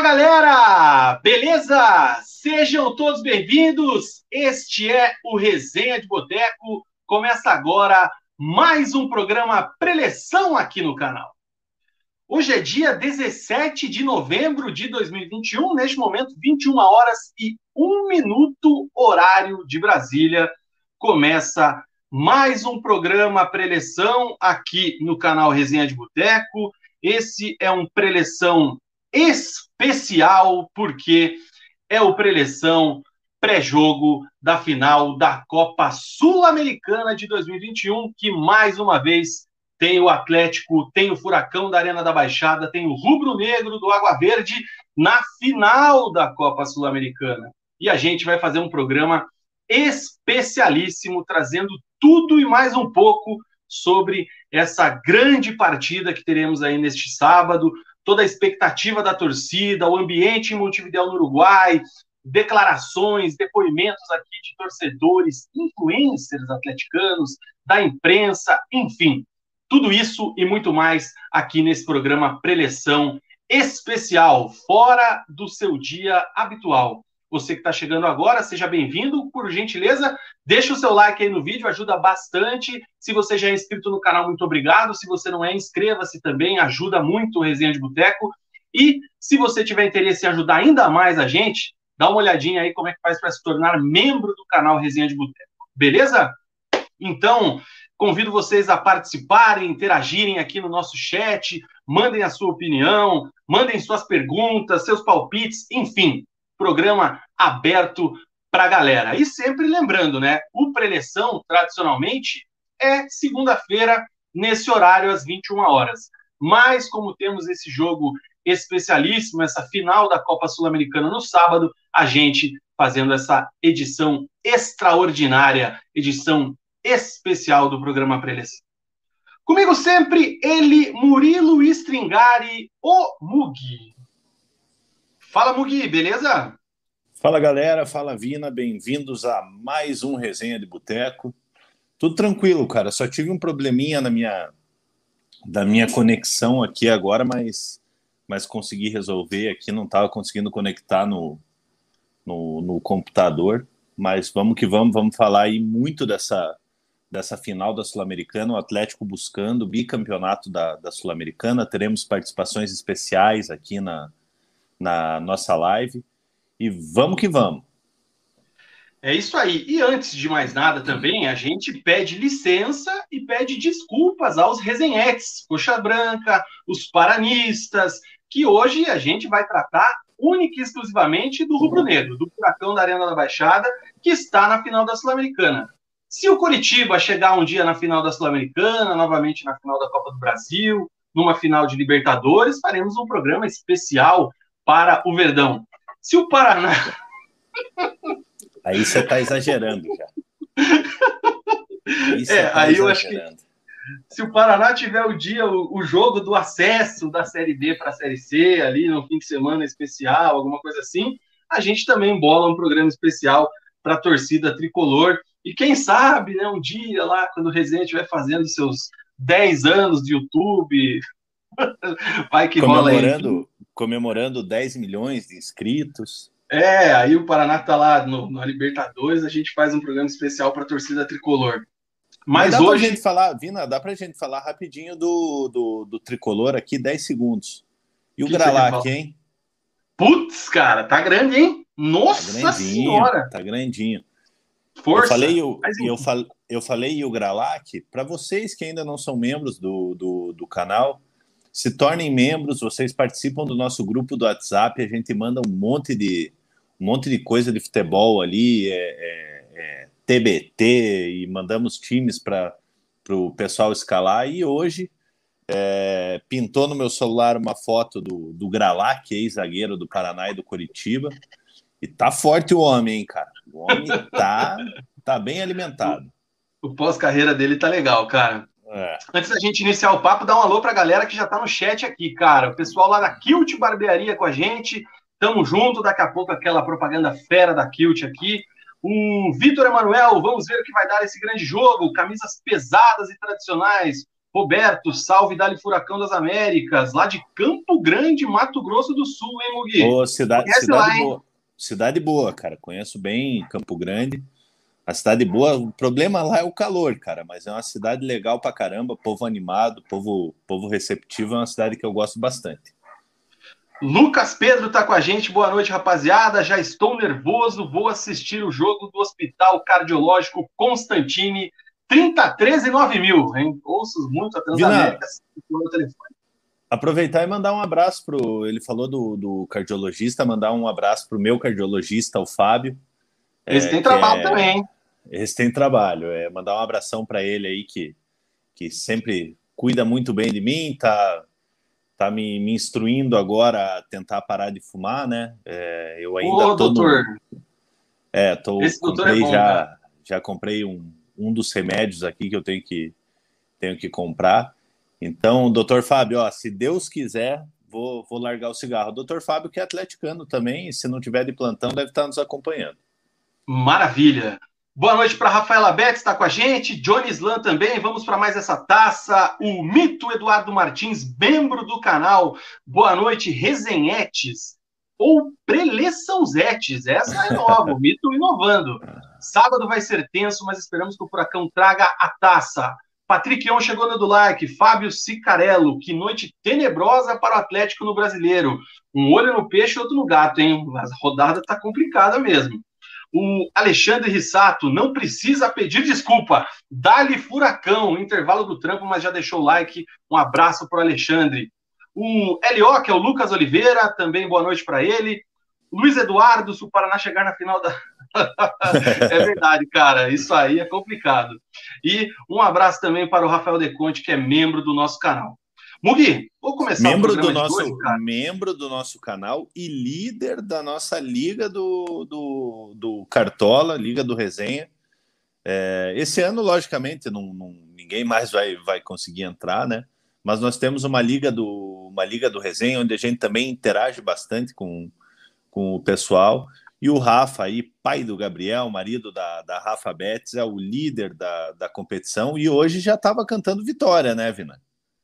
Fala galera, beleza? Sejam todos bem-vindos. Este é o Resenha de Boteco. Começa agora mais um programa preleção aqui no canal. Hoje é dia 17 de novembro de 2021, neste momento 21 horas e 1 minuto horário de Brasília. Começa mais um programa preleção aqui no canal Resenha de Boteco. Esse é um preleção especial, porque é o preleção pré-jogo da final da Copa Sul-Americana de 2021, que mais uma vez tem o Atlético, tem o Furacão da Arena da Baixada, tem o Rubro Negro do Água Verde na final da Copa Sul-Americana. E a gente vai fazer um programa especialíssimo, trazendo tudo e mais um pouco sobre essa grande partida que teremos aí neste sábado, toda a expectativa da torcida, o ambiente em Montevideo no Uruguai, declarações, depoimentos aqui de torcedores, influencers atleticanos, da imprensa, enfim, tudo isso e muito mais aqui nesse programa Preleção especial, fora do seu dia habitual. Você que está chegando agora, seja bem-vindo. Por gentileza, deixa o seu like aí no vídeo, ajuda bastante. Se você já é inscrito no canal, muito obrigado. Se você não é, inscreva-se também, ajuda muito o Resenha de Boteco. E se você tiver interesse em ajudar ainda mais a gente, dá uma olhadinha aí como é que faz para se tornar membro do canal Resenha de Boteco. Beleza? Então, convido vocês a participarem, interagirem aqui no nosso chat, mandem a sua opinião, mandem suas perguntas, seus palpites, enfim, programa aberto para a galera. E sempre lembrando, né? O preleção, tradicionalmente, é segunda-feira, nesse horário, às 21 horas. Mas, como temos esse jogo especialíssimo, essa final da Copa Sul-Americana no sábado, a gente fazendo essa edição extraordinária, edição especial do programa Preleção. Comigo sempre, ele, Murilo Stringari, o Mugi. Fala, Mugi, beleza? Fala, galera. Fala, Vina. Bem-vindos a mais um Resenha de Boteco. Tudo tranquilo, cara. Só tive um probleminha na minha, da minha conexão aqui agora, mas, mas consegui resolver aqui. Não estava conseguindo conectar no, no, no computador. Mas vamos que vamos. Vamos falar aí muito dessa, dessa final da Sul-Americana, o Atlético buscando o bicampeonato da, da Sul-Americana. Teremos participações especiais aqui na, na nossa live. E vamos que vamos. É isso aí. E antes de mais nada também, a gente pede licença e pede desculpas aos resenhetes, Coxa Branca, os paranistas, que hoje a gente vai tratar única e exclusivamente do Rubro Negro, do Furacão da Arena da Baixada, que está na final da Sul-Americana. Se o Curitiba chegar um dia na final da Sul-Americana, novamente na final da Copa do Brasil, numa final de Libertadores, faremos um programa especial para o Verdão. Se o Paraná. Aí você está exagerando já. É, tá aí eu acho que se o Paraná tiver o dia, o, o jogo do acesso da Série B para a Série C, ali no fim de semana especial, alguma coisa assim, a gente também bola um programa especial para a torcida tricolor. E quem sabe, né, um dia lá, quando o Resenha estiver fazendo seus 10 anos de YouTube, vai que rola aí comemorando 10 milhões de inscritos. É, aí o Paraná tá lá no, Libertadores, a gente faz um programa especial para torcida tricolor. Mas, Mas dá hoje. Pra gente falar, Vina, dá pra gente falar rapidinho do, do, do tricolor aqui, 10 segundos. E o que Gralac, hein? Putz, cara, tá grande, hein? Nossa tá senhora! Tá grandinho. Força. Eu falei, eu, eu, fal, eu falei o Gralac, para vocês que ainda não são membros do, do, do canal, se tornem membros, vocês participam do nosso grupo do WhatsApp, a gente manda um monte de, um monte de coisa de futebol ali, é, é, é TBT, e mandamos times para o pessoal escalar. E hoje é, pintou no meu celular uma foto do, do Gralac, ex-zagueiro do Paraná e do Curitiba. E tá forte o homem, hein, cara? O homem tá, tá bem alimentado. O pós-carreira dele tá legal, cara. É. Antes da gente iniciar o papo, dá um alô pra galera que já tá no chat aqui, cara. O pessoal lá da Kilt Barbearia com a gente. Tamo junto, daqui a pouco aquela propaganda fera da Kilt aqui. O Vitor Emanuel, vamos ver o que vai dar esse grande jogo. Camisas pesadas e tradicionais. Roberto, salve Dali Furacão das Américas, lá de Campo Grande, Mato Grosso do Sul, hein, Mugi? Ô, cidade, cidade lá, boa. Cidade boa, cara. Conheço bem Campo Grande. A cidade boa, o problema lá é o calor, cara, mas é uma cidade legal pra caramba, povo animado, povo, povo receptivo, é uma cidade que eu gosto bastante. Lucas Pedro está com a gente. Boa noite, rapaziada. Já estou nervoso. Vou assistir o jogo do Hospital Cardiológico Constantine. 33 e 9 mil, hein? Ouço muito a Transamérica telefone. Aproveitar e mandar um abraço pro. Ele falou do, do cardiologista, mandar um abraço pro meu cardiologista, o Fábio. Esse é, tem trabalho é, também, hein? Esse tem trabalho. É mandar um abração para ele aí que, que sempre cuida muito bem de mim, tá tá me, me instruindo agora a tentar parar de fumar, né? É, eu ainda Ô, tô doutor. No... É, tô Esse comprei é bom, já né? já comprei um, um dos remédios aqui que eu tenho que tenho que comprar. Então, doutor Fábio, ó, se Deus quiser, vou, vou largar o cigarro. Doutor Fábio, que é atleticano também, se não tiver de plantão, deve estar nos acompanhando. Maravilha. Boa noite para Rafaela Betts, está com a gente. Johnny Slan também. Vamos para mais essa taça. O mito Eduardo Martins, membro do canal. Boa noite, Resenhetes. Ou Preleçãozetes. Essa é nova, o mito inovando. Sábado vai ser tenso, mas esperamos que o Furacão traga a taça. Patrick On chegou no do like. Fábio Cicarello, que noite tenebrosa para o Atlético no Brasileiro. Um olho no peixe e outro no gato, hein? A rodada tá complicada mesmo. O Alexandre Rissato não precisa pedir desculpa. Dá-lhe furacão, intervalo do trampo, mas já deixou o like. Um abraço para o Alexandre. O L.O., que é o Lucas Oliveira, também boa noite para ele. Luiz Eduardo, se o Paraná chegar na final da. é verdade, cara, isso aí é complicado. E um abraço também para o Rafael Deconte, que é membro do nosso canal. Mugi, vou começar membro do nosso hoje, membro do nosso canal e líder da nossa liga do, do, do Cartola, liga do Resenha. É, esse ano, logicamente, não, não, ninguém mais vai, vai conseguir entrar, né? Mas nós temos uma liga do uma liga do Resenha onde a gente também interage bastante com, com o pessoal. E o Rafa aí, pai do Gabriel, marido da, da Rafa Betts, é o líder da, da competição e hoje já estava cantando vitória, né, Vina?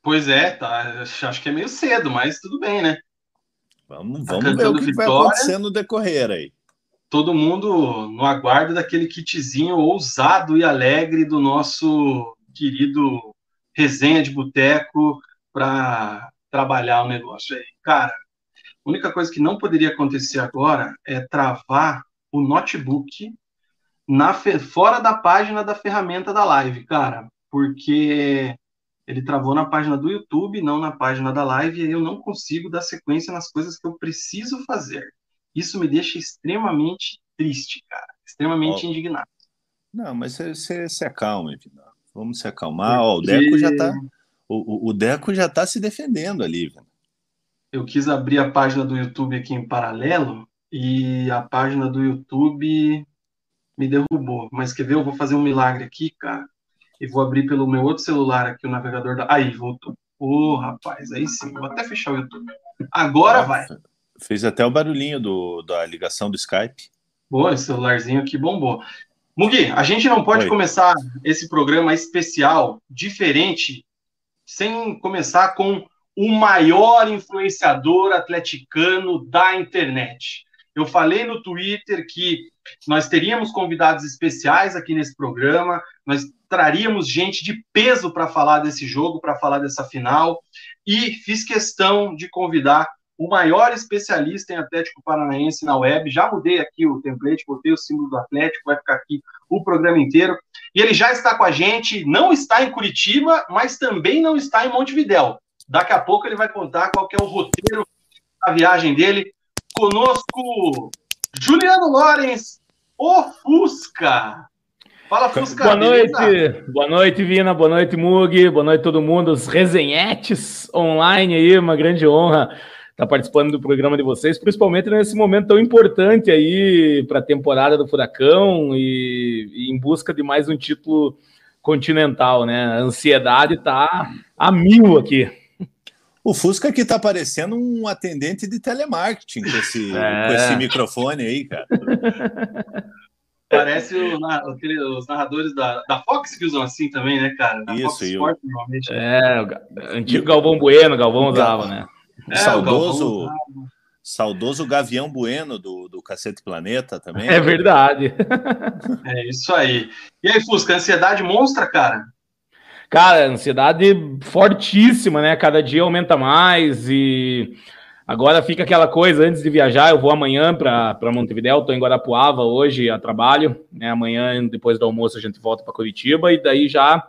Pois é, tá, acho que é meio cedo, mas tudo bem, né? Vamos, tá vamos ver o que Vitória, vai acontecer no decorrer aí. Todo mundo no aguardo daquele kitzinho ousado e alegre do nosso querido resenha de boteco para trabalhar o negócio aí. Cara, a única coisa que não poderia acontecer agora é travar o notebook na fora da página da ferramenta da live, cara, porque ele travou na página do YouTube, não na página da live, e eu não consigo dar sequência nas coisas que eu preciso fazer. Isso me deixa extremamente triste, cara. Extremamente oh. indignado. Não, mas você se acalma, Vamos se acalmar. Porque... Oh, o Deco já tá. O, o, Deco já tá se defendendo ali, velho. Eu quis abrir a página do YouTube aqui em paralelo e a página do YouTube me derrubou. Mas quer ver? Eu vou fazer um milagre aqui, cara e vou abrir pelo meu outro celular aqui o navegador da. Aí, voltou. Ô, oh, rapaz, aí sim. Vou até fechar o YouTube. Agora vai. Fez até o barulhinho do, da ligação do Skype. Boa, esse celularzinho aqui bombou. Mugi, a gente não pode Oi. começar esse programa especial, diferente, sem começar com o maior influenciador atleticano da internet. Eu falei no Twitter que nós teríamos convidados especiais aqui nesse programa, nós traríamos gente de peso para falar desse jogo, para falar dessa final, e fiz questão de convidar o maior especialista em Atlético Paranaense na web. Já mudei aqui o template, botei o símbolo do Atlético, vai ficar aqui o programa inteiro. E ele já está com a gente, não está em Curitiba, mas também não está em Montevidéu. Daqui a pouco ele vai contar qual é o roteiro da viagem dele. Conosco, Juliano Lorenz, o Fusca. Fala, Fusca. Boa noite, boa noite, Vina, boa noite, Mug, boa noite todo mundo, os resenhetes online aí, uma grande honra estar participando do programa de vocês, principalmente nesse momento tão importante aí para a temporada do Furacão e, e, em busca de mais um título continental, né? A ansiedade tá a mil aqui. O Fusca aqui tá parecendo um atendente de telemarketing com esse, é. com esse microfone aí, cara. Parece o, aquele, os narradores da, da Fox que usam assim também, né, cara? Da Isso, Fox Sport, normalmente. É, o antigo Galvão Bueno, Galvão usava, né? É, saudoso, saudoso Gavião Bueno do, do Cacete Planeta também. É verdade. É isso aí. E aí, Fusca, ansiedade monstra, cara? Cara, ansiedade fortíssima, né? Cada dia aumenta mais e agora fica aquela coisa antes de viajar. Eu vou amanhã para Montevidéu, estou em Guarapuava hoje a trabalho. Né? Amanhã, depois do almoço, a gente volta para Curitiba e daí já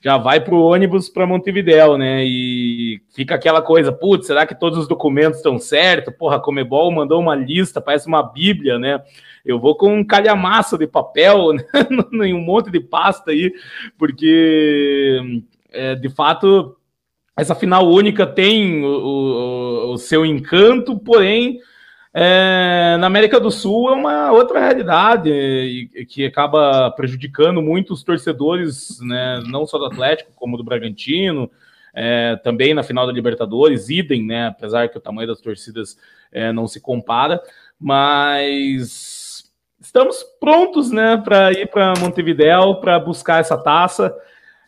já vai para o ônibus para Montevidéu, né? E fica aquela coisa, putz, será que todos os documentos estão certos? Porra, a Comebol mandou uma lista, parece uma bíblia, né? Eu vou com um calhamaço de papel, né? em um monte de pasta aí, porque é, de fato essa final única tem o, o, o seu encanto, porém é, na América do Sul é uma outra realidade e, que acaba prejudicando muito os torcedores, né, não só do Atlético, como do Bragantino, é, também na final da Libertadores, idem, né, apesar que o tamanho das torcidas é, não se compara, mas estamos prontos né, para ir para Montevidéu para buscar essa taça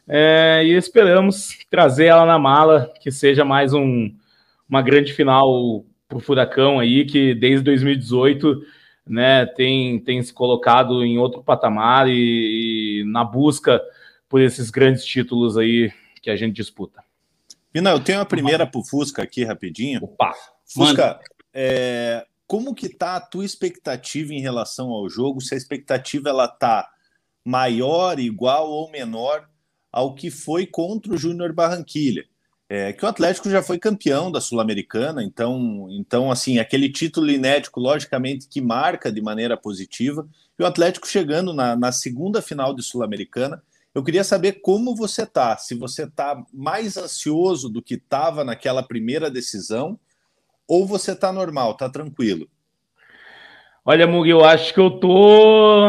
é, e esperamos trazer ela na mala, que seja mais um, uma grande final para o Furacão aí, que desde 2018 né, tem, tem se colocado em outro patamar e, e na busca por esses grandes títulos aí que a gente disputa. Pina, eu tenho a primeira para o Fusca aqui rapidinho. Opa! Fusca, é, como que tá a tua expectativa em relação ao jogo? Se a expectativa ela tá maior, igual ou menor ao que foi contra o Júnior Barranquilha? É, que o Atlético já foi campeão da Sul-Americana, então, então assim, aquele título inédito, logicamente, que marca de maneira positiva, e o Atlético chegando na, na segunda final de Sul-Americana, eu queria saber como você tá, se você tá mais ansioso do que estava naquela primeira decisão, ou você tá normal, tá tranquilo? Olha, Mugi, eu acho que eu tô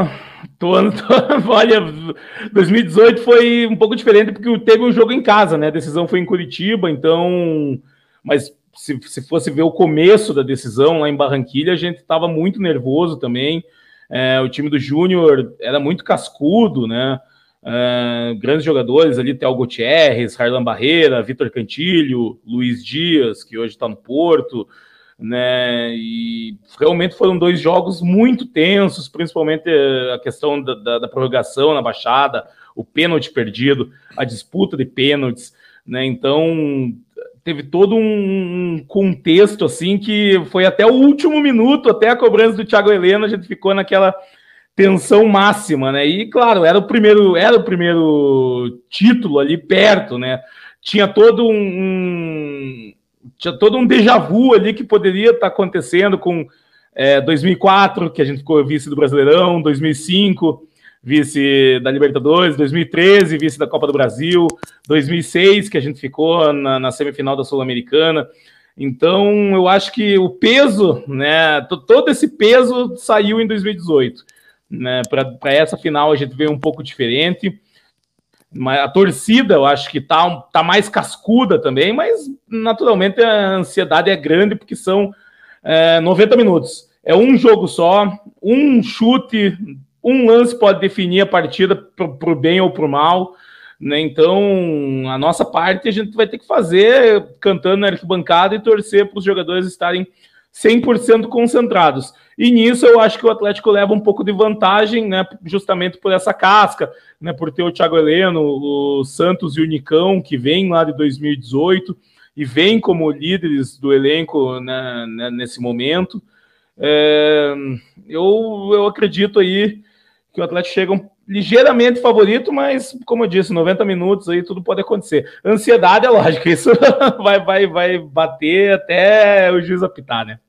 Tô, tô, olha, 2018 foi um pouco diferente porque teve um jogo em casa, né? A decisão foi em Curitiba, então. Mas se, se fosse ver o começo da decisão lá em Barranquilha, a gente estava muito nervoso também. É, o time do Júnior era muito cascudo, né? É, grandes jogadores ali, Théo Gutierrez, Harlan Barreira, Vitor Cantilho, Luiz Dias, que hoje está no Porto né? E realmente foram dois jogos muito tensos, principalmente a questão da, da, da prorrogação na baixada, o pênalti perdido, a disputa de pênaltis, né? Então teve todo um contexto assim que foi até o último minuto, até a cobrança do Thiago Helena, a gente ficou naquela tensão máxima, né? E claro, era o primeiro, era o primeiro título ali perto, né? Tinha todo um, tinha todo um déjà vu ali que poderia estar acontecendo com é, 2004, que a gente ficou vice do Brasileirão, 2005, vice da Libertadores, 2013, vice da Copa do Brasil, 2006, que a gente ficou na, na semifinal da Sul-Americana. Então, eu acho que o peso, né, todo esse peso saiu em 2018. Né, Para essa final a gente veio um pouco diferente. A torcida, eu acho que tá, tá mais cascuda também, mas naturalmente a ansiedade é grande porque são é, 90 minutos. É um jogo só, um chute, um lance pode definir a partida para o bem ou para o mal. Né? Então, a nossa parte a gente vai ter que fazer cantando na arquibancada e torcer para os jogadores estarem 100% concentrados. E nisso eu acho que o Atlético leva um pouco de vantagem, né, justamente por essa casca, né, por ter o Thiago Heleno, o Santos e o Nicão, que vem lá de 2018 e vem como líderes do elenco né, né, nesse momento. É, eu, eu acredito aí que o Atlético chega ligeiramente favorito, mas como eu disse, 90 minutos aí tudo pode acontecer. Ansiedade é lógico, isso vai, vai, vai bater até o juiz apitar, né?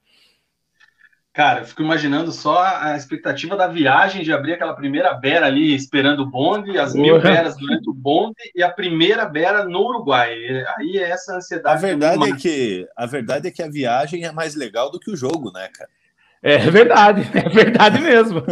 Cara, eu fico imaginando só a expectativa da viagem de abrir aquela primeira beira ali esperando o bonde, as mil beras durante o bonde e a primeira beira no Uruguai. Aí é essa ansiedade. A verdade é que a verdade é que a viagem é mais legal do que o jogo, né, cara? É verdade, é verdade mesmo.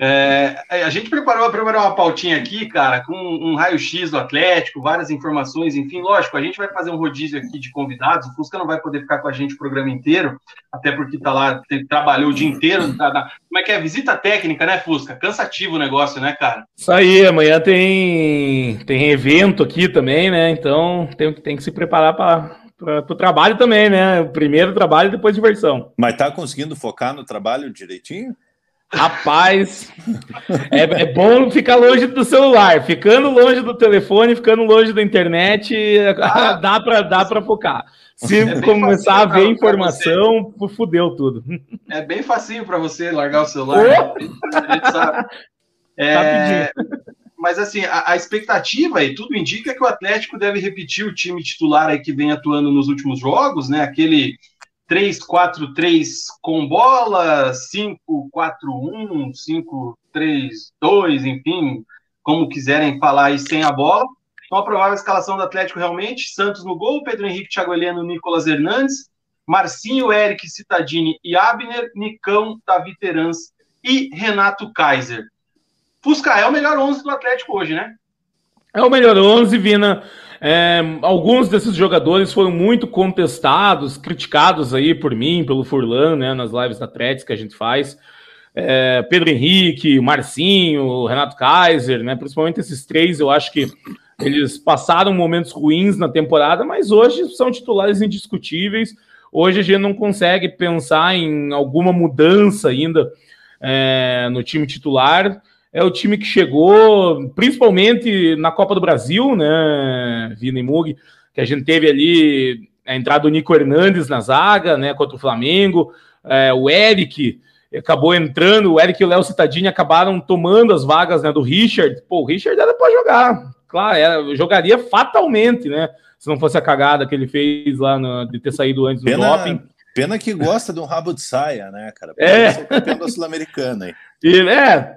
É, é, a gente preparou, preparou uma pautinha aqui, cara, com um raio-x do Atlético, várias informações, enfim, lógico, a gente vai fazer um rodízio aqui de convidados, o Fusca não vai poder ficar com a gente o programa inteiro, até porque tá lá, trabalhou o dia inteiro, tá, tá, como é que é? Visita técnica, né, Fusca? Cansativo o negócio, né, cara? Isso aí, amanhã tem, tem evento aqui também, né, então tem, tem que se preparar para para o trabalho também, né? Primeiro trabalho, depois diversão. Mas tá conseguindo focar no trabalho direitinho? Rapaz, é, é, bom ficar longe do celular, ficando longe do telefone, ficando longe da internet, ah, dá para dá para focar. Se é começar a ver informação, fudeu tudo. É bem facinho para você largar o celular. Oh! A gente sabe. É, mas assim, a, a, expectativa e tudo indica que o Atlético deve repetir o time titular aí que vem atuando nos últimos jogos, né? Aquele 3-4-3 com bola, 5-4-1, 5-3-2, enfim, como quiserem falar aí sem a bola. Então, a provável escalação do Atlético realmente: Santos no gol, Pedro Henrique, Thiago Heleno, Nicolas Hernandes, Marcinho, Eric, Citadini e Abner, Nicão, Davi Terans e Renato Kaiser. Fusca é o melhor 11 do Atlético hoje, né? É o melhor 11, Vina. É, alguns desses jogadores foram muito contestados, criticados aí por mim, pelo Furlan, né, nas lives da Atlético que a gente faz. É, Pedro Henrique, Marcinho, Renato Kaiser, né, principalmente esses três, eu acho que eles passaram momentos ruins na temporada, mas hoje são titulares indiscutíveis. Hoje a gente não consegue pensar em alguma mudança ainda é, no time titular é o time que chegou, principalmente na Copa do Brasil, né, Vina e Mug, que a gente teve ali a entrada do Nico Hernandes na zaga, né, contra o Flamengo, é, o Eric acabou entrando, o Eric e o Léo Citadini acabaram tomando as vagas né, do Richard. Pô, o Richard era para jogar, claro, era, jogaria fatalmente, né, se não fosse a cagada que ele fez lá de ter saído antes do pena, doping. Pena que gosta de um rabo de saia, né, cara? é. campeão da Sul-Americana aí. E, é,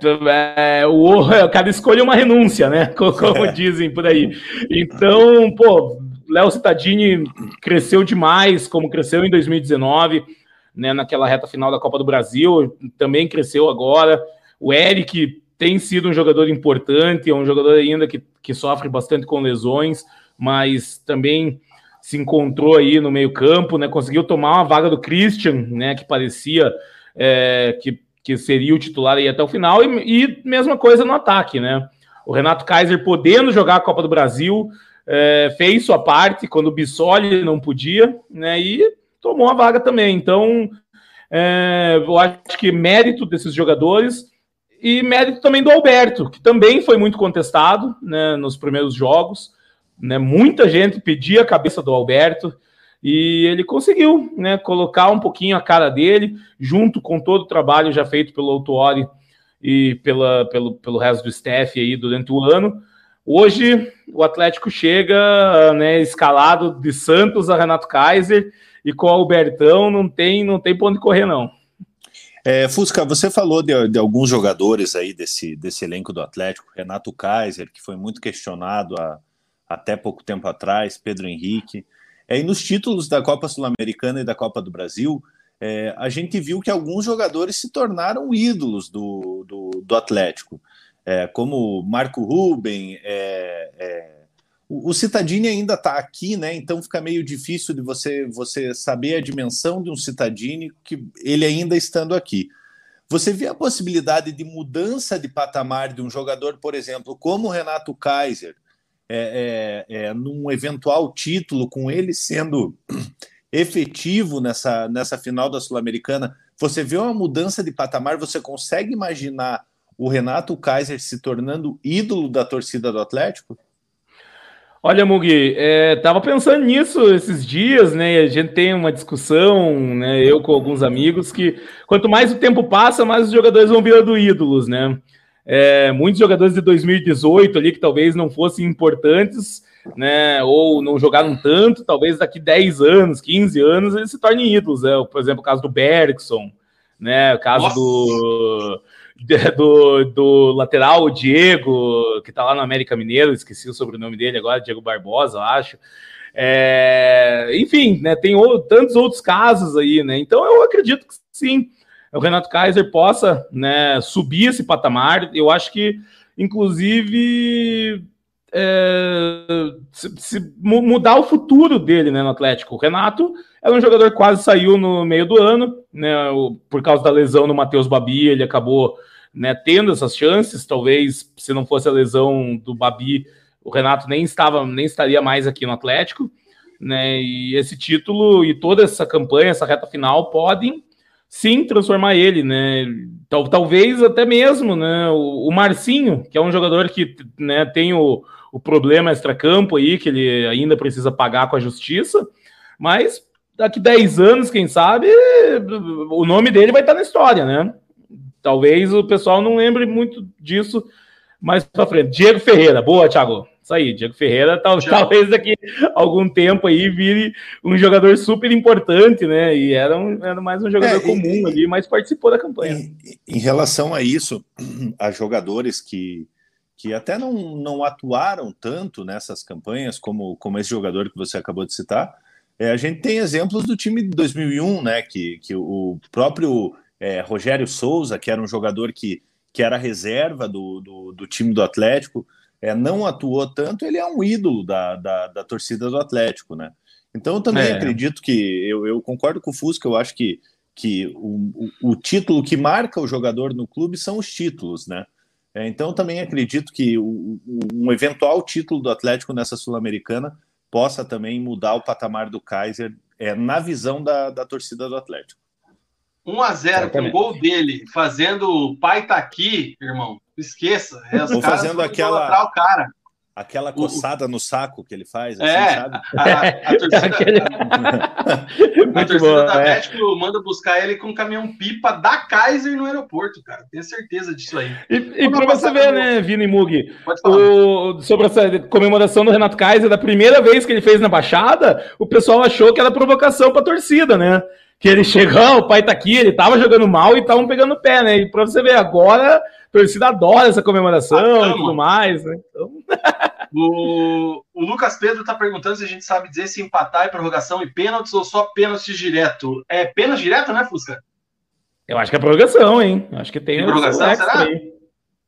é, o, cada escolha é uma renúncia, né? Como dizem por aí. Então, pô, Léo Cittadini cresceu demais, como cresceu em 2019, né, naquela reta final da Copa do Brasil, também cresceu agora. O Eric tem sido um jogador importante, é um jogador ainda que, que sofre bastante com lesões, mas também se encontrou aí no meio-campo, né? Conseguiu tomar uma vaga do Christian, né? Que parecia é, que que seria o titular aí até o final, e, e, mesma coisa no ataque, né? O Renato Kaiser podendo jogar a Copa do Brasil, é, fez sua parte quando o Bissoli não podia, né? E tomou a vaga também. Então, é, eu acho que mérito desses jogadores e mérito também do Alberto, que também foi muito contestado né, nos primeiros jogos. Né? Muita gente pedia a cabeça do Alberto. E ele conseguiu né, colocar um pouquinho a cara dele, junto com todo o trabalho já feito pelo Autuori e pela, pelo, pelo resto do staff aí durante o ano. Hoje o Atlético chega né, escalado de Santos a Renato Kaiser e com o Albertão não tem, não tem de correr, não. É, Fusca, você falou de, de, alguns jogadores aí desse, desse elenco do Atlético, Renato Kaiser, que foi muito questionado há, até pouco tempo atrás, Pedro Henrique. É, e nos títulos da Copa Sul-Americana e da Copa do Brasil, é, a gente viu que alguns jogadores se tornaram ídolos do, do, do Atlético, é, como Marco Ruben, é, é, o, o Citadini ainda está aqui, né? Então fica meio difícil de você, você saber a dimensão de um Citadini que ele ainda estando aqui. Você vê a possibilidade de mudança de patamar de um jogador, por exemplo, como o Renato Kaiser, é, é, é, num eventual título, com ele sendo efetivo nessa, nessa final da Sul-Americana, você vê uma mudança de patamar, você consegue imaginar o Renato Kaiser se tornando ídolo da torcida do Atlético? Olha, Mugi, é, tava pensando nisso esses dias, né? A gente tem uma discussão, né? Eu com alguns amigos, que quanto mais o tempo passa, mais os jogadores vão virando ídolos, né? É, muitos jogadores de 2018 ali que talvez não fossem importantes, né, ou não jogaram tanto, talvez daqui 10 anos, 15 anos, eles se tornem ídolos. Né? Por exemplo, o caso do Bergson, né, o caso do, do, do, lateral, o Diego, que tá lá no América Mineiro, esqueci o sobrenome dele agora, Diego Barbosa, eu acho. É, enfim, né, tem tantos outros casos aí, né? Então eu acredito que sim, o Renato Kaiser possa né, subir esse patamar. Eu acho que, inclusive, é, se, se mudar o futuro dele né, no Atlético. O Renato era um jogador que quase saiu no meio do ano, né, por causa da lesão do Matheus Babi, ele acabou né, tendo essas chances. Talvez se não fosse a lesão do Babi, o Renato nem estava, nem estaria mais aqui no Atlético. Né, e esse título e toda essa campanha, essa reta final, podem sim transformar ele, né? Tal, talvez até mesmo, né? O, o, Marcinho, que é um jogador que né, tem o, o problema extracampo aí, que ele ainda precisa pagar com a justiça, mas daqui 10 anos, quem sabe, o nome dele vai estar na história, né? Talvez o pessoal não lembre muito disso mais para frente. Diego Ferreira, boa, Thiago. Isso aí, Diego Ferreira, tal, talvez daqui algum tempo aí vire um jogador super importante, né? E era, um, era mais um jogador é, comum e, ali, mas participou da campanha. Em, em, relação a isso, a jogadores que, que até não, não atuaram tanto nessas campanhas, como, como esse jogador que você acabou de citar, é, a gente tem exemplos do time de 2001, né? Que, que o próprio é, Rogério Souza, que era um jogador que, que era reserva do, do, do time do Atlético, é, não atuou tanto, ele é um ídolo da, da, da torcida do Atlético, né? Então eu também é. acredito que eu, eu, concordo com o Fusca, eu acho que, que o, o, o, título que marca o jogador no clube são os títulos, né? É, então eu também acredito que o, um eventual título do Atlético nessa Sul-Americana possa também mudar o patamar do Kaiser é, na visão da, da torcida do Atlético. 1 a 0 com o gol dele, fazendo o pai tá aqui, irmão. Esqueça. É, Ou fazendo aquela. O cara. Aquela coçada o, no saco que ele faz, assim, é, sabe? A, a, a torcida, Aquele... a torcida da é. Atlético é. manda buscar ele com um caminhão-pipa da Kaiser no aeroporto, cara. Tenho certeza disso aí. E, e pra você ver, né, Vini Mug, o, sobre essa comemoração do Renato Kaiser, da primeira vez que ele fez na Baixada, o pessoal achou que era provocação pra torcida, né? Que ele chegou, o pai tá aqui, ele tava jogando mal e estavam pegando o pé, né? E pra você ver, agora a torcida adora essa comemoração ah, e tudo mais, né? Então... o, o, Lucas Pedro tá perguntando se a gente sabe dizer se empatar é prorrogação e pênaltis ou só pênaltis direto. É pênalti direto, né, Fusca? Eu acho que é prorrogação, hein? Acho que tem. tem prorrogação, será? Aí.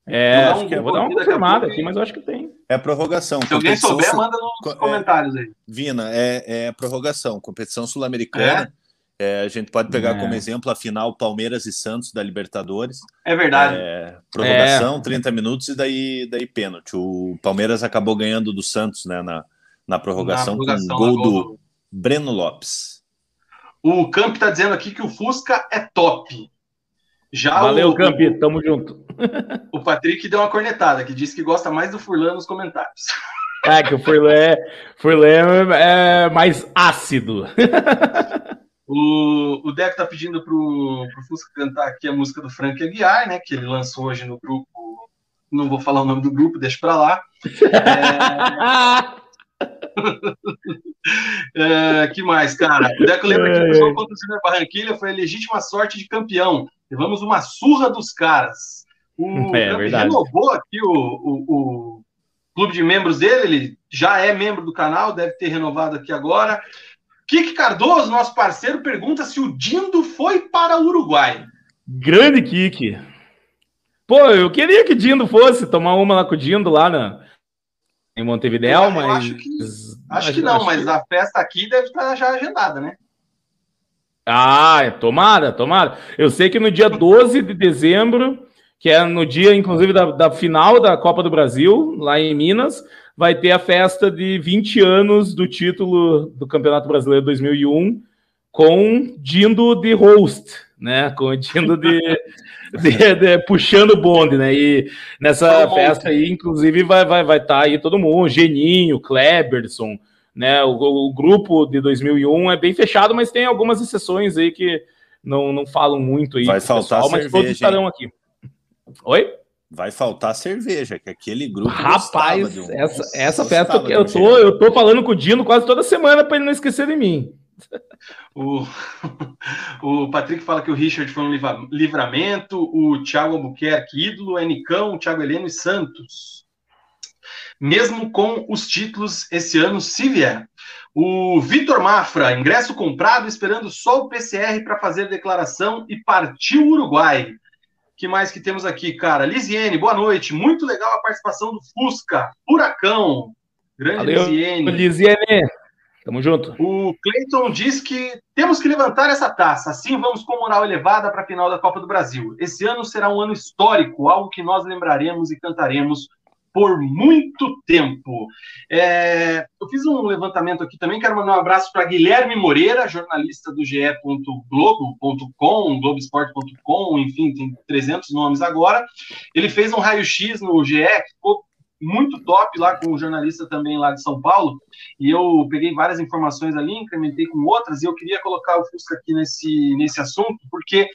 É, acho que é. Vou dar uma confirmada aqui, mas eu acho que tem. É prorrogação. Se alguém souber, manda nos é, comentários aí. Vina, é, é prorrogação. Competição sul-americana. É? É, a gente pode pegar é. como exemplo a final Palmeiras e Santos da Libertadores. É verdade. É, prorrogação, é. 30 minutos e daí, daí pênalti. O Palmeiras acabou ganhando do Santos né, na, na prorrogação, na prorrogação com um gol do Breno Lopes. O Camp está dizendo aqui que o Fusca é top. Já Valeu, o, Camp, tamo junto. O Patrick deu uma cornetada, que disse que gosta mais do Furlan nos comentários. É, que o Furlan é, Furlan é mais ácido. O, o Deco tá pedindo pro, pro Fusca cantar aqui a música do Frank Aguiar, né? Que ele lançou hoje no grupo. Não vou falar o nome do grupo, deixa pra lá. É... é, que mais, cara? O Deco lembra que o jogo contra o Júnior Barranquilha foi a legítima sorte de campeão. Levamos uma surra dos caras. O é, renovou aqui o, o, o clube de membros dele, ele já é membro do canal, deve ter renovado aqui agora. Kiki Cardoso, nosso parceiro, pergunta se o Dindo foi para o Uruguai. Grande Kiki. Pô, eu queria que Dindo fosse tomar uma lá com o Dindo lá na, em Montevideo, mas. Acho que, acho que não, acho mas que... a festa aqui deve estar já agendada, né? Ah, é, tomara, tomara. Eu sei que no dia 12 de dezembro, que é no dia, inclusive, da, da final da Copa do Brasil, lá em Minas, vai ter a festa de 20 anos do título do Campeonato Brasileiro 2001 com Dindo de host, né? Com Dindo de, de, de, puxando o bonde, né? E nessa festa aí, inclusive, vai vai vai estar tá aí todo mundo, Geninho, Kleberson, né? O, o, grupo de 2001 é bem fechado, mas tem algumas exceções aí que não, não falam muito aí. Vai faltar pessoal, cerveja, mas todos estarão aqui. Oi? Vai faltar cerveja, que aquele grupo. Rapaz, um, essa, essa festa que eu tô, eu tô falando com o Dino quase toda semana para ele não esquecer de mim. O, o Patrick fala que o Richard foi um livramento, o Thiago Albuquerque, ídolo, é Nicão, o Thiago Heleno e Santos. mesmo com os títulos esse ano, se vier. O Vitor Mafra, ingresso comprado, esperando só o PCR para fazer declaração e partiu o Uruguai. Que mais que temos aqui, cara? Lisiene, boa noite. Muito legal a participação do Fusca, Furacão. Grande Valeu, Lisiene. Lisiene. Tamo junto. O Cleiton diz que temos que levantar essa taça, assim vamos com moral elevada para a final da Copa do Brasil. Esse ano será um ano histórico, algo que nós lembraremos e cantaremos por muito tempo. É, eu fiz um levantamento aqui também, quero mandar um abraço para Guilherme Moreira, jornalista do ge.globo.com, globesport.com, enfim, tem 300 nomes agora. Ele fez um raio-x no GE, que ficou muito top lá com o jornalista também lá de São Paulo, e eu peguei várias informações ali, incrementei com outras, e eu queria colocar o Fusca aqui nesse, nesse assunto, porque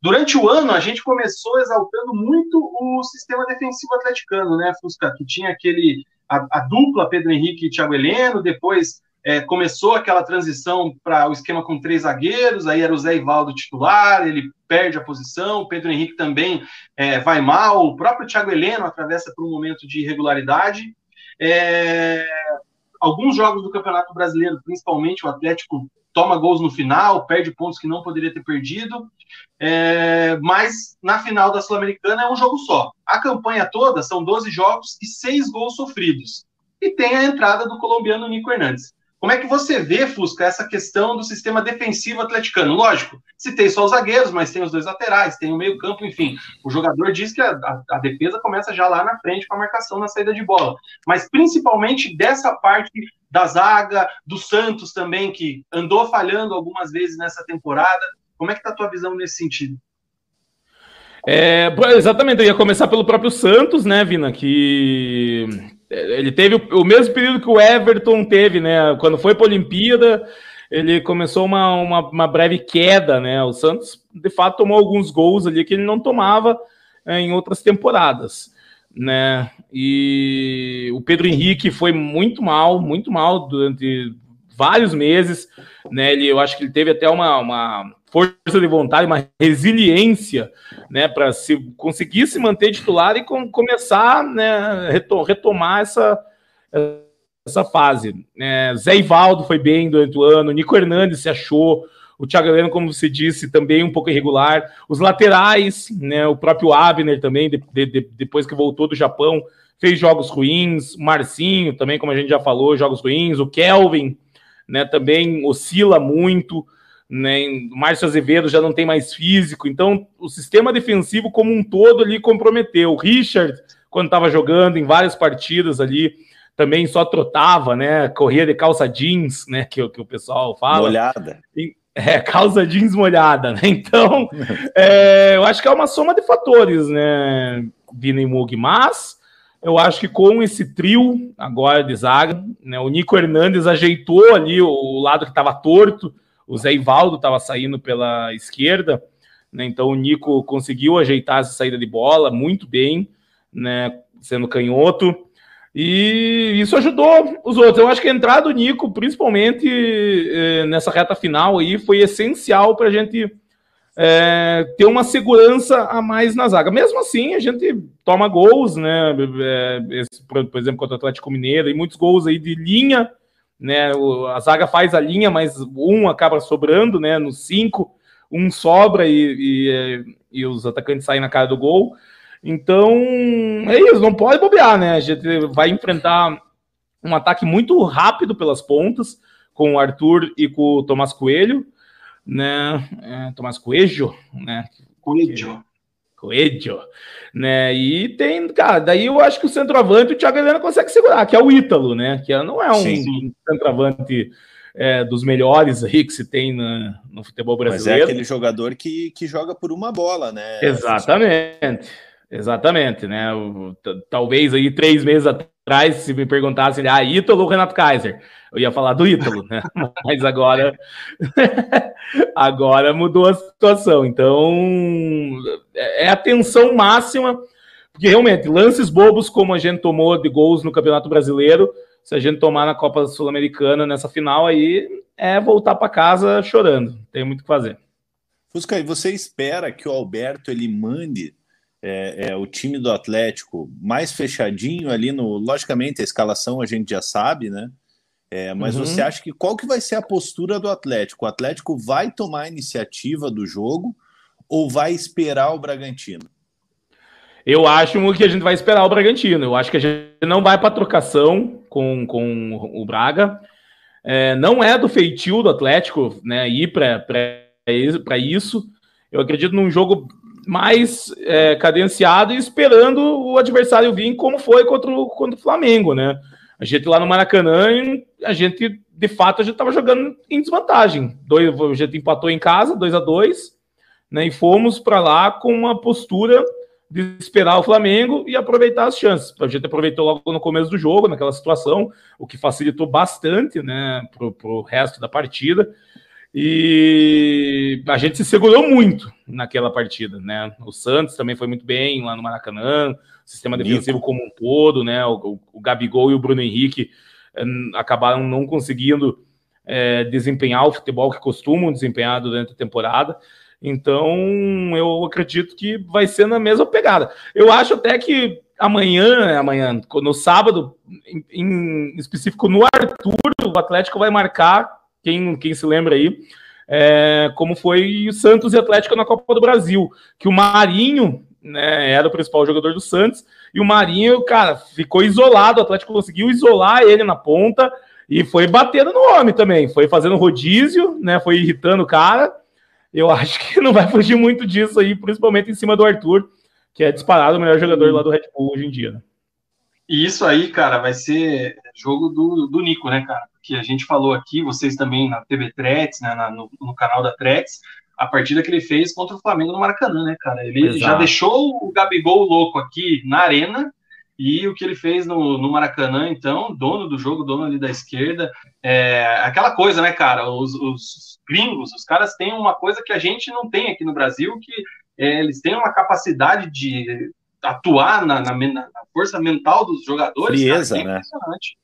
durante o ano a gente começou exaltando muito o sistema defensivo atleticano, né, Fusca, que tinha aquele, a, a dupla Pedro Henrique e Thiago Heleno, depois é, começou aquela transição para o esquema com três zagueiros, aí era o Zé Ivaldo titular, ele perde a posição, o Pedro Henrique também é, vai mal, o próprio Thiago Heleno atravessa por um momento de irregularidade. É, alguns jogos do Campeonato Brasileiro, principalmente o Atlético toma gols no final, perde pontos que não poderia ter perdido, é, mas na final da Sul-Americana é um jogo só. A campanha toda são 12 jogos e 6 gols sofridos. E tem a entrada do colombiano Nico Hernandes. Como é que você vê, Fusca, essa questão do sistema defensivo atleticano? Lógico, se tem só os zagueiros, mas tem os dois laterais, tem o meio-campo, enfim. O jogador diz que a, a, a defesa começa já lá na frente com a marcação na saída de bola. Mas principalmente dessa parte da zaga, do Santos também, que andou falhando algumas vezes nessa temporada. Como é que está a tua visão nesse sentido? É, exatamente, eu ia começar pelo próprio Santos, né, Vina, que ele teve o, mesmo período que o Everton teve, né? Quando foi para a Olimpíada, ele começou uma, uma, uma, breve queda, né? O Santos, de fato, tomou alguns gols ali que ele não tomava é, em outras temporadas, né? E o Pedro Henrique foi muito mal, muito mal durante vários meses, né? Ele, eu acho que ele teve até uma, uma força de vontade, uma resiliência, né, para se conseguir se manter titular e com, começar, né, retomar essa essa fase. É, Zé Ivaldo foi bem durante o ano, Nico Hernandes se achou, o Thiago Heleno, como você disse, também um pouco irregular. Os laterais, né, o próprio Abner também, de, de, depois que voltou do Japão, fez jogos ruins. O Marcinho também, como a gente já falou, jogos ruins. O Kelvin, né, também oscila muito O Márcio Azevedo já não tem mais físico, então o sistema defensivo como um todo ali comprometeu. O Richard, quando estava jogando em várias partidas ali, também só trotava, né? Corria de calça jeans, né? Que, que o pessoal fala. Molhada. É, calça jeans molhada, né? Então, é, eu acho que é uma soma de fatores, né, Vina e Mug, mas eu acho que com esse trio agora de zaga, né, o Nico Hernandes ajeitou ali o lado que estava torto, o Zé Ivaldo estava saindo pela esquerda, né? Então o Nico conseguiu ajeitar essa saída de bola muito bem, né? Sendo canhoto. E isso ajudou os outros. Eu acho que a entrada do Nico, principalmente eh, nessa reta final aí, foi essencial para a gente é, ter uma segurança a mais na zaga. Mesmo assim, a gente toma gols, né? É, esse, por, exemplo, contra o Atlético Mineiro, e muitos gols aí de linha né? A zaga faz a linha, mas um acaba sobrando, né? No cinco, um sobra e, e, e, os atacantes saem na cara do gol. Então, é isso, não pode bobear, né? A gente vai enfrentar um ataque muito rápido pelas pontas, com o Arthur e com o Tomás Coelho, né? É, Tomás Coelho, né? Coelho. Coelho, né? E tem, cara, daí eu acho que o centroavante o Thiago Helena consegue segurar, que é o Ítalo, né? Que não é um sim, centroavante é, dos melhores aí que se tem na, no futebol brasileiro. Mas é aquele jogador que, que joga por uma bola, né? Exatamente. Exatamente, né? Talvez aí três meses atrás, se me perguntassem, ah, Ítalo ou Renato Kaiser? Eu ia falar do Ítalo, né? Mas agora, agora mudou a situação. Então, é a tensão máxima, porque realmente, lances bobos como a gente tomou de gols no Campeonato Brasileiro, se a gente tomar na Copa Sul-Americana nessa final aí, é voltar para casa chorando. Tem muito o que fazer. Fusca, e você espera que o Alberto ele mande é, é, o time do Atlético mais fechadinho ali no. Logicamente, a escalação a gente já sabe, né? É, mas uhum. você acha que qual que vai ser a postura do Atlético? O Atlético vai tomar a iniciativa do jogo ou vai esperar o Bragantino? Eu acho que a gente vai esperar o Bragantino. Eu acho que a gente não vai para trocação com, com o Braga. É, não é do feitio do Atlético né, ir para isso. Eu acredito num jogo mais é, cadenciado e esperando o adversário vir como foi contra o, contra o Flamengo, né? A gente lá no Maracanã, a gente, de fato, a gente estava jogando em desvantagem. Dois, a gente empatou em casa, 2 a 2 né? E fomos para lá com uma postura de esperar o Flamengo e aproveitar as chances. A gente aproveitou logo no começo do jogo, naquela situação, o que facilitou bastante né, para o resto da partida. E a gente se segurou muito naquela partida, né? O Santos também foi muito bem lá no Maracanã, o sistema defensivo como um todo, né? O, o Gabigol e o Bruno Henrique eh, acabaram não conseguindo é, desempenhar o futebol que costumam desempenhar durante a temporada. Então, eu acredito que vai ser na mesma pegada. Eu acho até que amanhã, amanhã, no sábado, em, em específico no Arthur, o Atlético vai marcar quem, quem se lembra aí, é, como foi Santos e Atlético na Copa do Brasil, que o Marinho né, era o principal jogador do Santos, e o Marinho, cara, ficou isolado, o Atlético conseguiu isolar ele na ponta, e foi batendo no homem também, foi fazendo rodízio, né, foi irritando o cara, eu acho que não vai fugir muito disso aí, principalmente em cima do Arthur, que é disparado o melhor jogador lá do Red Bull hoje em dia, né? E isso aí, cara, vai ser jogo do, do Nico, né, cara? Que a gente falou aqui, vocês também na TV Tretes, né, na, no, no, canal da Tretes, a partida que ele fez contra o Flamengo no Maracanã, né, cara? Ele Exato. já deixou o Gabigol louco aqui na arena e o que ele fez no, no Maracanã, então, dono do jogo, dono ali da esquerda, é aquela coisa, né, cara? Os, os gringos, os caras têm uma coisa que a gente não tem aqui no Brasil, que é, eles têm uma capacidade de atuar na, na, na força mental dos jogadores. Frieza, cara, é né? impressionante.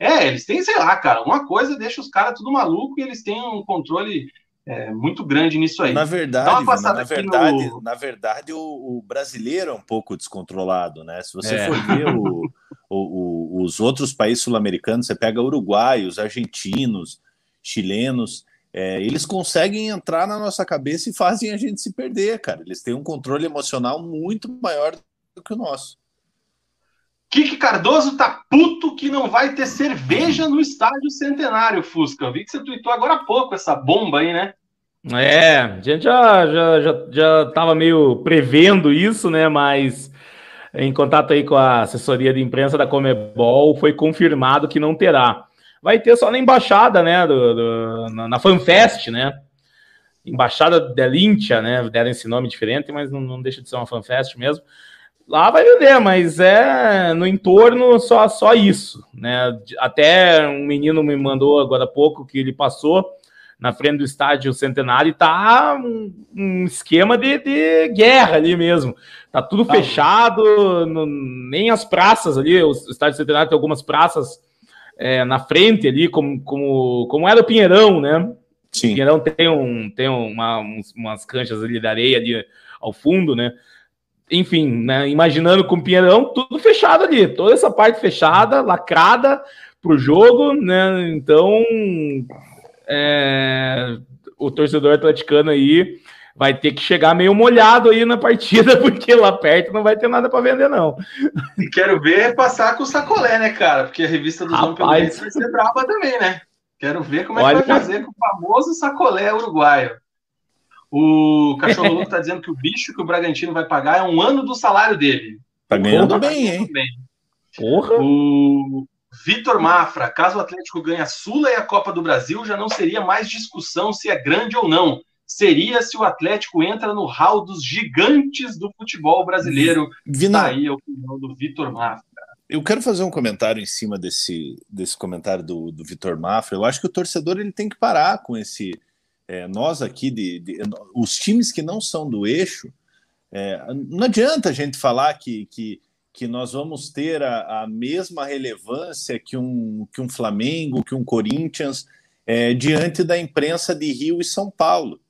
É, eles têm, sei lá, cara, uma coisa deixa os caras tudo maluco e eles têm um controle é, muito grande nisso aí. Na verdade, na verdade, no... na verdade o, o, brasileiro é um pouco descontrolado, né? Se você é. for ver o, o, os outros países sul-americanos, você pega uruguaios, argentinos, chilenos, é, eles conseguem entrar na nossa cabeça e fazem a gente se perder, cara. Eles têm um controle emocional muito maior do que o nosso. Kiki Cardoso tá puto que não vai ter cerveja no estádio centenário, Fusca. Vi que você tweetou agora há pouco essa bomba aí, né? É, a gente já, já, já, já tava meio prevendo isso, né? Mas em contato aí com a assessoria de imprensa da Comebol, foi confirmado que não terá. Vai ter só na embaixada, né? Do, do na FanFest, né? Embaixada da Lintia, né? Deram esse nome diferente, mas não, não deixa de ser uma FanFest mesmo. Lá vai vender, mas é no entorno só, só isso, né? Até um menino me mandou agora há pouco que ele passou na frente do estádio Centenário e tá um, um esquema de, de, guerra ali mesmo. Tá tudo tá. fechado, no, nem as praças ali, o estádio Centenário tem algumas praças é, na frente ali, como, como, como era o Pinheirão, né? Sim. O Pinheirão tem, um, tem uma, uns, umas canchas ali de areia ali ao fundo, né? Enfim, né, imaginando com o Pinheirão, tudo fechado ali, toda essa parte fechada, lacrada para o jogo, né? Então, é, o torcedor atleticano aí vai ter que chegar meio molhado aí na partida, porque lá perto não vai ter nada para vender, não. E quero ver passar com o sacolé, né, cara? Porque a revista dos Homens pelo vai ser brava também, né? Quero ver como é Olha... que vai fazer com o famoso sacolé uruguaio. O Cachorro Louco tá dizendo que o bicho que o Bragantino vai pagar é um ano do salário dele. Tá ganhando bem, hein? Bem. Porra. O Vitor Mafra, caso o Atlético ganhe a Sula e a Copa do Brasil, já não seria mais discussão se é grande ou não. Seria se o Atlético entra no hall dos gigantes do futebol brasileiro. Vina... Tá aí a opinião do Vitor Mafra. Eu quero fazer um comentário em cima desse, desse comentário do, do Vitor Mafra. Eu acho que o torcedor ele tem que parar com esse é, nós aqui, de, de, os times que não são do eixo, é, não adianta a gente falar que, que, que nós vamos ter a, a, mesma relevância que um, que um Flamengo, que um Corinthians, é, diante da imprensa de Rio e São Paulo.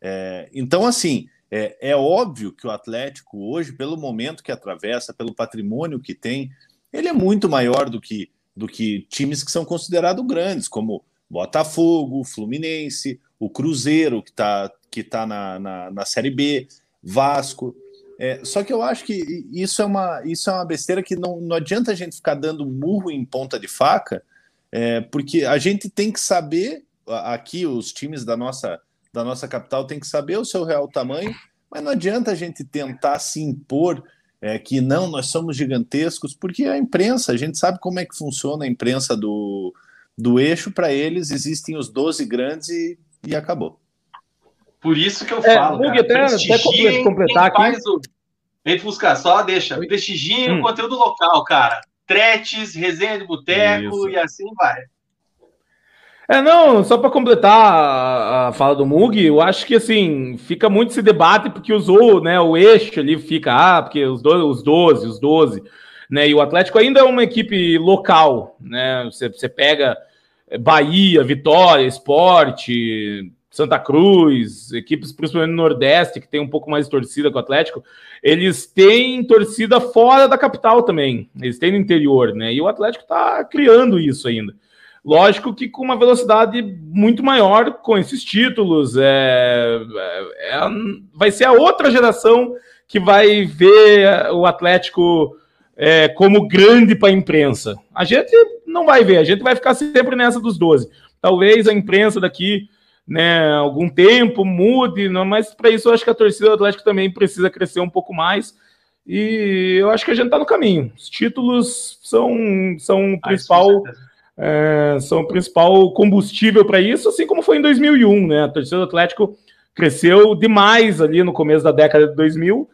É, então, assim, É, é óbvio que o Atlético hoje, pelo momento que atravessa, pelo patrimônio que tem, ele é muito maior do que, do que times que são considerados grandes, como Botafogo, Fluminense, o Cruzeiro, que está que tá na, na, na Série B, Vasco. É, só que eu acho que isso é uma, isso é uma besteira que não, não adianta a gente ficar dando murro em ponta de faca, é, porque a gente tem que saber, aqui os times da nossa, da nossa capital têm que saber o seu real tamanho, mas não adianta a gente tentar se impor é, que não, nós somos gigantescos, porque a imprensa, a gente sabe como é que funciona a imprensa do, do eixo, para eles existem os 12 grandes e, e acabou. Por isso que eu é, falo. Cara, até, até completar aqui. O... Vem buscar, só deixa. Prestigiem hum. o conteúdo local, cara. Tretes, resenha de boteco e assim vai. É, não, só para completar a, a, fala do Mug, eu acho que assim, fica muito esse debate porque usou, né, o eixo ali fica, ah, porque os, do, os 12, os 12, né, e o Atlético ainda é uma equipe local, né, você, você pega Bahia, Vitória, Esporte, Santa Cruz, equipes principalmente no Nordeste, que tem um pouco mais de torcida com o Atlético, eles têm torcida fora da capital também. Eles têm no interior, né? E o Atlético está criando isso ainda. Lógico que com uma velocidade muito maior com esses títulos. É, é, é vai ser a outra geração que vai ver o Atlético é, como grande para a imprensa. A gente não vai ver, a gente vai ficar sempre nessa dos 12. Talvez a imprensa daqui né, algum tempo, mude, não, mas para isso eu acho que a torcida do Atlético também precisa crescer um pouco mais. E eu acho que a gente está no caminho. Os títulos são, são o ah, principal. É, são o principal combustível para isso, assim como foi em 2001, né? A torcida do Atlético cresceu demais ali no começo da década de 2000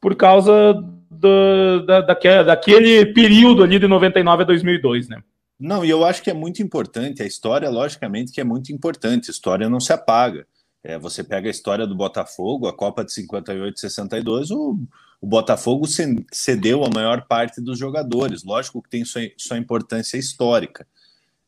por causa do, da, daquele, daquele período ali de 99 a 2002, né? Não, e eu acho que é muito importante. A história, logicamente, que é muito importante. A história não se apaga. É, você pega a história do Botafogo, a Copa de 58 e 62, o, o Botafogo cedeu a maior parte dos jogadores. Lógico que tem sua, sua importância histórica.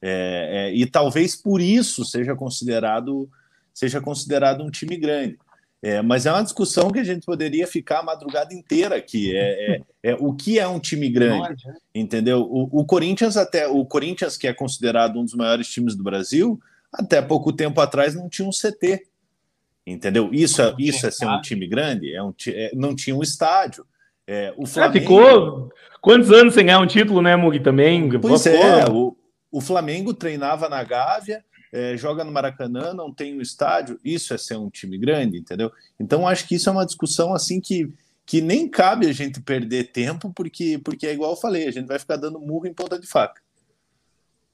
É, é, e talvez por isso seja considerado seja considerado um time grande. É, mas é uma discussão que a gente poderia ficar a madrugada inteira aqui. É, é, é o que é um time grande, né? entendeu? O, o, Corinthians até o Corinthians que é considerado um dos maiores times do Brasil, até pouco tempo atrás não tinha um CT, entendeu? Isso é isso é ser um time grande. É um é, não tinha um estádio. É, o Flamengo ficou quantos anos sem ganhar um título, né, Mugi? Também. Pois é. O, o Flamengo treinava na Gávea é, joga no Maracanã, não tem um estádio, isso é ser um time grande, entendeu? Então acho que isso é uma discussão assim que, que nem cabe a gente perder tempo, porque, porque é igual eu falei, a gente vai ficar dando murro em ponta de faca.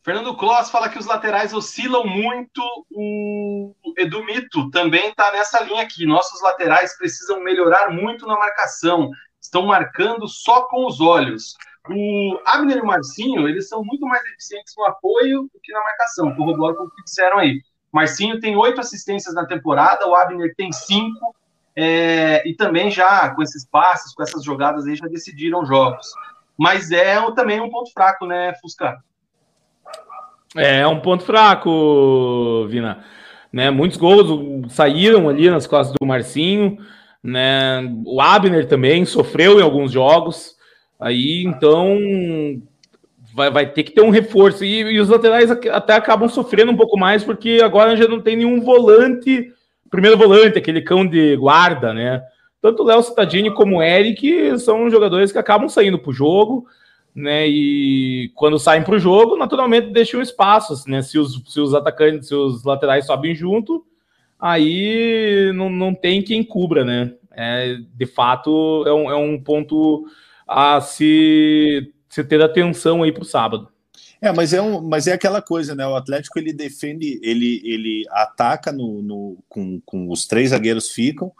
Fernando Kloss fala que os laterais oscilam muito. O Edu Mito também está nessa linha aqui. Nossos laterais precisam melhorar muito na marcação. Estão marcando só com os olhos. O Abner e o Marcinho, eles são muito mais eficientes no apoio do que na marcação, corroboro com o que disseram aí. Marcinho tem oito assistências na temporada, o Abner tem cinco, é, e também já com esses passes, com essas jogadas aí, já decidiram jogos. Mas é também um ponto fraco, né, Fusca? É, é um ponto fraco, Vina. Né, muitos gols saíram ali nas costas do Marcinho, né? O Abner também sofreu em alguns jogos. Aí, então, vai, vai ter que ter um reforço. E, e, os laterais até acabam sofrendo um pouco mais, porque agora já não tem nenhum volante, primeiro volante, aquele cão de guarda, né? Tanto o Léo Cittadini como o Eric são jogadores que acabam saindo para o jogo, né? E quando saem para o jogo, naturalmente deixam espaços, né? Se os, se os atacantes, se os laterais sobem junto, aí não, não tem quem cubra, né? É, de fato, é um, é um ponto a se, se ter atenção aí para o sábado. É, mas é, um, mas é aquela coisa, né? O Atlético ele defende, ele, ele ataca no, no, com, com os três zagueiros ficam,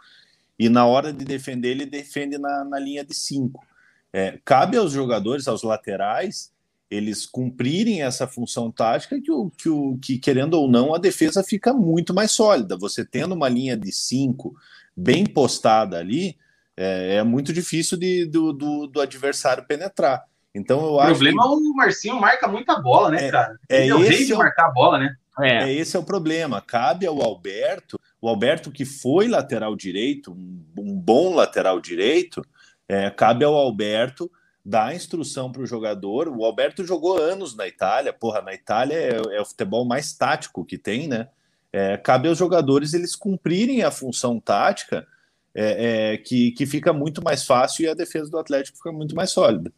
e na hora de defender, ele defende na, na linha de cinco. É, cabe aos jogadores, aos laterais, eles cumprirem essa função tática que, o, que, o, que, querendo ou não, a defesa fica muito mais sólida. Você tendo uma linha de cinco bem postada ali, é, é muito difícil de, do, do, do, adversário penetrar. Então eu o acho. O problema que... é o Marcinho marca muita bola, né, é, cara? É Ele é o rei de marcar a bola, né? é. é. esse é o problema. Cabe ao Alberto, o Alberto que foi lateral direito, um, um bom lateral direito, é, cabe ao Alberto dar instrução para o jogador. O Alberto jogou anos na Itália, porra, na Itália é, é o futebol mais tático que tem, né? É, cabe aos jogadores eles cumprirem a função tática, é, é, que, que fica muito mais fácil e a defesa do Atlético fica muito mais sólida.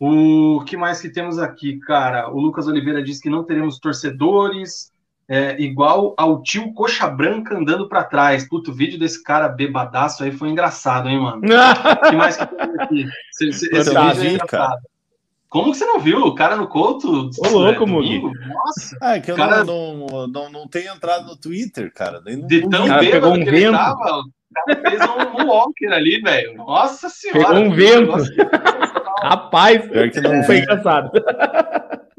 O que mais que temos aqui, cara? O Lucas Oliveira diz que não teremos torcedores, é, igual ao tio Coxa Branca andando para trás. Puto, o vídeo desse cara bebadaço aí foi engraçado, hein, mano? O que mais que tem aqui? Esse, esse, vídeo é engraçado. Como que você não viu? O cara no Couto? Ô, louco, domingo? Nossa. Ah, é que eu cara... não, não, não, não tenho entrado no Twitter, cara. Nem de tão cara, pegou um vento. Tava, o cara fez um, um walker ali, velho. Nossa senhora. Pegou um vento. Rapaz, que não foi engraçado.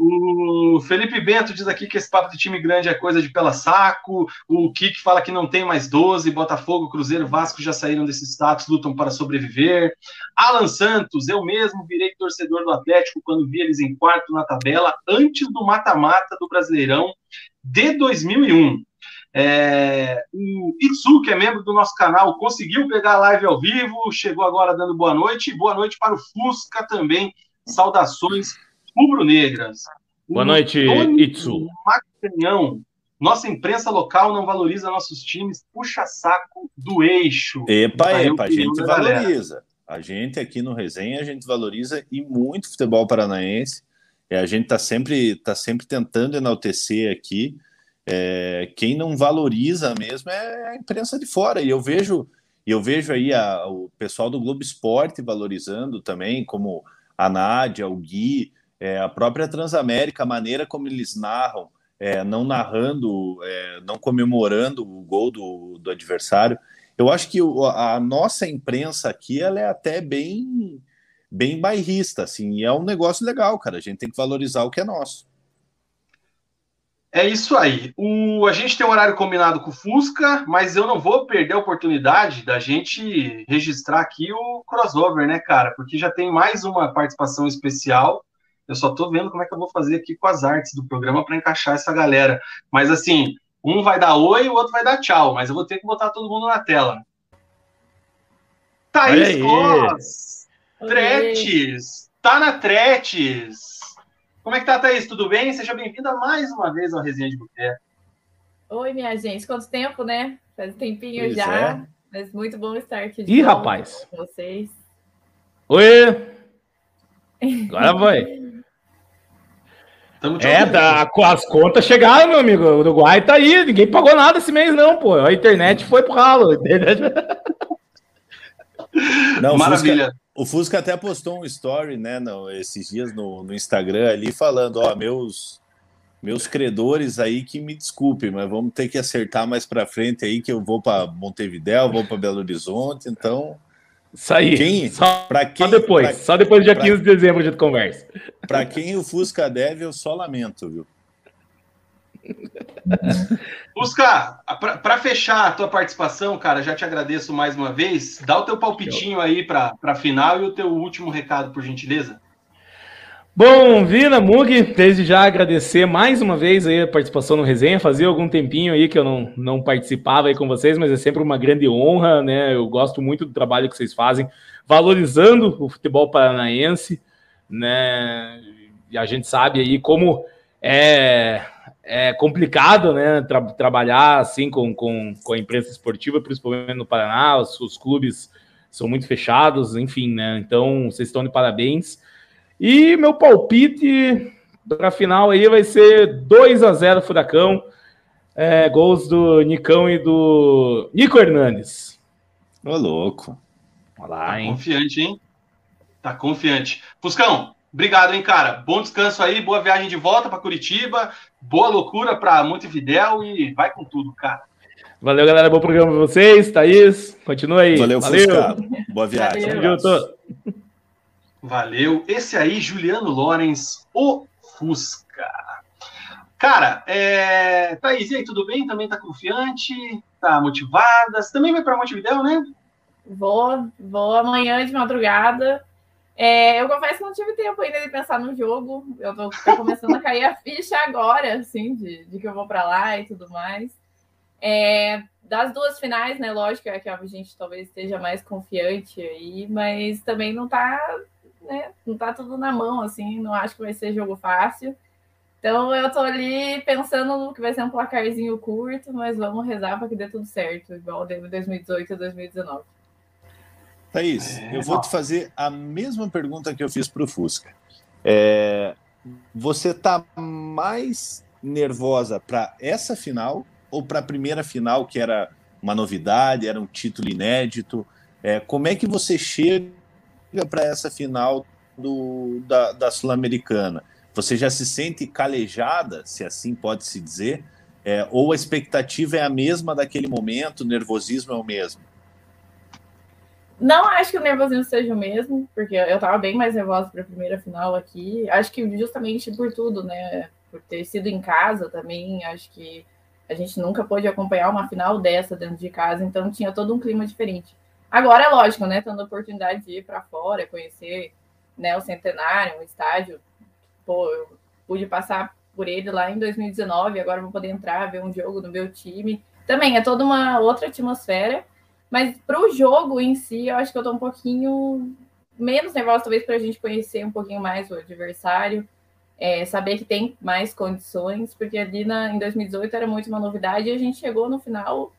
O Felipe Bento diz aqui que esse papo de time grande é coisa de pela saco. O Kik fala que não tem mais 12. Botafogo, Cruzeiro, Vasco já saíram desse status, lutam para sobreviver. Alan Santos, eu mesmo virei torcedor do Atlético quando vi eles em quarto na tabela, antes do mata-mata do Brasileirão de 2001. É, o Itsu, que é membro do nosso canal, conseguiu pegar a live ao vivo, chegou agora dando boa noite. Boa noite para o Fusca também. Saudações rubro-negras. Boa noite, Itsu. Macanhão. Nossa imprensa local não valoriza nossos times, puxa saco do eixo. Epa, epa, a gente valoriza. Galera. A gente aqui no Resenha, a gente valoriza e muito futebol paranaense. E a gente está sempre, tá sempre tentando enaltecer aqui. É, quem não valoriza mesmo é a imprensa de fora. E eu vejo, eu vejo aí a, o pessoal do Globo Esporte valorizando também, como a Nádia, o Gui, é, a própria Transamérica, a maneira como eles narram, é, não narrando, é, não comemorando o gol do, do adversário. Eu acho que a nossa imprensa aqui ela é até bem bem bairrista, assim, e é um negócio legal, cara. A gente tem que valorizar o que é nosso. É isso aí. O, a gente tem um horário combinado com o Fusca, mas eu não vou perder a oportunidade da gente registrar aqui o crossover, né, cara? Porque já tem mais uma participação especial eu só tô vendo como é que eu vou fazer aqui com as artes do programa para encaixar essa galera. Mas assim, um vai dar oi e o outro vai dar tchau, mas eu vou ter que botar todo mundo na tela. Thaís Cos, Tretes, tá na Tretes. Como é que tá, Thaís? Tudo bem? Seja bem-vinda mais uma vez ao Resenha de Boteco. Oi, minha gente. Quanto tempo, né? Faz um tempinho pois já. É. Mas muito bom estar aqui de Ih, rapaz. com vocês. Oi! Agora vai. É, tá, as contas chegaram, meu amigo. O Uruguai tá aí, ninguém pagou nada esse mês, não, pô. A internet foi pro ralo. Não, Maravilha. O Fusca, o Fusca, até postou um story, né, no, esses dias no, no Instagram ali, falando: ó, meus, meus credores aí que me desculpem, mas vamos ter que acertar mais para frente aí, que eu vou para Montevidéu, vou para Belo Horizonte, então isso aí. Quem, só, quem, só depois. Pra, só depois do dia pra, 15 de dezembro a gente conversa. Para quem o Fusca deve, eu só lamento, viu? Fusca, para fechar a tua participação, cara, já te agradeço mais uma vez. Dá o teu palpitinho aí para a final e o teu último recado, por gentileza. Bom, Vina, Mug, desde já agradecer mais uma vez aí a participação no resenha. Fazia algum tempinho aí que eu não, não participava aí com vocês, mas é sempre uma grande honra, né? Eu gosto muito do trabalho que vocês fazem, valorizando o futebol paranaense, né? E a gente sabe aí como é, é complicado, né? Tra trabalhar assim com, com, com a imprensa esportiva, principalmente no Paraná, os, os clubes são muito fechados, enfim, né? Então, vocês estão de parabéns. E meu palpite para a final aí vai ser 2 a 0 Furacão. É, gols do Nicão e do Nico Hernandes. Ô, louco. Olha lá, tá hein? confiante, hein? Tá confiante. Fuscão, obrigado, hein, cara. Bom descanso aí, boa viagem de volta para Curitiba, boa loucura para Montevidéu e vai com tudo, cara. Valeu, galera. Bom programa para vocês. Thaís, continua aí. Valeu, Valeu. Fusca. Boa viagem. Valeu. Valeu. Valeu. Esse aí, Juliano Lorenz, o Fusca. Cara, é... Thaís, e aí, tudo bem? Também tá confiante? Tá motivada? Você também vai para Montevidéu, né? Vou, vou amanhã de madrugada. É, eu confesso que não tive tempo ainda de pensar no jogo. Eu tô, tô começando a cair a ficha agora, assim, de, de que eu vou para lá e tudo mais. É, das duas finais, né? Lógico que a gente talvez esteja mais confiante aí, mas também não tá, né? Não tá tudo na mão, assim. Não acho que vai ser jogo fácil. Então eu tô ali pensando no que vai ser um placarzinho curto, mas vamos rezar para que dê tudo certo, igual deu 2018 e 2019. Thaís, é, eu vou te fazer a mesma pergunta que eu fiz para o Fusca. É, você tá mais nervosa para essa final ou para a primeira final, que era uma novidade, era um título inédito? É, como é que você chega para essa final do, da, da Sul-Americana? Você já se sente calejada, se assim pode se dizer? É, ou a expectativa é a mesma daquele momento, o nervosismo é o mesmo? Não acho que o nervosismo seja o mesmo, porque eu estava bem mais nervosa para a primeira final aqui. Acho que justamente por tudo, né? Por ter sido em casa também, acho que a gente nunca pôde acompanhar uma final dessa dentro de casa, então tinha todo um clima diferente. Agora é lógico, né? Tendo a oportunidade de ir para fora, conhecer né, o centenário, o estádio, pô, eu pude passar por ele lá em 2019, agora vou poder entrar, ver um jogo no meu time. Também é toda uma outra atmosfera, mas para o jogo em si, eu acho que eu estou um pouquinho menos nervosa, talvez para a gente conhecer um pouquinho mais o adversário, é, saber que tem mais condições, porque ali na, em 2018 era muito uma novidade e a gente chegou no final,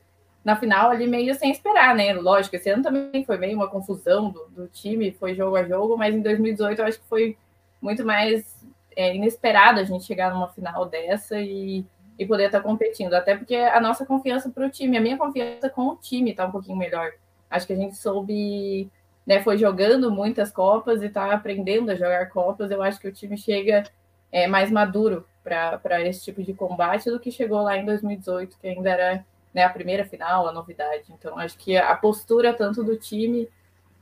na final ali meio sem esperar, né? Lógico, esse ano também foi meio uma confusão do, do time, foi jogo a jogo, mas em 2018 eu acho que foi muito mais é inesperado a gente chegar numa final dessa e, e poder estar competindo. Até porque a nossa confiança para o time, a minha confiança com o time está um pouquinho melhor. Acho que a gente soube, né, foi jogando muitas Copas e está aprendendo a jogar Copas. Eu acho que o time chega é, mais maduro para esse tipo de combate do que chegou lá em 2018, que ainda era né, a primeira final, a novidade. Então, acho que a postura tanto do time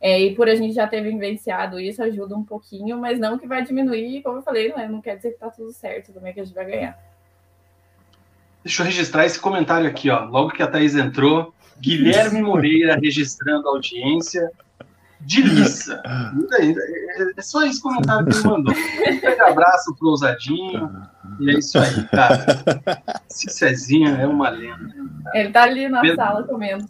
é, e por a gente já ter vivenciado isso, ajuda um pouquinho, mas não que vai diminuir, como eu falei, não, é, não quer dizer que tá tudo certo também que a gente vai ganhar. Deixa eu registrar esse comentário aqui, ó. Logo que a Thaís entrou, Guilherme Moreira registrando a audiência. Delícia. É só esse comentário que ele mandou. Um abraço pro ousadinho. E é isso aí, cara. Esse Cezinha é uma lenda. Ele tá ali na sala comendo.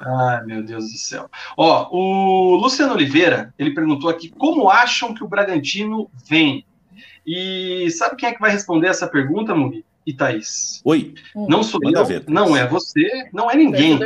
Ai, meu Deus do céu. Ó, o Luciano Oliveira, ele perguntou aqui como acham que o Bragantino vem. E sabe quem é que vai responder essa pergunta, Mugi? E Thaís? Oi. Não sou eu, não é você, não é ninguém.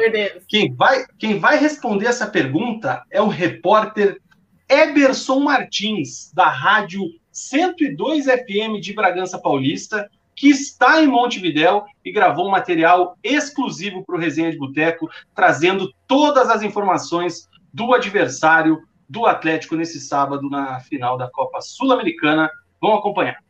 Quem vai, quem vai responder essa pergunta é o repórter Eberson Martins, da rádio 102 FM de Bragança Paulista, que está em Montevidéu e gravou um material exclusivo para o Resenha de Boteco, trazendo todas as informações do adversário do Atlético nesse sábado na final da Copa Sul-Americana. Vamos acompanhar.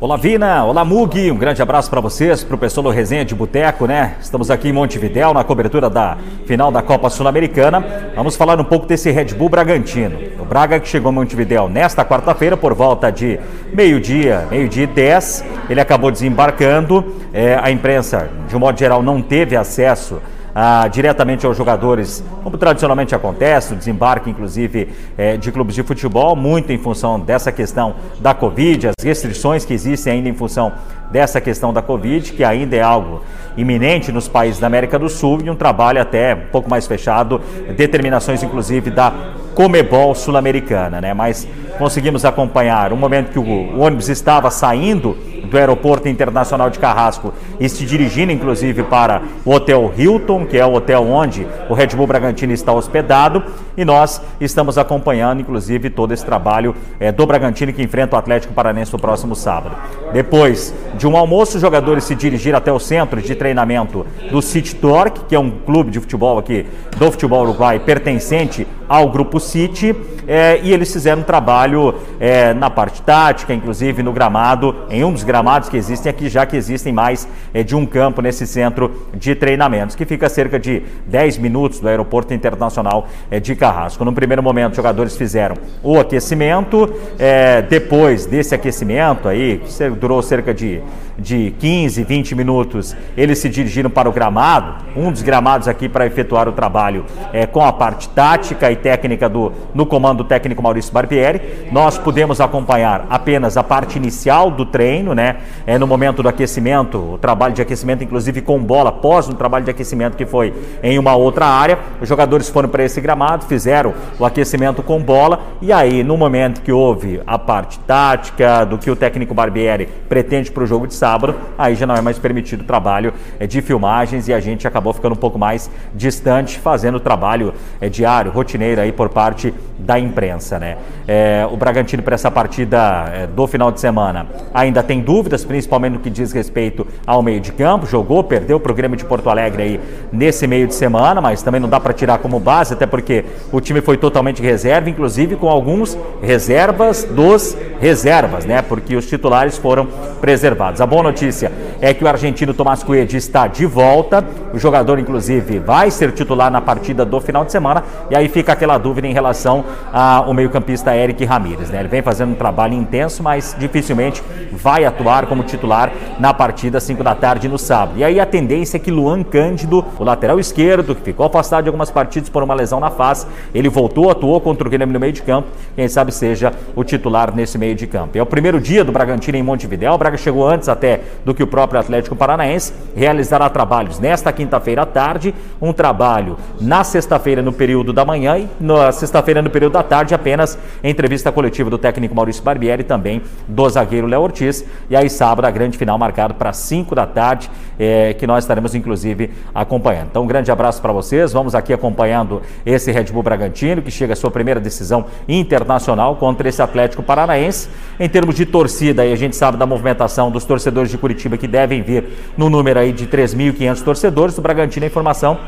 Olá Vina, olá Mug, um grande abraço para vocês, para o pessoal do Resenha de Boteco, né? Estamos aqui em Montevidéu na cobertura da final da Copa Sul-Americana. Vamos falar um pouco desse Red Bull Bragantino. O Braga que chegou em Montevidéu nesta quarta-feira por volta de meio-dia, meio-dia e dez. Ele acabou desembarcando. É, a imprensa, de um modo geral, não teve acesso ah, diretamente aos jogadores, como tradicionalmente acontece, o desembarque, inclusive, eh, de clubes de futebol, muito em função dessa questão da Covid, as restrições que existem ainda em função dessa questão da Covid, que ainda é algo iminente nos países da América do Sul, e um trabalho até um pouco mais fechado, determinações, inclusive, da Comebol Sul-Americana, né? Mas conseguimos acompanhar o momento que o ônibus estava saindo do Aeroporto Internacional de Carrasco e se dirigindo, inclusive, para o Hotel Hilton, que é o hotel onde o Red Bull Bragantino está hospedado, e nós estamos acompanhando, inclusive, todo esse trabalho é, do Bragantino que enfrenta o Atlético Paranense no próximo sábado. Depois de um almoço, os jogadores se dirigiram até o centro de treinamento do City Torque, que é um clube de futebol aqui do futebol uruguai pertencente ao Grupo City, é, e eles fizeram um trabalho é, na parte tática, inclusive no gramado, em um dos gramados que existem aqui, já que existem mais é, de um campo nesse centro de treinamentos, que fica a cerca de 10 minutos do Aeroporto Internacional é, de Carrasco. No primeiro momento, os jogadores fizeram o aquecimento, é, depois desse aquecimento aí, que durou cerca de de 15, 20 minutos, eles se dirigiram para o gramado, um dos gramados aqui para efetuar o trabalho é, com a parte tática e técnica do, no comando técnico Maurício Barbieri. Nós pudemos acompanhar apenas a parte inicial do treino, né? É, no momento do aquecimento, o trabalho de aquecimento, inclusive com bola, após um trabalho de aquecimento que foi em uma outra área. Os jogadores foram para esse gramado, fizeram o aquecimento com bola e aí, no momento que houve a parte tática, do que o técnico Barbieri pretende para o jogo de sábado, aí já não é mais permitido o trabalho é, de filmagens e a gente acabou ficando um pouco mais distante, fazendo o trabalho é, diário, rotineiro aí por parte da imprensa, né? É, o Bragantino para essa partida é, do final de semana ainda tem dúvidas, principalmente no que diz respeito ao meio de campo. Jogou, perdeu para o Grêmio de Porto Alegre aí nesse meio de semana, mas também não dá para tirar como base, até porque o time foi totalmente reserva, inclusive com alguns reservas dos reservas, né? Porque os titulares foram preservados. A boa notícia é que o argentino Tomás Coelho está de volta. O jogador, inclusive, vai ser titular na partida do final de semana. E aí fica aquela dúvida em relação ao meio-campista Eric Ramírez, né? Ele vem fazendo um trabalho intenso, mas dificilmente vai atuar como titular na partida 5 da tarde no sábado. E aí a tendência é que Luan Cândido, o lateral esquerdo, que ficou afastado de algumas partidas por uma lesão na face, ele voltou, atuou contra o Grêmio no meio de campo, quem sabe seja o titular nesse meio de campo. É o primeiro dia do Bragantino em Montevidéu, o Braga chegou antes até do que o próprio Atlético Paranaense, realizará trabalhos nesta quinta-feira à tarde, um trabalho na sexta-feira no período da manhã e na sexta-feira no período da tarde apenas entrevista coletiva do técnico Maurício Barbieri e também do zagueiro Léo Ortiz. E aí sábado a grande final marcado para 5 da tarde, é, que nós estaremos inclusive acompanhando. Então um grande abraço para vocês, vamos aqui acompanhando esse Red Bull Bragantino, que chega à sua primeira decisão internacional contra esse Atlético Paranaense. Em termos de torcida, aí a gente sabe da movimentação dos torcedores de Curitiba que devem vir no número aí de 3.500 torcedores. O Bragantino, a informação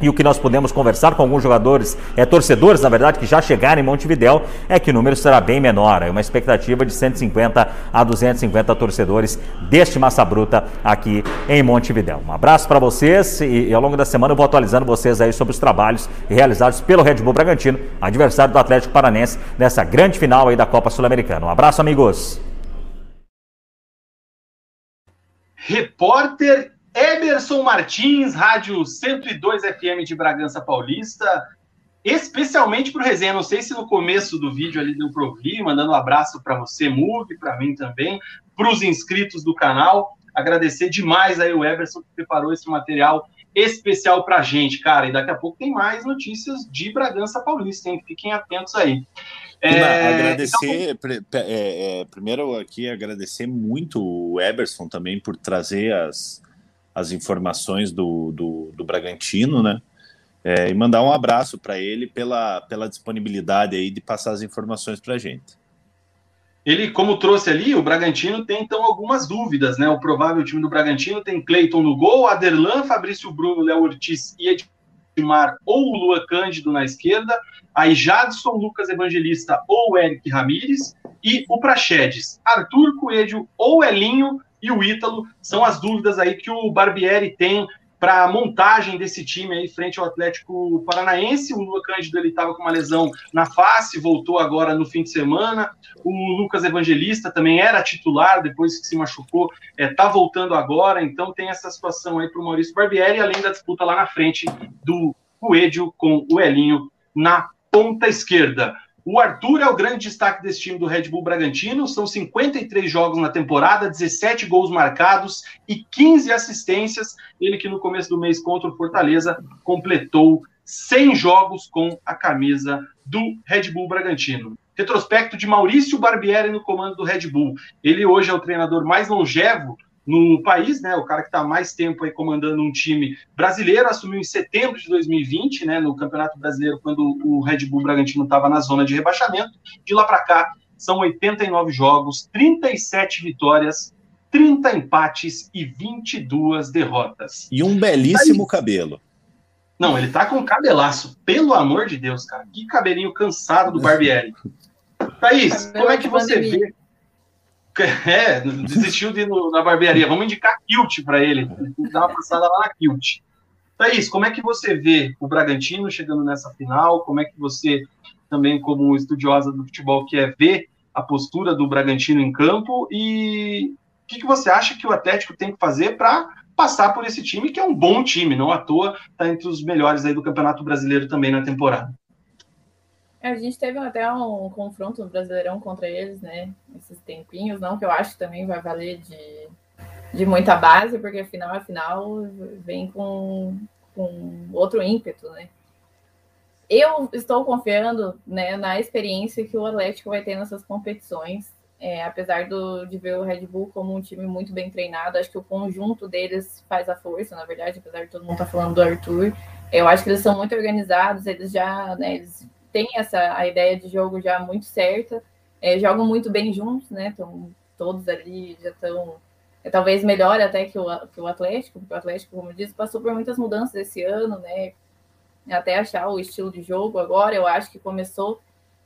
e o que nós podemos conversar com alguns jogadores, é, torcedores, na verdade, que já chegaram em Montevidéu, é que o número será bem menor. É uma expectativa de 150 a 250 torcedores deste Massa Bruta aqui em Montevidéu. Um abraço para vocês e, e, ao longo da semana eu vou atualizando vocês aí sobre os trabalhos realizados pelo Red Bull Bragantino, adversário do Atlético Paranense, nessa grande final aí da Copa Sul-Americana. Um abraço, amigos. Repórter Emerson Martins, Rádio 102 FM de Bragança Paulista, especialmente para o resenha. Não sei se no começo do vídeo ali deu para ouvir, mandando um abraço para você, Mug, para mim também, para os inscritos do canal. Agradecer demais aí o Emerson que preparou esse material especial para gente, cara. E daqui a pouco tem mais notícias de Bragança Paulista, hein? Fiquem atentos aí. É, agradecer, então... é, é, primeiro aqui agradecer muito o Eberson também por trazer as, as informações do, do, do Bragantino, né? É, e mandar um abraço para ele pela, pela disponibilidade aí de passar as informações para a gente. Ele, como trouxe ali, o Bragantino tem então algumas dúvidas, né? O provável time do Bragantino tem Cleiton no gol, Aderlan, Fabrício Bruno, Léo Ortiz e Edmar ou o Lua Cândido na esquerda, aí Jadson, Lucas Evangelista ou Eric Ramires e o Praxedes, Arthur Coelho ou Elinho e o Ítalo. São as dúvidas aí que o Barbieri tem para a montagem desse time aí frente ao Atlético Paranaense. O Lua Cândido ele estava com uma lesão na face, voltou agora no fim de semana. O Lucas Evangelista também era titular depois que se machucou, está é, tá voltando agora. Então tem essa situação aí para o Maurício Barbieri, além da disputa lá na frente do Coelho com o Elinho na ponta esquerda. O Arthur é o grande destaque desse time do Red Bull Bragantino. São 53 jogos na temporada, 17 gols marcados e 15 assistências. Ele que no começo do mês contra o Fortaleza completou 100 jogos com a camisa do Red Bull Bragantino. Retrospecto de Maurício Barbieri no comando do Red Bull. Ele hoje é o treinador mais longevo no país, né? O cara que está mais tempo aí comandando um time brasileiro, assumiu em setembro de 2020, né? No Campeonato Brasileiro, quando o Red Bull Bragantino estava na zona de rebaixamento. De lá para cá, são 89 jogos, 37 vitórias, 30 empates e 22 derrotas. E um belíssimo cabelo. Não, ele tá com um cabelaço. Pelo amor de Deus, cara. Que cabelinho cansado do Barbieri. Thaís, como é que você vê É, desistiu de ir no, na barbearia. Vamos indicar Kilt para ele. Dar uma passada lá na Kilt. Thaís, como é que você vê o Bragantino chegando nessa final? Como é que você, também como estudiosa do futebol, quer ver a postura do Bragantino em campo? E O que, que você acha que o Atlético tem que fazer para passar por esse time, que é um bom time, não à toa, está entre os melhores aí do Campeonato Brasileiro também na temporada. A gente teve até um confronto no Brasileirão contra eles, né? Esses tempinhos, não que eu acho que também vai valer de, de muita base, porque afinal, afinal, vem com, com outro ímpeto, né? Eu estou confiando né, na experiência que o Atlético vai ter nessas competições. É, apesar do, de ver o Red Bull como um time muito bem treinado, acho que o conjunto deles faz a força, na verdade, apesar de todo mundo estar tá falando do Arthur. Eu acho que eles são muito organizados, eles já né, eles têm essa a ideia de jogo já muito certa, é, jogam muito bem juntos, né? Então, todos ali já estão. É, talvez melhor até que o, que o Atlético, porque o Atlético, como eu disse, passou por muitas mudanças esse ano, né? Até achar o estilo de jogo agora, eu acho que começou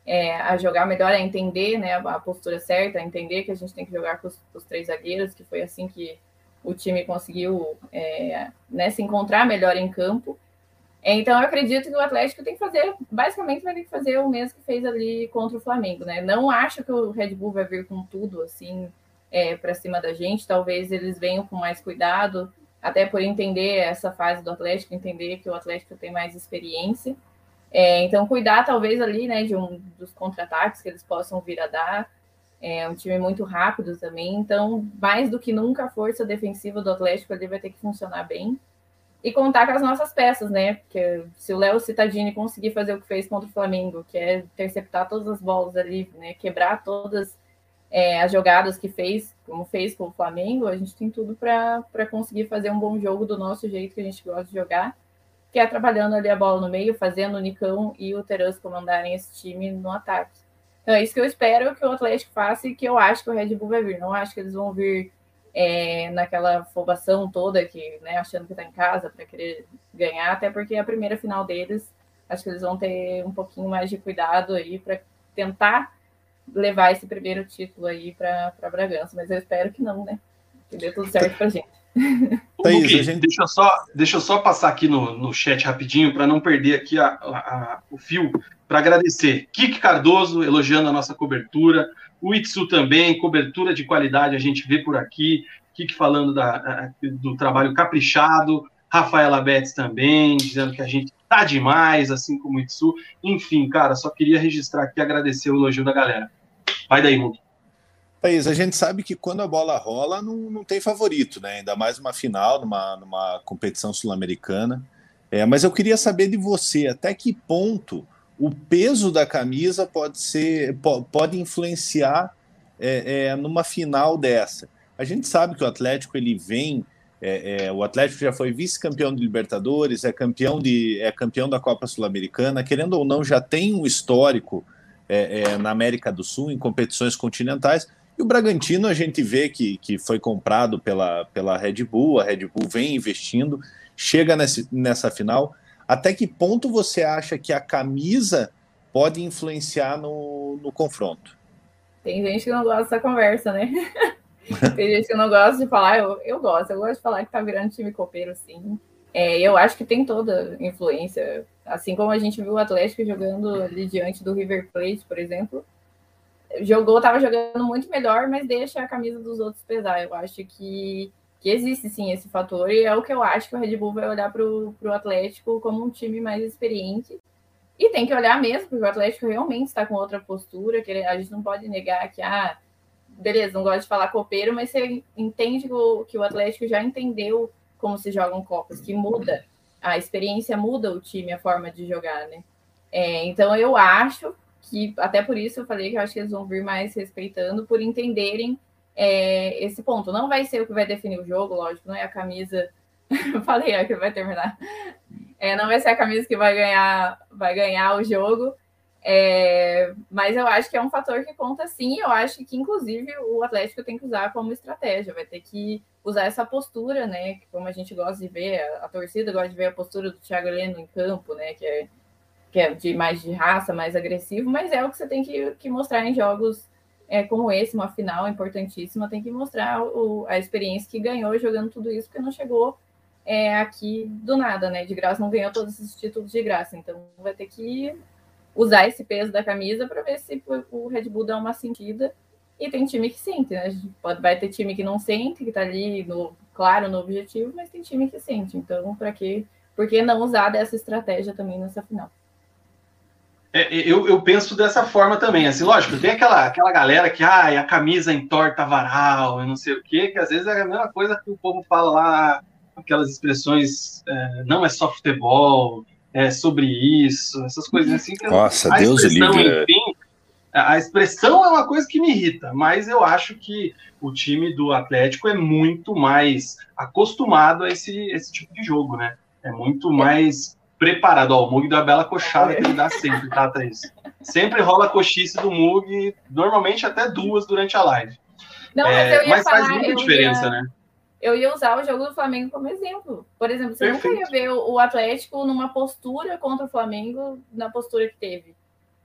é, a jogar melhor, a entender né, a postura certa, a entender que a gente tem que jogar com os, com os três zagueiros, que foi assim que o time conseguiu é, né, se encontrar melhor em campo. Então, eu acredito que o Atlético tem que fazer, basicamente, vai ter que fazer o mesmo que fez ali contra o Flamengo, né? Não acho que o Red Bull vai vir com tudo, assim, é, para cima da gente. Talvez eles venham com mais cuidado, até por entender essa fase do Atlético, entender que o Atlético tem mais experiência. É, então, cuidar talvez ali, né, de um dos contra-ataques que eles possam vir a dar. É um time muito rápido também, então, mais do que nunca, a força defensiva do Atlético ali vai ter que funcionar bem. E contar com as nossas peças, né? Porque se o Léo Cittadini conseguir fazer o que fez contra o Flamengo, que é interceptar todas as bolas ali, né? Quebrar todas é, as jogadas que fez, como fez com o Flamengo, a gente tem tudo para conseguir fazer um bom jogo do nosso jeito que a gente gosta de jogar que é trabalhando ali a bola no meio, fazendo o Nicão e o Terence comandarem esse time no ataque. Então é isso que eu espero que o Atlético faça e que eu acho que o Red Bull vai vir. Não acho que eles vão vir é, naquela afobação toda, que, né, achando que está em casa para querer ganhar, até porque a primeira final deles, acho que eles vão ter um pouquinho mais de cuidado aí para tentar levar esse primeiro título aí para Bragança, mas eu espero que não, né? Que dê tudo certo para gente. Thaís, gente... deixa, eu só, deixa eu só passar aqui no, no chat rapidinho para não perder aqui a, a, a, o fio para agradecer. Kiki Cardoso elogiando a nossa cobertura, o Itsu também, cobertura de qualidade a gente vê por aqui. Kiki falando da, do trabalho caprichado, Rafaela Betts também, dizendo que a gente tá demais, assim como o Itsu. Enfim, cara, só queria registrar aqui e agradecer o elogio da galera. Vai daí, Mundo. País, a gente sabe que quando a bola rola, não, não tem favorito, né? Ainda mais uma final, numa, numa competição sul-americana. É, mas eu queria saber de você, até que ponto o peso da camisa pode ser, pode influenciar é, é, numa final dessa. A gente sabe que o Atlético ele vem, é, é, o Atlético já foi vice-campeão de Libertadores, é campeão de, é campeão da Copa Sul-Americana, querendo ou não, já tem um histórico é, na América do Sul em competições continentais. E o Bragantino a gente vê que, que foi comprado pela, pela Red Bull, a Red Bull vem investindo, chega nesse, nessa final. Até que ponto você acha que a camisa pode influenciar no, no confronto? Tem gente que não gosta dessa conversa, né? Tem gente que não gosta de falar, eu, eu gosto, eu gosto de falar que tá virando time copeiro, sim. É, eu acho que tem toda influência. Assim como a gente viu o Atlético jogando ali diante do River Plate, por exemplo, jogou, estava jogando muito melhor, mas deixa a camisa dos outros pesar. Eu acho que, que existe sim esse fator, e é o que eu acho que o Red Bull vai olhar para o Atlético como um time mais experiente. E tem que olhar mesmo, porque o Atlético realmente está com outra postura, que a gente não pode negar que, ah, beleza, não gosto de falar copeiro, mas você entende que o, Atlético já entendeu como se jogam Copas, que muda, a experiência muda o time, a forma de jogar, né? É, então eu acho que até por isso eu falei que eu acho que eles vão vir mais respeitando, por entenderem é, esse ponto. Não vai ser o que vai definir o jogo, lógico, não é a camisa. falei, é que vai terminar. É, não vai ser a camisa que vai ganhar, vai ganhar o jogo. É, mas eu acho que é um fator que conta sim. Eu acho que, inclusive, o Atlético tem que usar como estratégia, vai ter que usar essa postura, né? Como a gente gosta de ver, a, a torcida gosta de ver a postura do Thiago Heleno em campo, né? Que é que é de mais de raça, mais agressivo, mas é o que você tem que, que mostrar em jogos é, como esse, uma final importantíssima, tem que mostrar o, a experiência que ganhou jogando tudo isso, porque não chegou é, aqui do nada, né? De graça, não ganhou todos esses títulos de graça, então vai ter que usar esse peso da camisa para ver se o Red Bull dá uma sentida E tem time que sente, né? Pode, vai ter time que não sente, que tá ali, no, claro, no objetivo, mas tem time que sente. Então, para que, por que não usar dessa estratégia também nessa final? É, eu, eu, penso dessa forma também, assim, lógico, tem aquela, aquela galera que, ai, a camisa entorta varal, e não sei o quê, que às vezes é a mesma coisa que o povo fala lá, aquelas expressões, é, não é só futebol, é sobre isso, essas coisas assim. Que Nossa, Deus o livre. Enfim, a expressão é uma coisa que me irrita, mas eu acho que o time do Atlético é muito mais acostumado a esse, esse tipo de jogo, né? É muito mais preparado. Ó, o Mug deu a bela coxada que ele dá sempre, tá, Thaís? Sempre rola coxice do Mug, normalmente até duas durante a live. Não, mas, é, mas falar, faz muita diferença, ia, né? Eu ia usar o jogo do Flamengo como exemplo. Por exemplo, você Perfeito. nunca ia ver o Atlético numa postura contra o Flamengo, na postura que teve.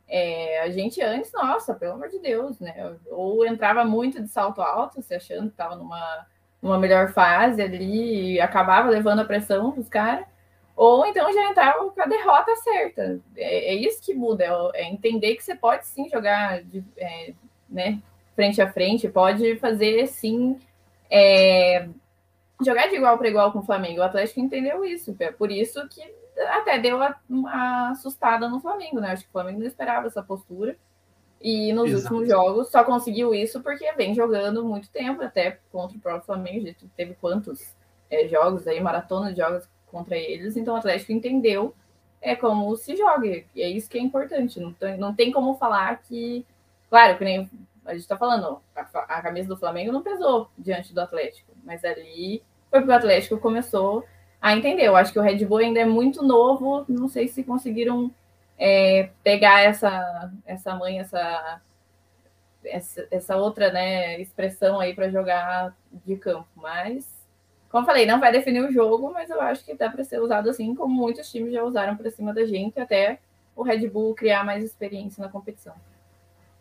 É, a gente antes, nossa, pelo amor de Deus, né? Ou entrava muito de salto alto, se achando que estava numa, numa melhor fase ali, e acabava levando a pressão dos caras ou então já entrava com a derrota certa. É, é isso que muda, é, é, entender que você pode sim jogar de, é, né, frente a frente, pode fazer sim é, jogar de igual para igual com o Flamengo. O Atlético entendeu isso, é por isso que até deu uma assustada no Flamengo, né? Acho que o Flamengo não esperava essa postura. E nos Exato. últimos jogos só conseguiu isso porque vem jogando muito tempo, até contra o próprio Flamengo. Teve quantos é, jogos aí, maratona de jogos contra eles, então o Atlético entendeu é como se joga, e é isso que é importante. Não tem, não tem como falar que. Claro, que nem a gente está falando, a, a, camisa do Flamengo não pesou diante do Atlético, mas ali foi porque o Atlético começou a entender. Eu acho que o Red Bull ainda é muito novo, não sei se conseguiram é, pegar essa, essa mãe, essa, essa, essa outra né, expressão aí para jogar de campo, mas como falei, não vai definir o jogo, mas eu acho que dá para ser usado assim, como muitos times já usaram para cima da gente, até o Red Bull criar mais experiência na competição.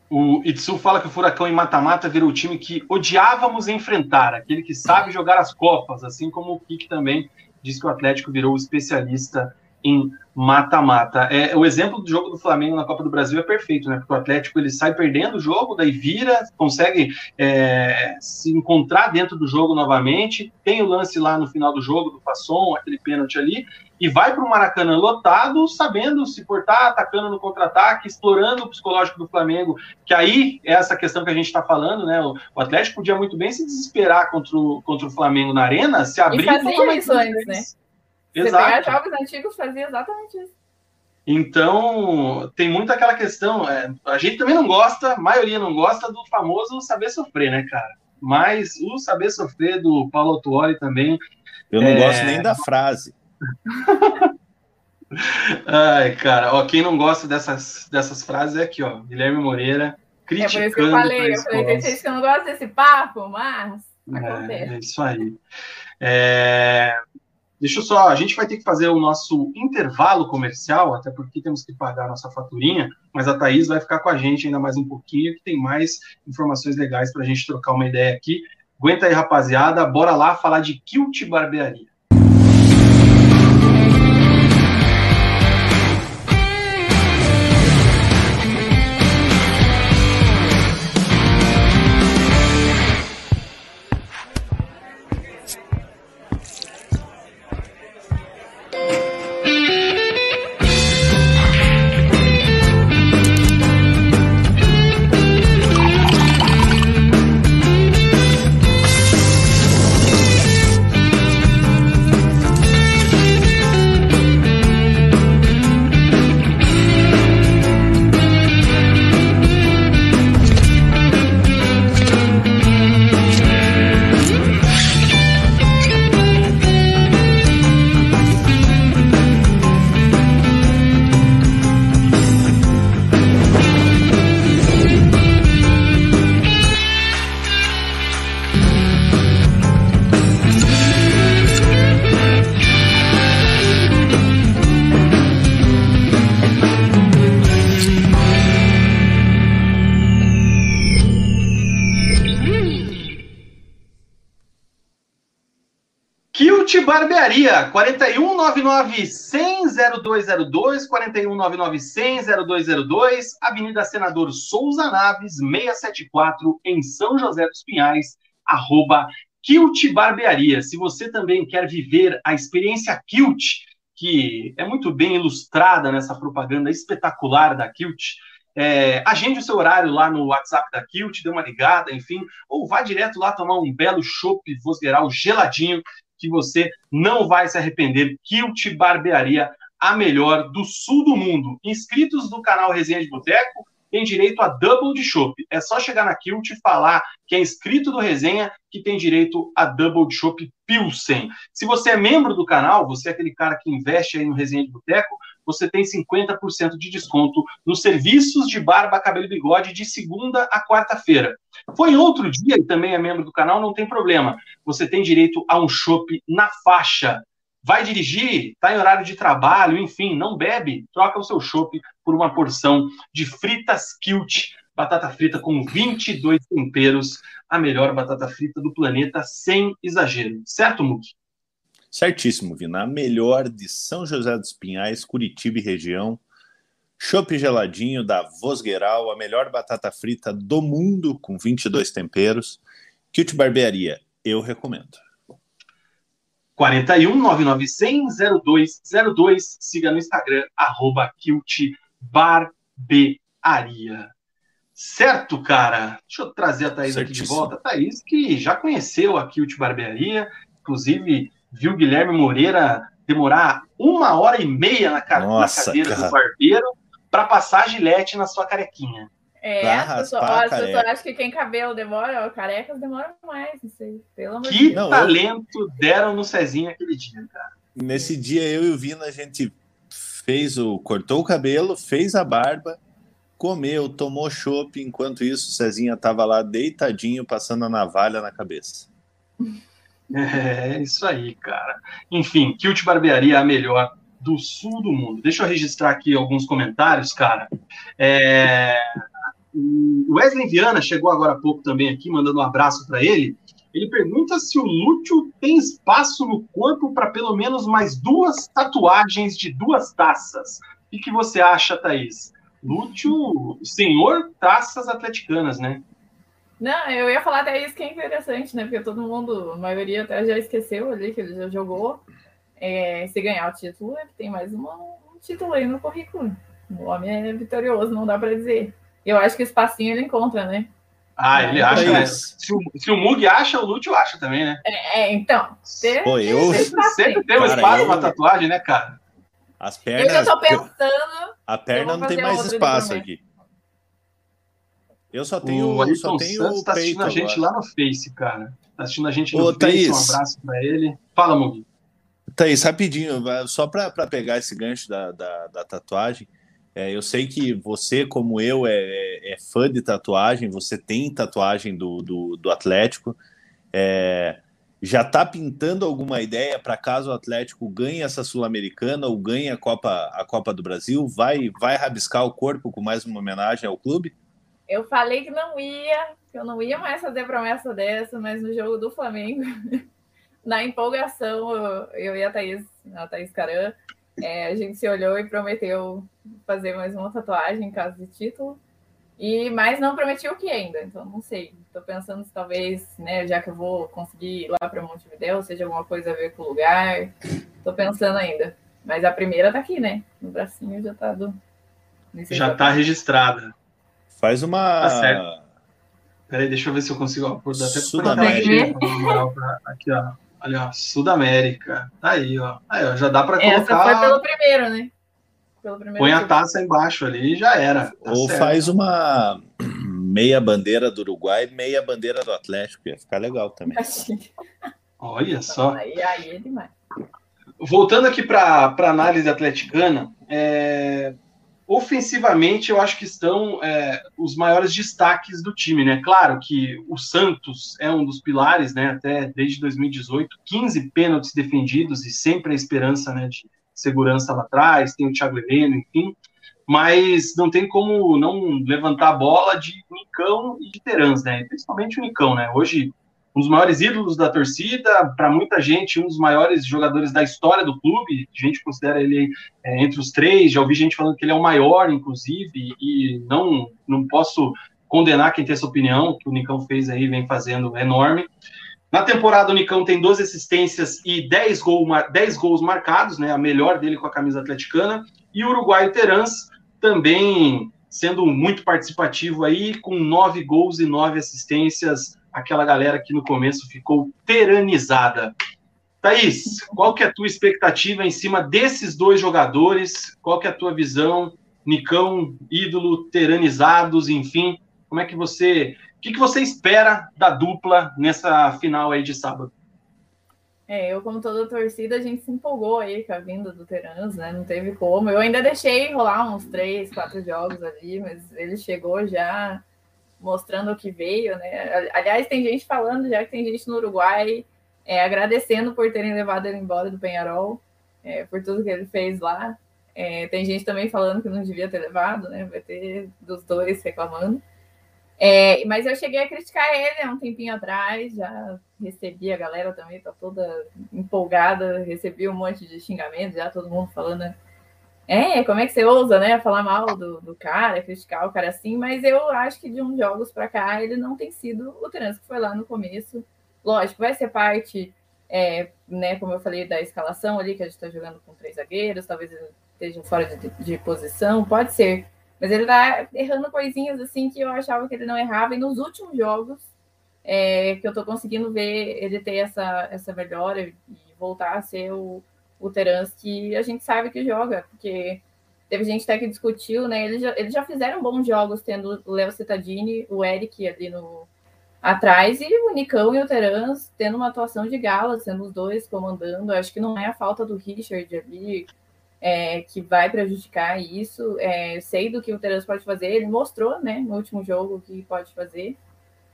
O Itsu fala que o Furacão em mata-mata virou o time que odiávamos enfrentar, aquele que sabe jogar as Copas, assim como o Kik também diz que o Atlético virou o especialista em mata-mata. É, o exemplo do jogo do Flamengo na Copa do Brasil é perfeito, né? Porque o Atlético ele sai perdendo o jogo, daí vira, consegue é, se encontrar dentro do jogo novamente. Tem o lance lá no final do jogo do Fasson, aquele pênalti ali, e vai para o Maracanã lotado, sabendo se portar, atacando no contra-ataque, explorando o psicológico do Flamengo. Que aí é essa questão que a gente está falando, né? O, o, Atlético podia muito bem se desesperar contra o, contra o Flamengo na arena, se abrir. E fazia isso antes, né? Exato. Você pegar jogos antigos, fazia exatamente isso. Então, tem muito aquela questão. É, a gente também não gosta, a maioria não gosta do famoso saber sofrer, né, cara? Mas o saber sofrer do Paulo Tuori também. Eu não é... gosto nem da frase. Ai, cara, ó, quem não gosta dessas, dessas frases é aqui, ó, Guilherme Moreira, criticando. É por isso que eu falei, eu falei, tem gente que não gosta desse papo, mas é, acontece. É, é isso aí. É, Deixa eu só, a gente vai ter que fazer o nosso intervalo comercial, até porque temos que pagar a nossa faturinha, mas a Thaís vai ficar com a gente ainda mais um pouquinho, que tem mais informações legais para a gente trocar uma ideia aqui. Aguenta aí, rapaziada, bora lá falar de Kilt Barbearia. Barbearia, 4199-100-0202, 4199-100-0202, Avenida Senador Souza Naves, 674, em São José dos Pinhais, arroba Kilt Barbearia. Se você também quer viver a experiência Kilt, que é muito bem ilustrada nessa propaganda espetacular da Kilt, é, agende o seu horário lá no WhatsApp da Kilt, dê uma ligada, enfim, ou vá direto lá tomar um belo chopp Vosgeral geladinho, que você não vai se arrepender. Kilt Barbearia, a melhor do sul do mundo. Inscritos do canal Resenha de Boteco, tem direito a double de chopp. É só chegar na Kilt e falar que é inscrito do Resenha que tem direito a double de chopp Pilsen. Se você é membro do canal, você é aquele cara que investe aí no Resenha de Boteco, você tem 50% de desconto nos serviços de barba, cabelo e bigode de segunda a quarta-feira. Foi outro dia e também é membro do canal, não tem problema. Você tem direito a um chopp na faixa. Vai dirigir, está em horário de trabalho, enfim, não bebe, troca o seu chopp por uma porção de fritas kilt, batata frita com 22 temperos, a melhor batata frita do planeta, sem exagero. Certo, Muki? Certíssimo, Vina. A melhor de São José dos Pinhais, Curitiba e região. Chopp geladinho da Vosgueiral, a melhor batata frita do mundo com 22 temperos. Kilt Barbearia, eu recomendo. 41 9900 0202. Siga no Instagram, arroba Barbearia. Certo, cara? Deixa eu trazer a Thaís Certíssimo. aqui de volta. Thaís, que já conheceu a Kilt Barbearia, inclusive viu Guilherme Moreira demorar uma hora e meia na, ca Nossa, na cadeira cara. do barbeiro para passar a gilete na sua carequinha. É, as pessoas acham que quem cabelo demora, carecas demoram mais, não sei. Pelo amor que de talento eu... deram no Cezinho aquele dia, cara. Nesse dia eu e o Vina, a gente fez o. cortou o cabelo, fez a barba, comeu, tomou chopp, enquanto isso o Cezinha tava lá deitadinho, passando a navalha na cabeça. É, isso aí, cara. Enfim, Kilt Barbearia é a melhor do sul do mundo. Deixa eu registrar aqui alguns comentários, cara. É... O Wesley Viana chegou agora há pouco também aqui, mandando um abraço para ele. Ele pergunta se o Lúcio tem espaço no corpo para pelo menos mais duas tatuagens de duas taças. O que você acha, Thaís? Lúcio, senhor taças atleticanas, né? Não, eu ia falar até isso que é interessante, né? Porque todo mundo, a maioria até já esqueceu ali que ele já jogou. É, se ganhar o título, ele tem mais uma, um título aí no currículo. O homem é vitorioso, não dá para dizer. Eu acho que espacinho ele encontra, né? Ah, ele acha. Né? Se, o, se o Mug acha, o Lúcio acha também, né? É, é então. Ter, Pô, eu... Sempre tem um espaço para tatuagem, né, cara? As pernas. Eu já tô pensando. A perna não tem mais espaço aqui. Eu só tenho, o só tenho Santos tá assistindo a gente lá no Face, cara. Tá assistindo a gente no Ô, Face, Thaís, um abraço para ele. Fala, Mugi. Thaís, rapidinho, só para pegar esse gancho da, da, da tatuagem, é, eu sei que você, como eu, é, é, é, fã de tatuagem, você tem tatuagem do, do, do Atlético. É, já está pintando alguma ideia para caso o Atlético ganhe essa Sul-Americana ou ganhe a Copa, a Copa do Brasil? Vai, vai rabiscar o corpo com mais uma homenagem ao clube? Eu falei que não ia, que eu não ia mais fazer promessa dessa, mas no jogo do Flamengo, na empolgação, eu, e a Thaís, a Thaís Caran, é, a gente se olhou e prometeu fazer mais uma tatuagem em caso de título. E mas não prometi o que ainda, então não sei. Estou pensando se talvez, né, já que eu vou conseguir ir lá para Montevideo, seja alguma coisa a ver com o lugar. Estou pensando ainda. Mas a primeira tá aqui, né? No bracinho já tá do. Já tá registrada. Faz uma. Tá certo. Peraí, deixa eu ver se eu consigo. Ó, até Sudamérica. Aqui, ó. Olha, ó, Sudamérica. Tá aí, ó. Aí, ó já dá para colocar. Essa foi pelo primeiro, né? Pelo primeiro Põe a taça embaixo ali e já era. Tá Ou certo. faz uma meia bandeira do Uruguai, meia bandeira do Atlético. Ia ficar legal também. Olha só. Aí, aí é demais. Voltando aqui para a análise atleticana, é, ofensivamente, eu acho que estão é, os maiores destaques do time, né? Claro que o Santos é um dos pilares, né? Até desde 2018, 15 pênaltis defendidos e sempre a esperança, né? De segurança lá atrás, tem o Thiago Heleno, enfim. Mas não tem como não levantar a bola de Nicão e de Terans, né? Principalmente o Nicão, né? Hoje um dos maiores ídolos da torcida, para muita gente, um dos maiores jogadores da história do clube. A gente considera ele é, entre os três. Já ouvi gente falando que ele é o maior, inclusive, e não, não posso condenar quem tem essa opinião, que o Nicão fez aí, vem fazendo enorme. Na temporada, o Nicão tem 12 assistências e 10, gol, 10 gols marcados, né, a melhor dele com a camisa atleticana. E o uruguaio Terans também sendo muito participativo aí, com nove gols e nove assistências aquela galera que no começo ficou teranizada. Thaís, qual que é a tua expectativa em cima desses dois jogadores? Qual que é a tua visão? Nicão, ídolo, teranizados, enfim. Como é que você. O que, que você espera da dupla nessa final aí de sábado? É, eu, como toda torcida, a gente se empolgou aí com a vinda do Teranos, né? Não teve como. Eu ainda deixei rolar uns três, quatro jogos ali, mas ele chegou já mostrando o que veio, né? Aliás, tem gente falando já que tem gente no Uruguai é, agradecendo por terem levado ele embora do Penharol, é, por tudo que ele fez lá. É, tem gente também falando que não devia ter levado, né? Vai ter dos dois reclamando. É, mas eu cheguei a criticar ele há um tempinho atrás, já recebi a galera também, tá toda empolgada, recebi um monte de xingamentos, já todo mundo falando é, como é que você ousa, né, falar mal do, do cara, criticar o cara assim, mas eu acho que de uns jogos para cá ele não tem sido o trânsito que foi lá no começo. Lógico, vai ser parte, é, né, como eu falei, da escalação ali, que a gente está jogando com três zagueiros, talvez ele esteja fora de, de posição, pode ser. Mas ele tá errando coisinhas assim que eu achava que ele não errava, e nos últimos jogos é, que eu tô conseguindo ver ele ter essa, essa melhora e voltar a ser o o Terans, que a gente sabe que joga, porque teve gente até que discutiu, né? Eles já, eles já fizeram bons jogos, tendo o Léo Cittadini, o Eric ali no atrás, e o Nicão e o Terans tendo uma atuação de gala, sendo os dois comandando. Acho que não é a falta do Richard ali é, que vai prejudicar isso. É, sei do que o Terans pode fazer, ele mostrou, né, no último jogo o que pode fazer.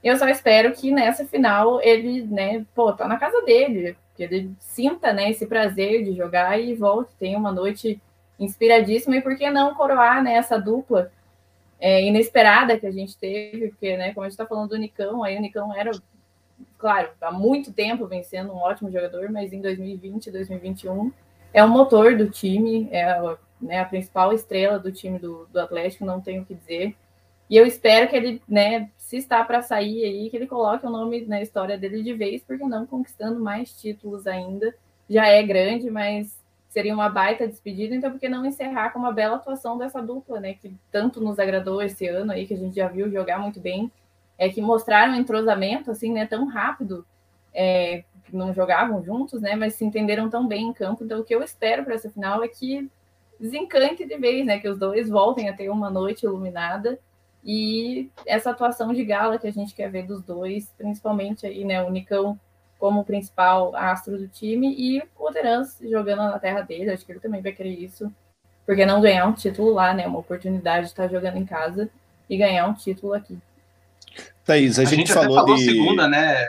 Eu só espero que nessa final ele, né, pô, tá na casa dele, que ele sinta, né, esse prazer de jogar e volte, tenha uma noite inspiradíssima e por que não coroar né, essa dupla é, inesperada que a gente teve, porque, né, como a gente está falando do Nicão, aí o Nicão era, claro, há muito tempo vencendo um ótimo jogador, mas em 2020, 2021 é o motor do time, é a, né, a principal estrela do time do, do Atlético, não tenho o que dizer. E eu espero que ele, né, se está para sair aí, que ele coloque o nome na história dele de vez, porque não conquistando mais títulos ainda. Já é grande, mas seria uma baita despedida, então por que não encerrar com uma bela atuação dessa dupla, né, que tanto nos agradou esse ano aí, que a gente já viu jogar muito bem, é que mostraram um entrosamento, assim, né, tão rápido, é, não jogavam juntos, né, mas se entenderam tão bem em campo, então o que eu espero para essa final é que desencante de vez, né, que os dois voltem a ter uma noite iluminada, e essa atuação de gala que a gente quer ver dos dois, principalmente aí, né, o Nicão como principal astro do time e o Terans jogando na terra dele, acho que ele também vai querer isso, porque não ganhar um título lá, né, uma oportunidade de estar jogando em casa e ganhar um título aqui. Thaís, a, a gente, gente, falou, falou de... segunda, né,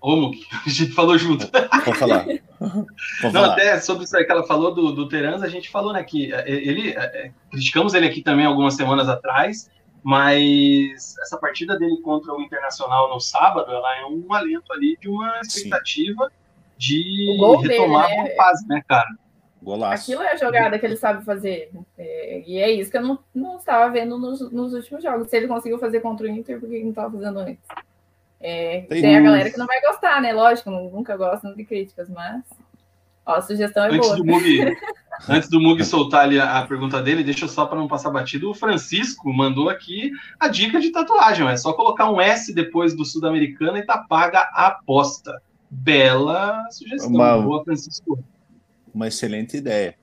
Romo, a gente falou junto. Vou falar. Vou Não, falar. até sobre isso aí que ela falou do, do Terans, a gente falou, né, que é, ele, é, criticamos ele aqui também algumas semanas atrás, mas essa partida dele contra o Internacional no sábado, ela é um alento ali de uma expectativa Sim. de retomar dele, né? uma fase, né, cara? Golaço. Aquilo é a jogada que ele sabe fazer. É, e é isso que eu não, não estava vendo nos, nos, últimos jogos. Se ele conseguiu fazer contra o Inter, por que não estava fazendo antes? É, tem, tem a galera que não vai gostar, né? Lógico, nunca gostam de críticas, mas ó, a sugestão é antes boa. Do Mugi, Antes do Mug soltar ali a, a pergunta dele, deixa eu só para não passar batido. O Francisco mandou aqui a dica de tatuagem. É só colocar um S depois do Sul-Americana e tá paga a aposta. Bela sugestão. Uma, Boa, Francisco. Uma excelente ideia.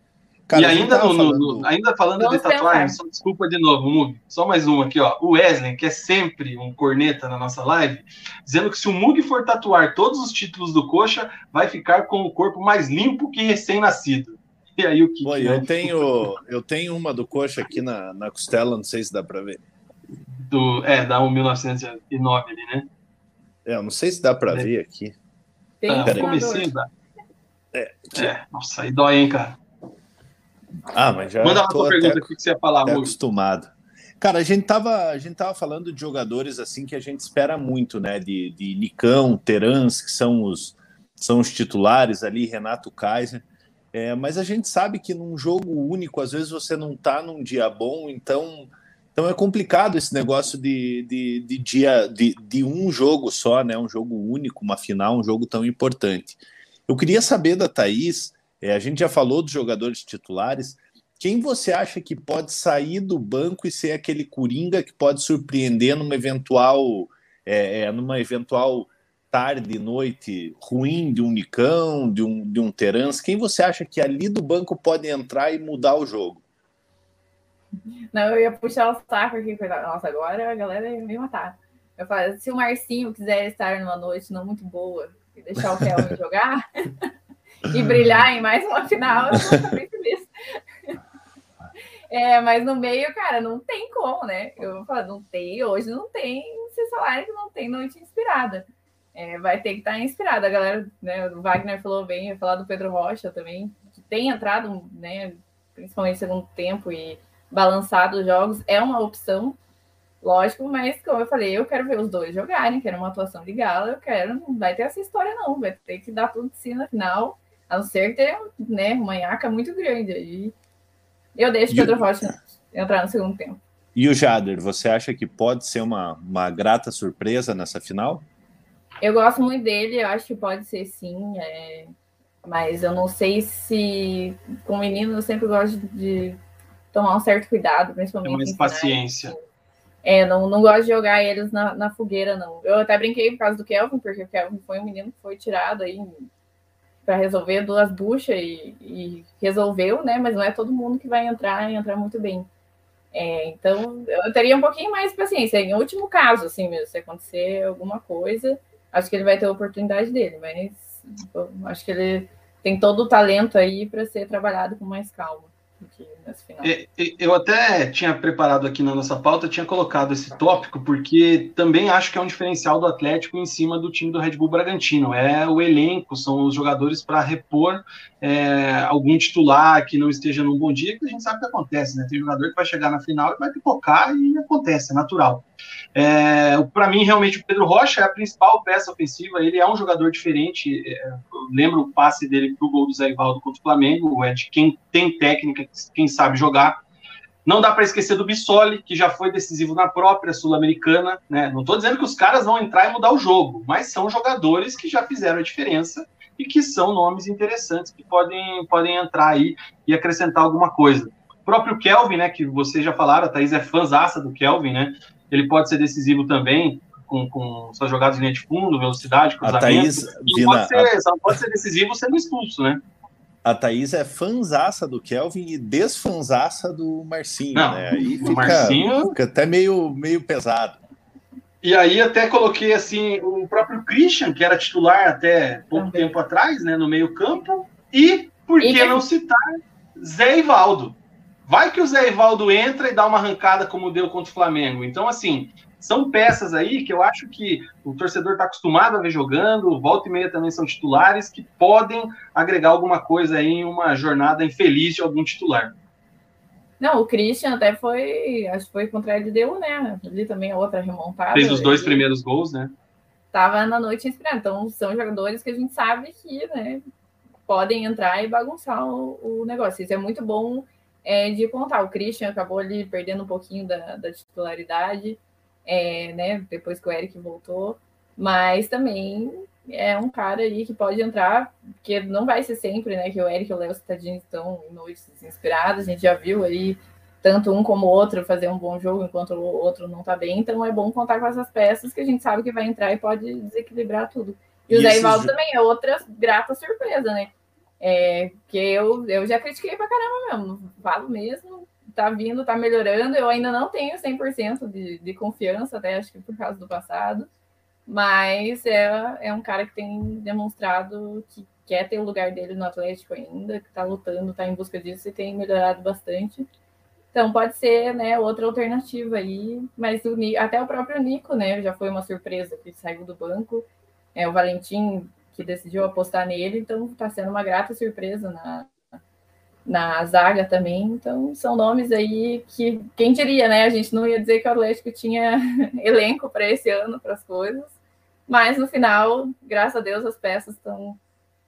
Cara, e ainda, no, falando... No, ainda falando de tatuagem, só desculpa de novo, Mug. Só mais um aqui, ó. O Wesley, que é sempre um corneta na nossa live, dizendo que se o Mug for tatuar todos os títulos do Coxa, vai ficar com o corpo mais limpo que recém-nascido. E aí o que? Pô, eu tenho eu tenho uma do coxa aqui na, na costela, não sei se dá para ver. Do, é, dá um 1909 ali, né? É, eu não sei se dá para é. ver aqui. Tem ah, comecinho, dá. É, é, nossa, aí dói, hein, cara. Ah, mas já Manda lá tua pergunta, o que você ia falar, Acostumado. Cara, a gente tava, a gente tava falando de jogadores assim que a gente espera muito, né? De, de Nicão, Terans, que são os, são os titulares ali, Renato Kaiser. É, mas a gente sabe que num jogo único, às vezes você não tá num dia bom, então, então é complicado esse negócio de, de, de dia de, de um jogo só, né? Um jogo único, uma final, um jogo tão importante. Eu queria saber da Thaís, é, a gente já falou dos jogadores titulares, quem você acha que pode sair do banco e ser aquele coringa que pode surpreender numa eventual, é, é, numa eventual tarde, noite ruim de um Nicão, de um, de um Terans? Quem você acha que ali do banco pode entrar e mudar o jogo? Não, eu ia puxar o saco aqui. Nossa, agora a galera ia me matar. Eu falo, se o Marcinho quiser estar numa noite não muito boa e deixar o Kelvin jogar e brilhar em mais uma final, eu tô feliz. É, mas no meio, cara, não tem como, né? Eu falo, não tem, hoje não tem salário que não tem noite inspirada. É, vai ter que estar tá inspirada. A galera, né? O Wagner falou bem, ia falar do Pedro Rocha também, que tem entrado, né? Principalmente segundo tempo e balançado os jogos, é uma opção, lógico, mas como eu falei, eu quero ver os dois jogarem, quero uma atuação de gala, eu quero, não vai ter essa história, não, vai ter que dar tudo de si na final, a não ser ter, né, uma nhaca muito grande aí eu deixo o Pedro Rocha entrar no segundo tempo. E o Jader, você acha que pode ser uma, uma grata surpresa nessa final? Eu gosto muito dele, eu acho que pode ser sim, é... mas eu não sei se com menino eu sempre gosto de tomar um certo cuidado, principalmente. Tem mais paciência. É, não, não gosto de jogar eles na, na fogueira, não. Eu até brinquei por causa do Kelvin, porque o Kelvin foi um menino que foi tirado aí para resolver duas buchas e, e, resolveu, né? Mas não é todo mundo que vai entrar e entrar muito bem. É, então, eu teria um pouquinho mais de paciência. Em último caso, assim mesmo, se acontecer alguma coisa, acho que ele vai ter a oportunidade dele, mas acho que ele tem todo o talento aí para ser trabalhado com mais calma final. Eu até tinha preparado aqui na nossa pauta, tinha colocado esse tópico, porque também acho que é um diferencial do Atlético em cima do time do Red Bull Bragantino. É o elenco, são os jogadores para repor é, algum titular que não esteja num bom dia, que a gente sabe que acontece, né? Tem jogador que vai chegar na final e vai pipocar e acontece, é natural. É, para mim, realmente, o Pedro Rocha é a principal peça ofensiva. Ele é um jogador diferente. É, lembro o passe dele para o gol do Zé Ivaldo contra o Flamengo. É de quem tem técnica, quem sabe jogar. Não dá para esquecer do Bissoli, que já foi decisivo na própria Sul-Americana. Né? Não estou dizendo que os caras vão entrar e mudar o jogo, mas são jogadores que já fizeram a diferença e que são nomes interessantes que podem, podem entrar aí e acrescentar alguma coisa. O próprio Kelvin, né, que vocês já falaram, a Thaís é fãzaça do Kelvin, né? ele pode ser decisivo também com, com suas jogadas de linha de fundo, velocidade, cruzamento. A Thaís, Vina, pode ser, a... Só pode ser decisivo sendo expulso, né? A Thaís é fanzaça do Kelvin e desfanzaça do Marcinho, Não, né? Aí fica, Marcinho... fica até meio, meio pesado. E aí até coloquei assim o próprio Christian, que era titular até pouco tempo atrás, né, no meio campo, e por que não citar Zé Ivaldo? Vai que o Zé Ivaldo entra e dá uma arrancada como deu contra o Flamengo. Então, assim, são peças aí que eu acho que o torcedor está acostumado a ver jogando, volta e meia também são titulares, que podem agregar alguma coisa aí em uma jornada infeliz de algum titular. Não, o Christian até foi, acho que foi contra ele deu, né? Ali também a outra remontada. Fez os dois primeiros gols, né? Tava na noite inspirada. Então, são jogadores que a gente sabe que, né, podem entrar e bagunçar o, o negócio. Isso é muito bom é, de contar. O Christian acabou ali perdendo um pouquinho da, da titularidade, é, né? Depois que o Eric voltou, mas também é um cara aí que pode entrar, porque não vai ser sempre, né? Que o Eric e o Léo Citadini estão em noites inspiradas, a gente já viu aí tanto um como o outro fazer um bom jogo enquanto o outro não tá bem, então é bom contar com essas peças que a gente sabe que vai entrar e pode desequilibrar tudo. E, e o Zé Ivaldo também é outra grata surpresa, né? É, que eu, eu já critiquei pra caramba mesmo, falo mesmo, tá vindo, tá melhorando, eu ainda não tenho 100% de, de confiança, até acho que por causa do passado, mas é, é um cara que tem demonstrado que quer ter o lugar dele no Atlético ainda, que tá lutando, tá em busca disso e tem melhorado bastante. Então pode ser, né, outra alternativa aí, mas o, até o próprio Nico, né, já foi uma surpresa que saiu do banco. É, o Valentim que decidiu apostar nele, então está sendo uma grata surpresa na, na zaga também. Então, são nomes aí que, quem diria, né? A gente não ia dizer que o Atlético tinha elenco para esse ano, para as coisas. Mas no final, graças a Deus, as peças estão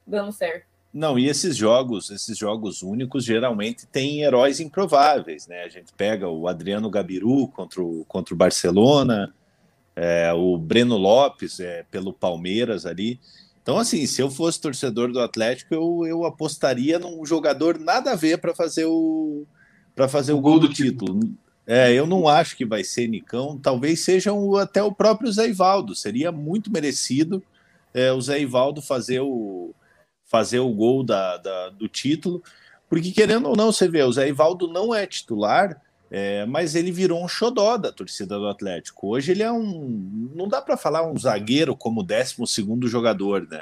dando certo. Não, e esses jogos, esses jogos únicos geralmente têm heróis improváveis, né? A gente pega o Adriano Gabiru contra o, contra o Barcelona, é, o Breno Lopes é, pelo Palmeiras ali. Então, assim, se eu fosse torcedor do Atlético, eu, eu apostaria num jogador nada a ver para fazer o para fazer o, o gol do título. título. É, eu não acho que vai ser Nicão. Talvez seja o, até o próprio Zé Ivaldo. Seria muito merecido é, o Zé Ivaldo fazer o fazer o gol da, da, do título, porque querendo ou não, você vê, o Zé Ivaldo não é titular, é, mas ele virou um xodó da torcida do Atlético. Hoje ele é um. Não dá para falar um zagueiro como 12 jogador, né?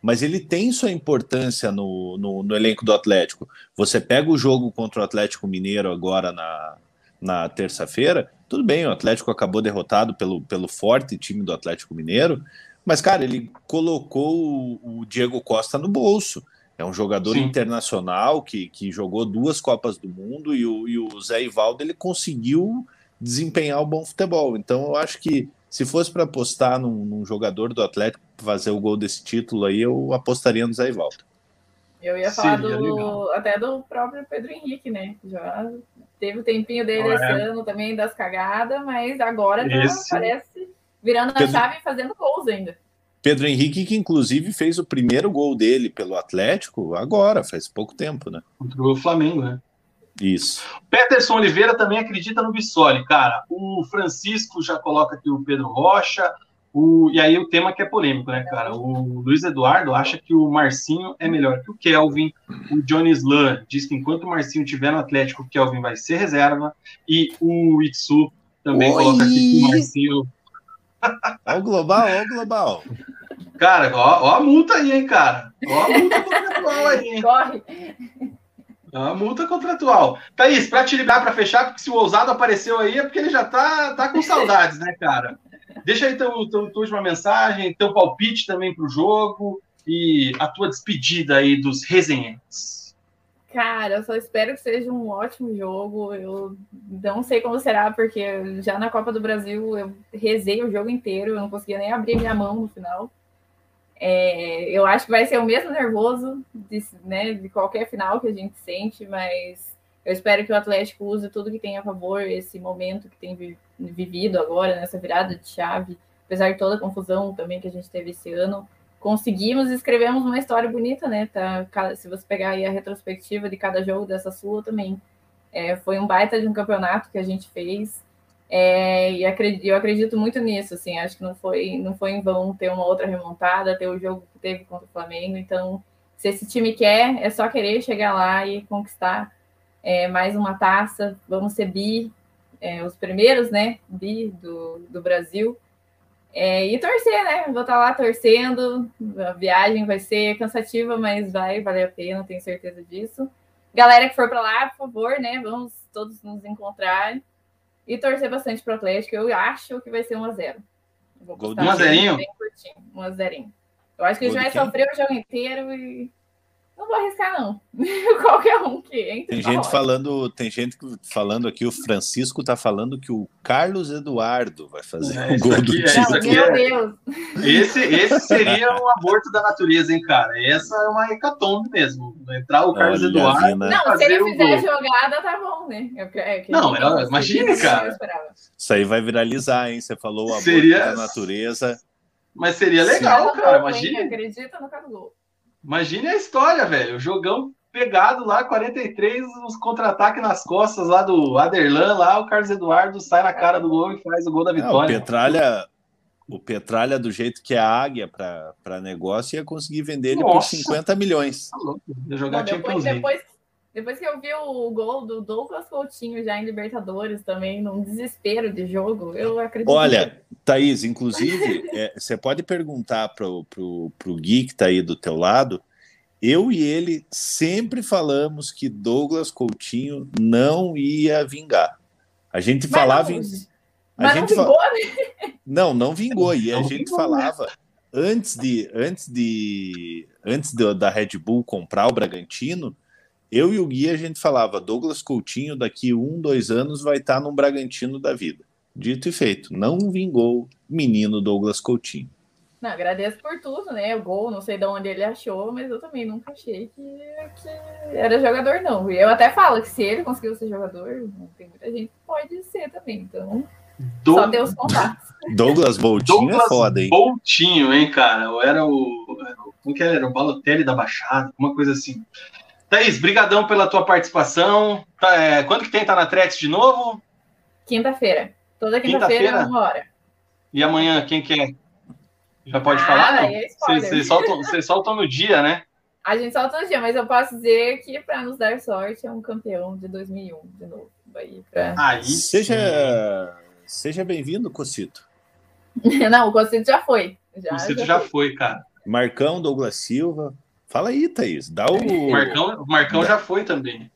Mas ele tem sua importância no, no, no, elenco do Atlético. Você pega o jogo contra o Atlético Mineiro agora na, na terça-feira, tudo bem, o Atlético acabou derrotado pelo, pelo forte time do Atlético Mineiro, mas, cara, ele colocou o, o Diego Costa no bolso. É um jogador Sim. internacional que, que jogou duas Copas do Mundo e o, e o Zé Ivaldo ele conseguiu desempenhar o um bom futebol. Então eu acho que se fosse para apostar num, num, jogador do Atlético fazer o gol desse título aí, eu apostaria no Zé Ivaldo. Eu ia falar do, até do próprio Pedro Henrique, né? Já teve o tempinho dele ah, esse é. ano também das cagadas, mas agora esse... parece virando Pedro... a chave e fazendo gols ainda. Pedro Henrique, que inclusive fez o primeiro gol dele pelo Atlético agora, faz pouco tempo, né? Contra o Flamengo, né? Isso. Peterson Oliveira também acredita no Bissoli, cara. O Francisco já coloca aqui o Pedro Rocha. O... E aí o tema que é polêmico, né, cara? O Luiz Eduardo acha que o Marcinho é melhor que o Kelvin. O Johnny Slan diz que enquanto o Marcinho estiver no Atlético, o Kelvin vai ser reserva. E o Itsu também Oi. coloca aqui que o Marcinho Olha o global, olha o global. Cara, ó, ó, a multa aí, hein, cara. Ó a multa contratual aí, hein? Corre. Ó a multa contratual. Thaís, pra te ligar pra fechar, porque se o ousado apareceu aí é porque ele já tá, tá com saudades, né, cara? Deixa aí tua, tua, tua última mensagem, teu palpite também pro jogo e a tua despedida aí dos resenhantes. Cara, eu só espero que seja um ótimo jogo. Eu não sei como será, porque já na Copa do Brasil eu rezei o jogo inteiro, eu não conseguia nem abrir minha mão no final. É, eu acho que vai ser o mesmo nervoso de, né, de qualquer final que a gente sente, mas eu espero que o Atlético use tudo que tem a favor, esse momento que tem vivido agora, nessa virada de chave, apesar de toda a confusão também que a gente teve esse ano conseguimos e escrevemos uma história bonita, né? Tá, se você pegar aí a retrospectiva de cada jogo dessa sua também. É, foi um baita de um campeonato que a gente fez. É, e acredito, eu acredito muito nisso, assim, acho que não foi, não foi em vão ter uma outra remontada, ter o jogo que teve contra o Flamengo. Então, se esse time quer, é só querer chegar lá e conquistar é, mais uma taça. Vamos ser bi, é, os primeiros, né? Bi do, do Brasil. É, e torcer, né? Vou estar lá torcendo. A viagem vai ser cansativa, mas vai valer a pena, tenho certeza disso. Galera que for para lá, por favor, né? Vamos todos nos encontrar e torcer bastante para o Atlético. Eu acho que vai ser 1 a 0 Gol de 1 a 0 1 a 0 Eu acho que a gente vai sofrer o jogo inteiro e não vou arriscar, não. Qualquer um que entre. Tem gente falando, tem gente falando aqui, o Francisco tá falando que o Carlos Eduardo vai fazer é, o gol do é, time. Meu Deus. Esse, esse seria um aborto da natureza, hein, cara? Essa é uma hecatombe mesmo. Entrar o Carlos Olha, Eduardo. Não, se ele fizer jogada, tá bom, né? É, é não, é, imagina, cara. Isso aí vai viralizar, hein? Você falou o aborto seria... da natureza. Mas seria legal, Sim. cara. Imagina. Acredita no Carlos. Imagine a história, velho. O jogão pegado lá, 43, os contra-ataques nas costas lá do Aderlan, lá o Carlos Eduardo sai na cara do gol e faz o gol da vitória. Não, o Petralha, o Petralha, do jeito que é a águia para negócio, ia conseguir vender ele Nossa. por 50 milhões. Tá jogar Não, depois, depois, depois que eu vi o gol do Douglas Coutinho já em Libertadores também, num desespero de jogo, eu acredito. Olha, Thaís, inclusive, é, você pode perguntar para o pro, pro Gui que está aí do teu lado. Eu e ele sempre falamos que Douglas Coutinho não ia vingar. A gente mas falava não, em. A mas gente não vingou, né? Não, não vingou. E a não gente vingou, falava né? antes de antes de antes de, da Red Bull comprar o Bragantino, Eu e o Gui a gente falava, Douglas Coutinho daqui um, dois anos vai estar no Bragantino da vida. Dito e feito, não vingou menino Douglas Coutinho. Não, agradeço por tudo, né? O gol, não sei de onde ele achou, mas eu também nunca achei que, que era jogador, não. E eu até falo que se ele conseguiu ser jogador, tem muita gente que pode ser também. Então, do... só Deus contatos. Douglas Boltinho é Douglas é foda, hein? Boltinho, hein, cara? Eu era o. Como que era? O Balotelli da Baixada, uma coisa assim. Thaís, brigadão pela tua participação. Tá, é, quando que tem Tá na Trex de novo? Quinta-feira. Toda quinta-feira, quinta uma hora. E amanhã, quem que é? Já pode ah, falar? É Vocês soltam, soltam no dia, né? A gente solta no dia, mas eu posso dizer que, para nos dar sorte, é um campeão de 2001 de novo. Aí, pra... Aí seja, seja bem-vindo, Cocito. Não, o Cocito já foi. Já, Cocito já, já foi. foi, cara. Marcão, Douglas Silva. Fala aí, Thaís. Dá o. Marcão, Marcão já foi também.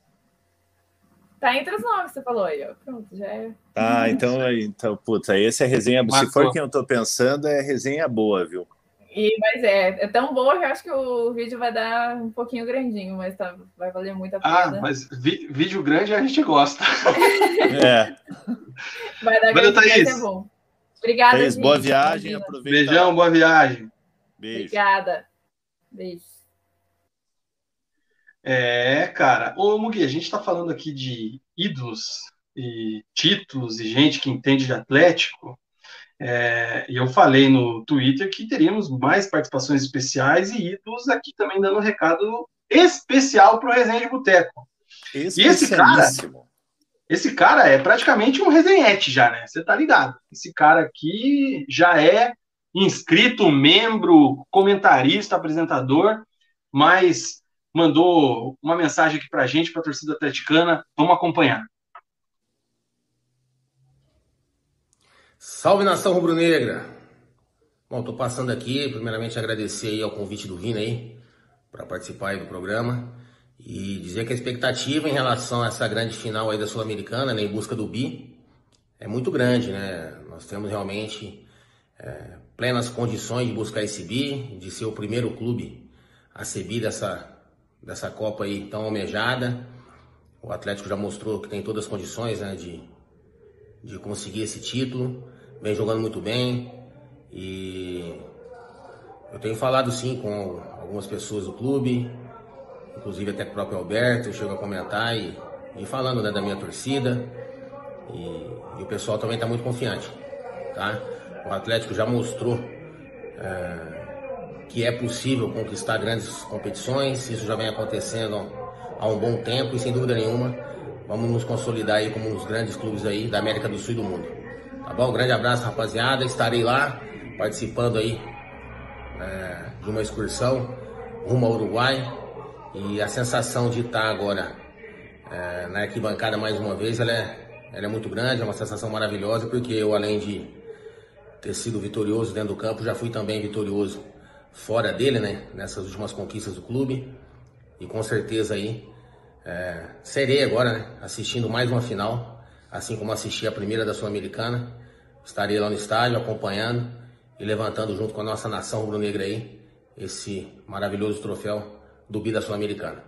Tá entre os nomes, você falou aí, ó. Pronto, já é. Tá, então, então puta, esse é resenha. Marcou. Se for quem eu tô pensando, é resenha boa, viu? E, mas é, é tão boa que eu acho que o vídeo vai dar um pouquinho grandinho, mas tá, vai valer muito a ah, pena. Ah, mas vi, vídeo grande a gente gosta. é. Vai dar grande, Thaís. é bom. Obrigada, Thaís, gente. Boa viagem, aproveita. Beijão, boa viagem. Beijo. Obrigada. Beijo. É, cara. Ô, Mugi, a gente está falando aqui de ídolos e títulos e gente que entende de Atlético. É, e eu falei no Twitter que teríamos mais participações especiais e ídolos aqui também dando um recado especial para o Resenha de Boteco. E esse cara, esse cara é praticamente um resenhete já, né? Você tá ligado? Esse cara aqui já é inscrito, membro, comentarista, apresentador, mas mandou uma mensagem aqui para a gente, para a torcida atleticana. Vamos acompanhar. Salve nação rubro-negra! Bom, estou passando aqui, primeiramente agradecer aí ao convite do Vina aí para participar do programa e dizer que a expectativa em relação a essa grande final aí da Sul-Americana, né, em busca do bi, é muito grande, né? Nós temos realmente é, plenas condições de buscar esse bi, de ser o primeiro clube a ser bi dessa dessa Copa aí tão almejada. O Atlético já mostrou que tem todas as condições né, de, de conseguir esse título. Vem jogando muito bem. E eu tenho falado sim com algumas pessoas do clube, inclusive até com o próprio Alberto, chegou a comentar e, e falando né, da minha torcida. E, e, o pessoal também está muito confiante. Tá? O Atlético já mostrou. É, que é possível conquistar grandes competições, isso já vem acontecendo há um bom tempo e sem dúvida nenhuma vamos nos consolidar aí como um dos grandes clubes aí da América do Sul e do mundo. Tá bom? Um grande abraço, rapaziada. Estarei lá participando aí é, de uma excursão rumo ao Uruguai e a sensação de estar agora é, na arquibancada mais uma vez, ela é, ela é muito grande, é uma sensação maravilhosa porque eu além de ter sido vitorioso dentro do campo, já fui também vitorioso fora dele, né? Nessas últimas conquistas do clube. E com certeza aí é, serei agora, né? Assistindo mais uma final, assim como assisti a primeira da Sul-Americana. Estarei lá no estádio acompanhando e levantando junto com a nossa nação rubro-negra aí esse maravilhoso troféu do Bi da Sul-Americana.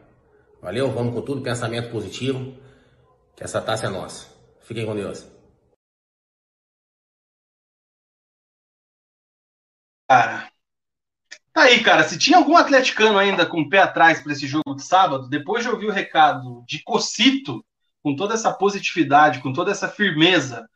Valeu, vamos com tudo, pensamento positivo, que essa taça é nossa. Fiquem com Deus. Cara, aí, cara, se tinha algum atleticano ainda com o pé atrás para esse jogo de sábado, depois de ouvir o recado de Cocito, com toda essa positividade, com toda essa firmeza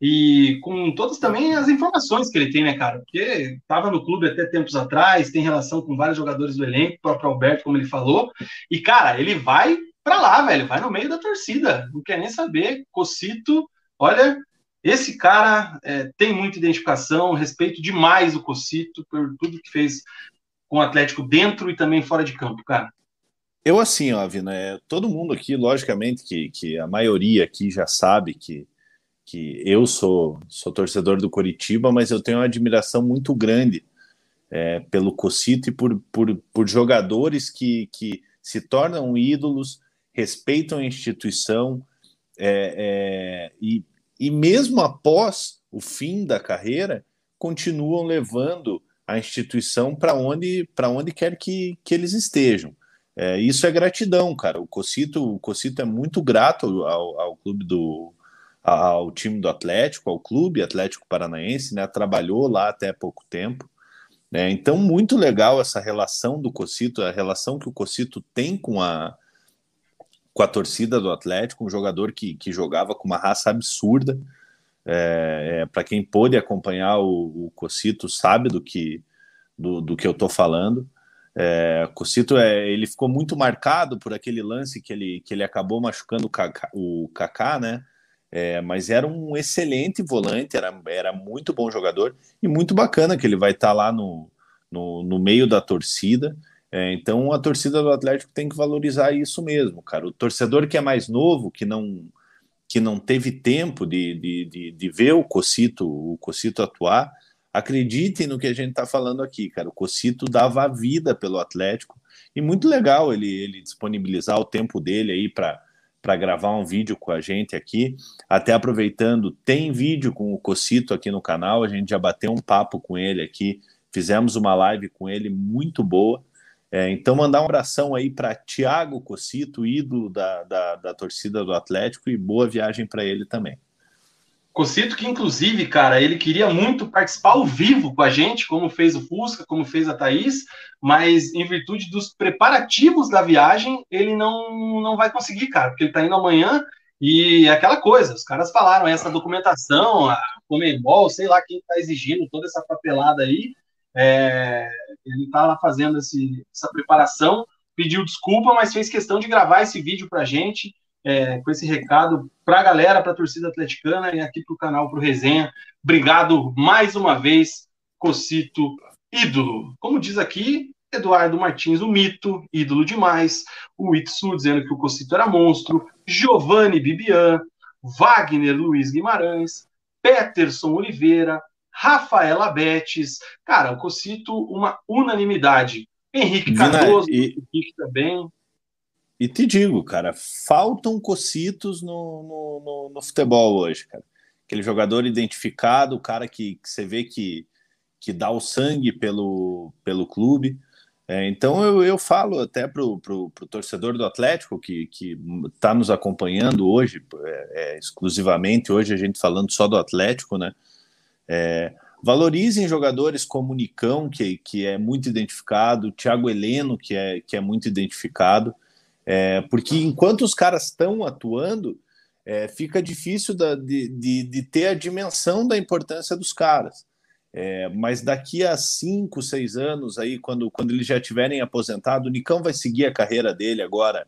e com todas também as informações que ele tem, né, cara? Porque estava no clube até tempos atrás, tem relação com vários jogadores do elenco, o próprio Alberto, como ele falou, e, cara, ele vai para lá, velho, vai no meio da torcida, não quer nem saber. Cocito, olha, esse cara é, tem muita identificação, respeito demais o Cocito por tudo que fez com o Atlético dentro e também fora de campo, cara. Eu assim, ó, Vina, é, todo mundo aqui, logicamente, que, que a maioria aqui já sabe que, que eu sou, sou torcedor do Coritiba, mas eu tenho uma admiração muito grande é, pelo Cocito e por, por, por jogadores que, que se tornam ídolos, respeitam a instituição é, é, e e mesmo após o fim da carreira, continuam levando a instituição para onde, onde quer que, que eles estejam. É, isso é gratidão, cara. O Cocito, o Cocito é muito grato ao, ao clube do ao time do Atlético, ao clube Atlético Paranaense, né? Trabalhou lá até pouco tempo. Né? Então, muito legal essa relação do Cocito, a relação que o Cocito tem com a, com a torcida do Atlético, um jogador que, que jogava com uma raça absurda. É, é, Para quem pôde acompanhar o, o Cocito sabe do que, do, do que eu estou falando. É, Cocito é, ele ficou muito marcado por aquele lance que ele, que ele acabou machucando o Kaká, né? É, mas era um excelente volante, era, era muito bom jogador e muito bacana que ele vai estar tá lá no, no, no, meio da torcida. É, então a torcida do Atlético tem que valorizar isso mesmo, cara. O torcedor que é mais novo, que não que não teve tempo de, de, de, de ver o Cocito, o Cocito atuar, acreditem no que a gente está falando aqui, cara. O Cocito dava a vida pelo Atlético e muito legal ele, ele disponibilizar o tempo dele aí para para gravar um vídeo com a gente aqui. Até aproveitando, tem vídeo com o Cocito aqui no canal, a gente já bateu um papo com ele aqui, fizemos uma live com ele muito boa. É, então, mandar um abração aí para Tiago Cocito, ídolo da, da, da torcida do Atlético, e boa viagem para ele também. Cocito, que inclusive, cara, ele queria muito participar ao vivo com a gente, como fez o Fusca, como fez a Thaís, mas em virtude dos preparativos da viagem, ele não, não vai conseguir, cara, porque ele tá indo amanhã e é aquela coisa, os caras falaram, essa documentação, a Comembol, sei lá quem tá exigindo toda essa papelada aí, é, ele tá lá fazendo esse, essa preparação, pediu desculpa, mas fez questão de gravar esse vídeo pra gente, é, com esse recado para a galera, para a torcida atleticana e aqui para o canal, para o Resenha. Obrigado mais uma vez, Cocito, ídolo. Como diz aqui, Eduardo Martins, o mito, ídolo demais. O Itsu dizendo que o Cocito era monstro. Giovanni Bibian, Wagner Luiz Guimarães, Peterson Oliveira, Rafaela Betes. Cara, o Cocito, uma unanimidade. Henrique Cardoso, e... Henrique também. E te digo, cara, faltam cocitos no, no, no, no futebol hoje, cara. Aquele jogador identificado, o cara que, que você vê que, que dá o sangue pelo, pelo clube. É, então eu, eu falo até pro, pro, pro torcedor do Atlético que está nos acompanhando hoje, é, é, exclusivamente hoje a gente falando só do Atlético, né? É, valorizem jogadores como Nicão, que, que é muito identificado, Thiago Heleno, que é, que é muito identificado. É, porque enquanto os caras estão atuando, é, fica difícil da, de, de, de, ter a dimensão da importância dos caras. É, mas daqui a cinco, seis anos, aí, quando, quando eles já tiverem aposentado, o Nicão vai seguir a carreira dele agora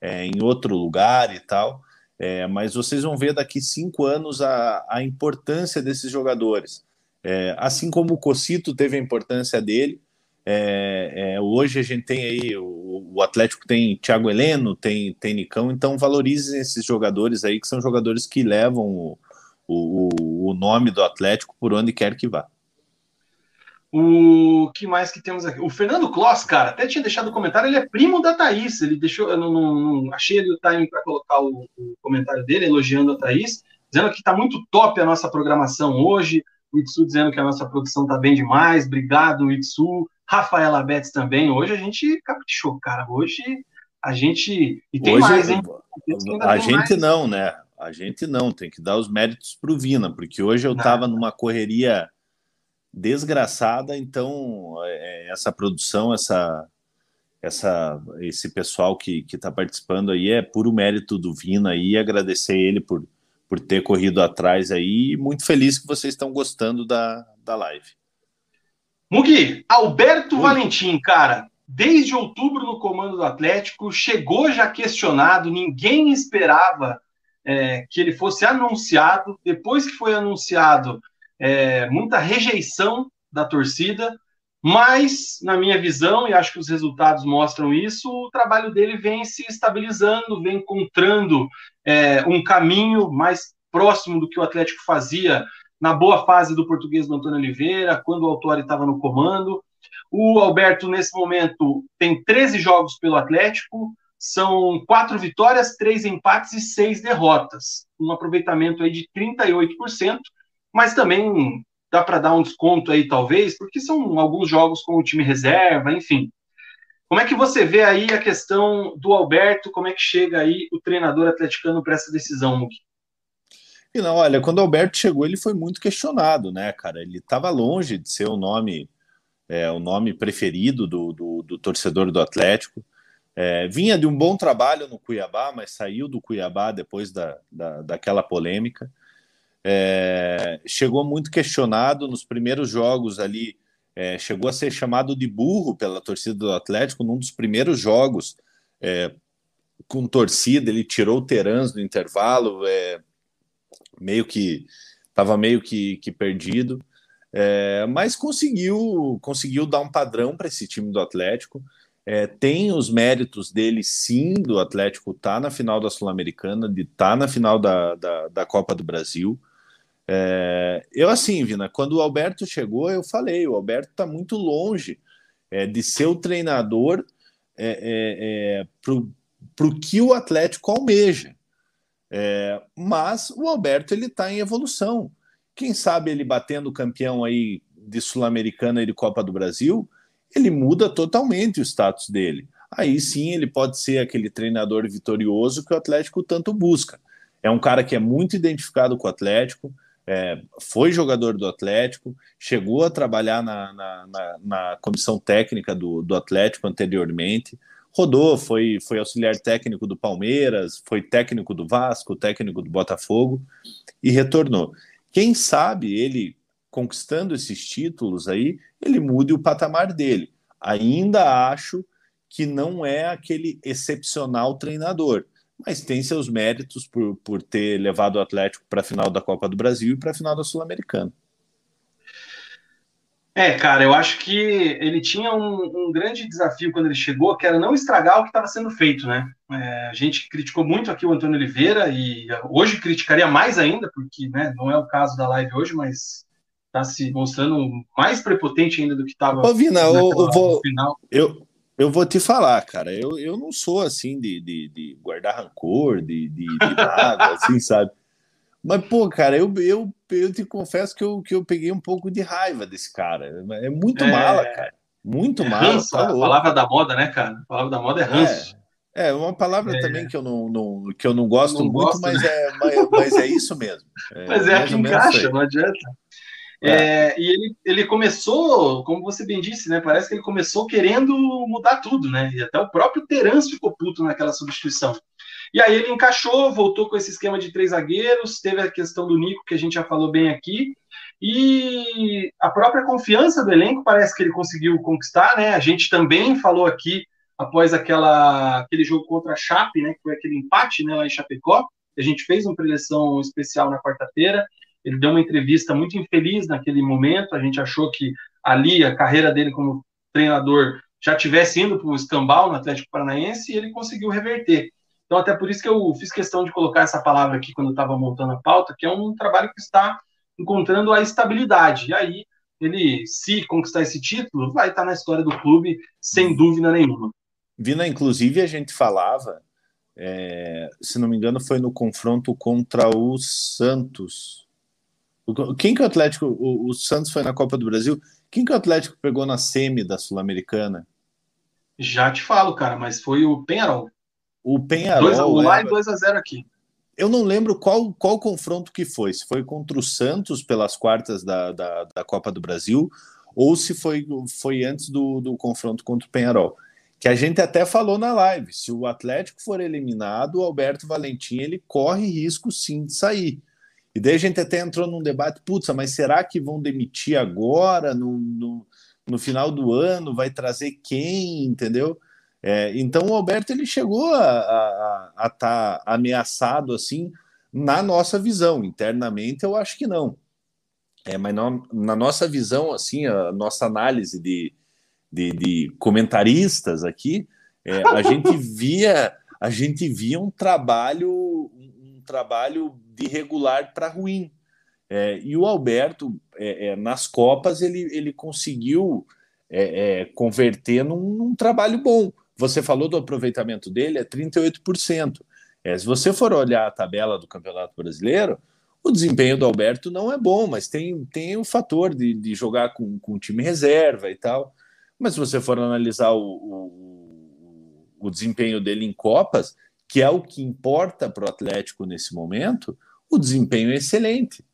é, em outro lugar e tal. É, mas vocês vão ver daqui cinco anos a, a importância desses jogadores. É, assim como o Cocito teve a importância dele, é, é, hoje a gente tem aí, o, o, Atlético tem Thiago Heleno, tem, tem Nicão, então valorizem esses jogadores aí, que são jogadores que levam o, o, o nome do Atlético por onde quer que vá. O que mais que temos aqui? O Fernando Kloss, cara, até tinha deixado o comentário, ele é primo da Thaís. Ele deixou, eu não, não, não achei o time para colocar o, o, comentário dele, elogiando a Thaís, dizendo que está muito top a nossa programação hoje. O Itsu dizendo que a nossa produção está bem demais. Obrigado, Itsu. Rafaela Betts também. Hoje a gente caprichou, cara. Hoje a gente. E tem Hoje, mais, hein? A gente mais. não, né? A gente não, tem que dar os méritos pro Vina, porque hoje eu estava numa correria desgraçada, então é, essa produção, essa, essa, esse pessoal que está participando aí é puro mérito do Vina aí, agradecer ele por, por ter corrido atrás aí, muito feliz que vocês estão gostando da, da live. Mugi, Alberto Oi. Valentim, cara, desde outubro no comando do Atlético, chegou já questionado, ninguém esperava é, que ele fosse anunciado. Depois que foi anunciado, é, muita rejeição da torcida, mas, na minha visão, e acho que os resultados mostram isso, o trabalho dele vem se estabilizando, vem encontrando é, um caminho mais próximo do que o Atlético fazia na boa fase do português do Antônio Oliveira, quando o Autori estava no comando. O Alberto, nesse momento, tem 13 jogos pelo Atlético, são quatro vitórias, três empates e seis derrotas. Um aproveitamento aí de 38%, mas também dá para dar um desconto aí, talvez, porque são alguns jogos com o time reserva, enfim. Como é que você vê aí a questão do Alberto? Como é que chega aí o treinador atleticano para essa decisão, Mugi? E não, olha, quando o Alberto chegou, ele foi muito questionado, né, cara? Ele estava longe de ser o nome, é, o nome preferido do, do, do torcedor do Atlético. É, vinha de um bom trabalho no Cuiabá, mas saiu do Cuiabá depois da, da, daquela polêmica. É, chegou muito questionado nos primeiros jogos ali. É, chegou a ser chamado de burro pela torcida do Atlético num dos primeiros jogos é, com torcida. Ele tirou o Terans no intervalo. É, meio que estava meio que, que perdido, é, mas conseguiu conseguiu dar um padrão para esse time do Atlético. É, tem os méritos dele, sim, do Atlético tá na final da Sul-Americana, de tá na final da, da, da, Copa do Brasil. É, eu, assim, Vina, quando o Alberto chegou, eu falei: o Alberto está muito longe é, de ser o treinador é, é, é para o que o Atlético almeja. É, mas o Alberto ele está em evolução. Quem sabe ele batendo campeão aí de Sul-Americana e de Copa do Brasil, ele muda totalmente o status dele. Aí sim ele pode ser aquele treinador vitorioso que o Atlético tanto busca. É um cara que é muito identificado com o Atlético, é, foi jogador do Atlético, chegou a trabalhar na, na, na, na comissão técnica do, do Atlético anteriormente rodou, foi, foi auxiliar técnico do Palmeiras, foi técnico do Vasco, técnico do Botafogo e retornou. Quem sabe ele conquistando esses títulos aí, ele mude o patamar dele. Ainda acho que não é aquele excepcional treinador, mas tem seus méritos por, por ter levado o Atlético para a final da Copa do Brasil e para a final da Sul-Americana. É, cara, eu acho que ele tinha um, um, grande desafio quando ele chegou, que era não estragar o que estava sendo feito, né? É, a gente criticou muito aqui o Antônio Oliveira e hoje criticaria mais ainda, porque né, não é o caso da live hoje, mas está se mostrando mais prepotente ainda do que estava. Ô, Vina, eu, eu, vou, eu, eu vou te falar, cara, eu, eu não sou assim de, de, de guardar rancor, de, de, de nada, assim, sabe? Mas, pô, cara, eu, eu, eu te confesso que eu, que eu peguei um pouco de raiva desse cara. É muito é... mala, cara. Muito é mala. Ranço, tá a palavra da moda, né, cara? A palavra da moda é ranço. É, é uma palavra é. também que eu não, não, que eu não gosto não muito, gosto, mas, né? é, mas, mas, é isso mesmo. É, mas é a que encaixa, não adianta. É. é. e ele, ele começou, como você bem disse, né? Parece que ele começou querendo mudar tudo, né? E até o próprio Terence ficou puto naquela substituição. E aí ele encaixou, voltou com esse esquema de três zagueiros, teve a questão do Nico, que a gente já falou bem aqui, e a própria confiança do elenco parece que ele conseguiu conquistar, né? A gente também falou aqui, após aquela, aquele jogo contra a Chape, né? Que foi aquele empate né, lá em Chapecó, a gente fez uma preleção especial na quarta-feira, ele deu uma entrevista muito infeliz naquele momento, a gente achou que ali a carreira dele como treinador já tivesse indo para o escambau no Atlético Paranaense e ele conseguiu reverter. Então, até por isso que eu fiz questão de colocar essa palavra aqui quando eu estava montando a pauta, que é um trabalho que está encontrando a estabilidade. E aí, ele, se conquistar esse título, vai estar na história do clube, sem dúvida nenhuma. Vina, inclusive, a gente falava, é, se não me engano, foi no confronto contra o Santos. Quem que o Atlético, o, o Santos foi na Copa do Brasil? Quem que o Atlético pegou na semi da Sul-Americana? Já te falo, cara, mas foi o Penharol. O Penharol. Dois, o lá e 2x0 aqui. Eu não lembro qual, qual confronto que foi, se foi contra o Santos pelas quartas da, da, da Copa do Brasil, ou se foi, foi antes do, do confronto contra o Penharol. Que a gente até falou na live: se o Atlético for eliminado, o Alberto Valentim ele corre risco sim de sair. E daí a gente até entrou num debate: putz, mas será que vão demitir agora, no, no, no final do ano? Vai trazer quem? Entendeu? É, então o Alberto ele chegou a estar tá ameaçado assim na nossa visão. Internamente eu acho que não. É, mas na nossa visão, assim, a nossa análise de, de, de comentaristas aqui, é, a gente via a gente via um trabalho trabalho de regular para ruim. É, e o Alberto, é, é, nas Copas, ele, ele conseguiu é, é, converter num, num trabalho bom. Você falou do aproveitamento dele, é 38%. É, se você for olhar a tabela do Campeonato Brasileiro, o desempenho do Alberto não é bom, mas tem, tem o fator de, de jogar com, com time reserva e tal. Mas se você for analisar o, o, o desempenho dele em Copas, que é o que importa para o Atlético nesse momento, o desempenho é excelente.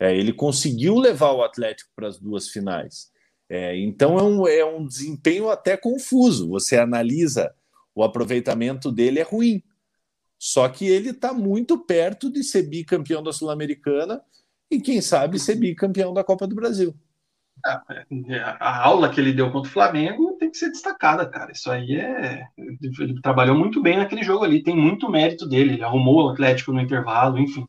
É, ele conseguiu levar o Atlético para as duas finais. É, então é um, é um desempenho até confuso. Você analisa o aproveitamento dele é ruim. Só que ele está muito perto de ser bicampeão da Sul-Americana e, quem sabe, ser bicampeão da Copa do Brasil. A aula que ele deu contra o Flamengo tem que ser destacada, cara. Isso aí é. Ele trabalhou muito bem naquele jogo ali, tem muito mérito dele. Ele arrumou o Atlético no intervalo, enfim.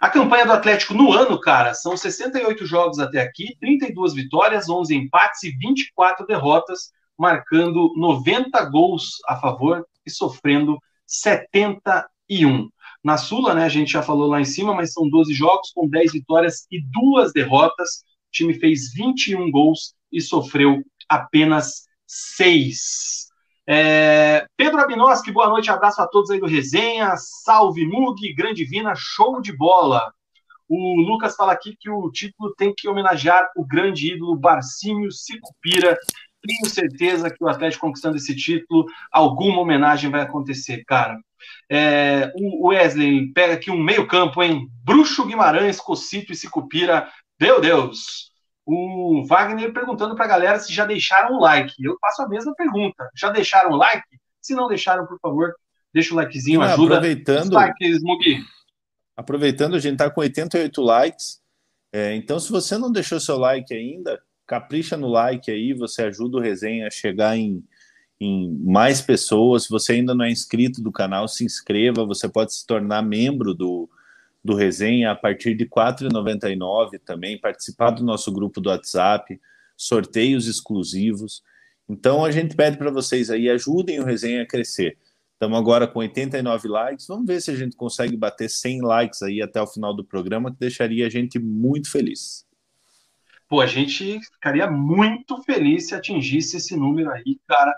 A campanha do Atlético no ano, cara, são 68 jogos até aqui, 32 vitórias, 11 empates e 24 derrotas, marcando 90 gols a favor e sofrendo 71. Na Sula, né, a gente já falou lá em cima, mas são 12 jogos com 10 vitórias e duas derrotas. Time fez 21 gols e sofreu apenas 6. É, Pedro Abinoski, boa noite, abraço a todos aí do Resenha, salve Mug, grande Vina, show de bola. O Lucas fala aqui que o título tem que homenagear o grande ídolo Barcímio Sicupira. Tenho certeza que o Atlético conquistando esse título, alguma homenagem vai acontecer, cara. É, o Wesley pega aqui um meio campo, hein? Bruxo Guimarães, Cocito e Sicupira. Meu Deus! o Wagner perguntando para a galera se já deixaram o like. Eu faço a mesma pergunta. Já deixaram o like? Se não deixaram, por favor, deixa o likezinho, não, ajuda. Aproveitando, likes, Mugi. aproveitando, a gente está com 88 likes. É, então, se você não deixou seu like ainda, capricha no like aí, você ajuda o resenha a chegar em, em mais pessoas. Se você ainda não é inscrito do canal, se inscreva. Você pode se tornar membro do, do Resenha a partir de R$ 4,99 também, participar do nosso grupo do WhatsApp, sorteios exclusivos. Então a gente pede para vocês aí, ajudem o Resenha a crescer. Estamos agora com 89 likes, vamos ver se a gente consegue bater 100 likes aí até o final do programa, que deixaria a gente muito feliz. Pô, a gente ficaria muito feliz se atingisse esse número aí, cara.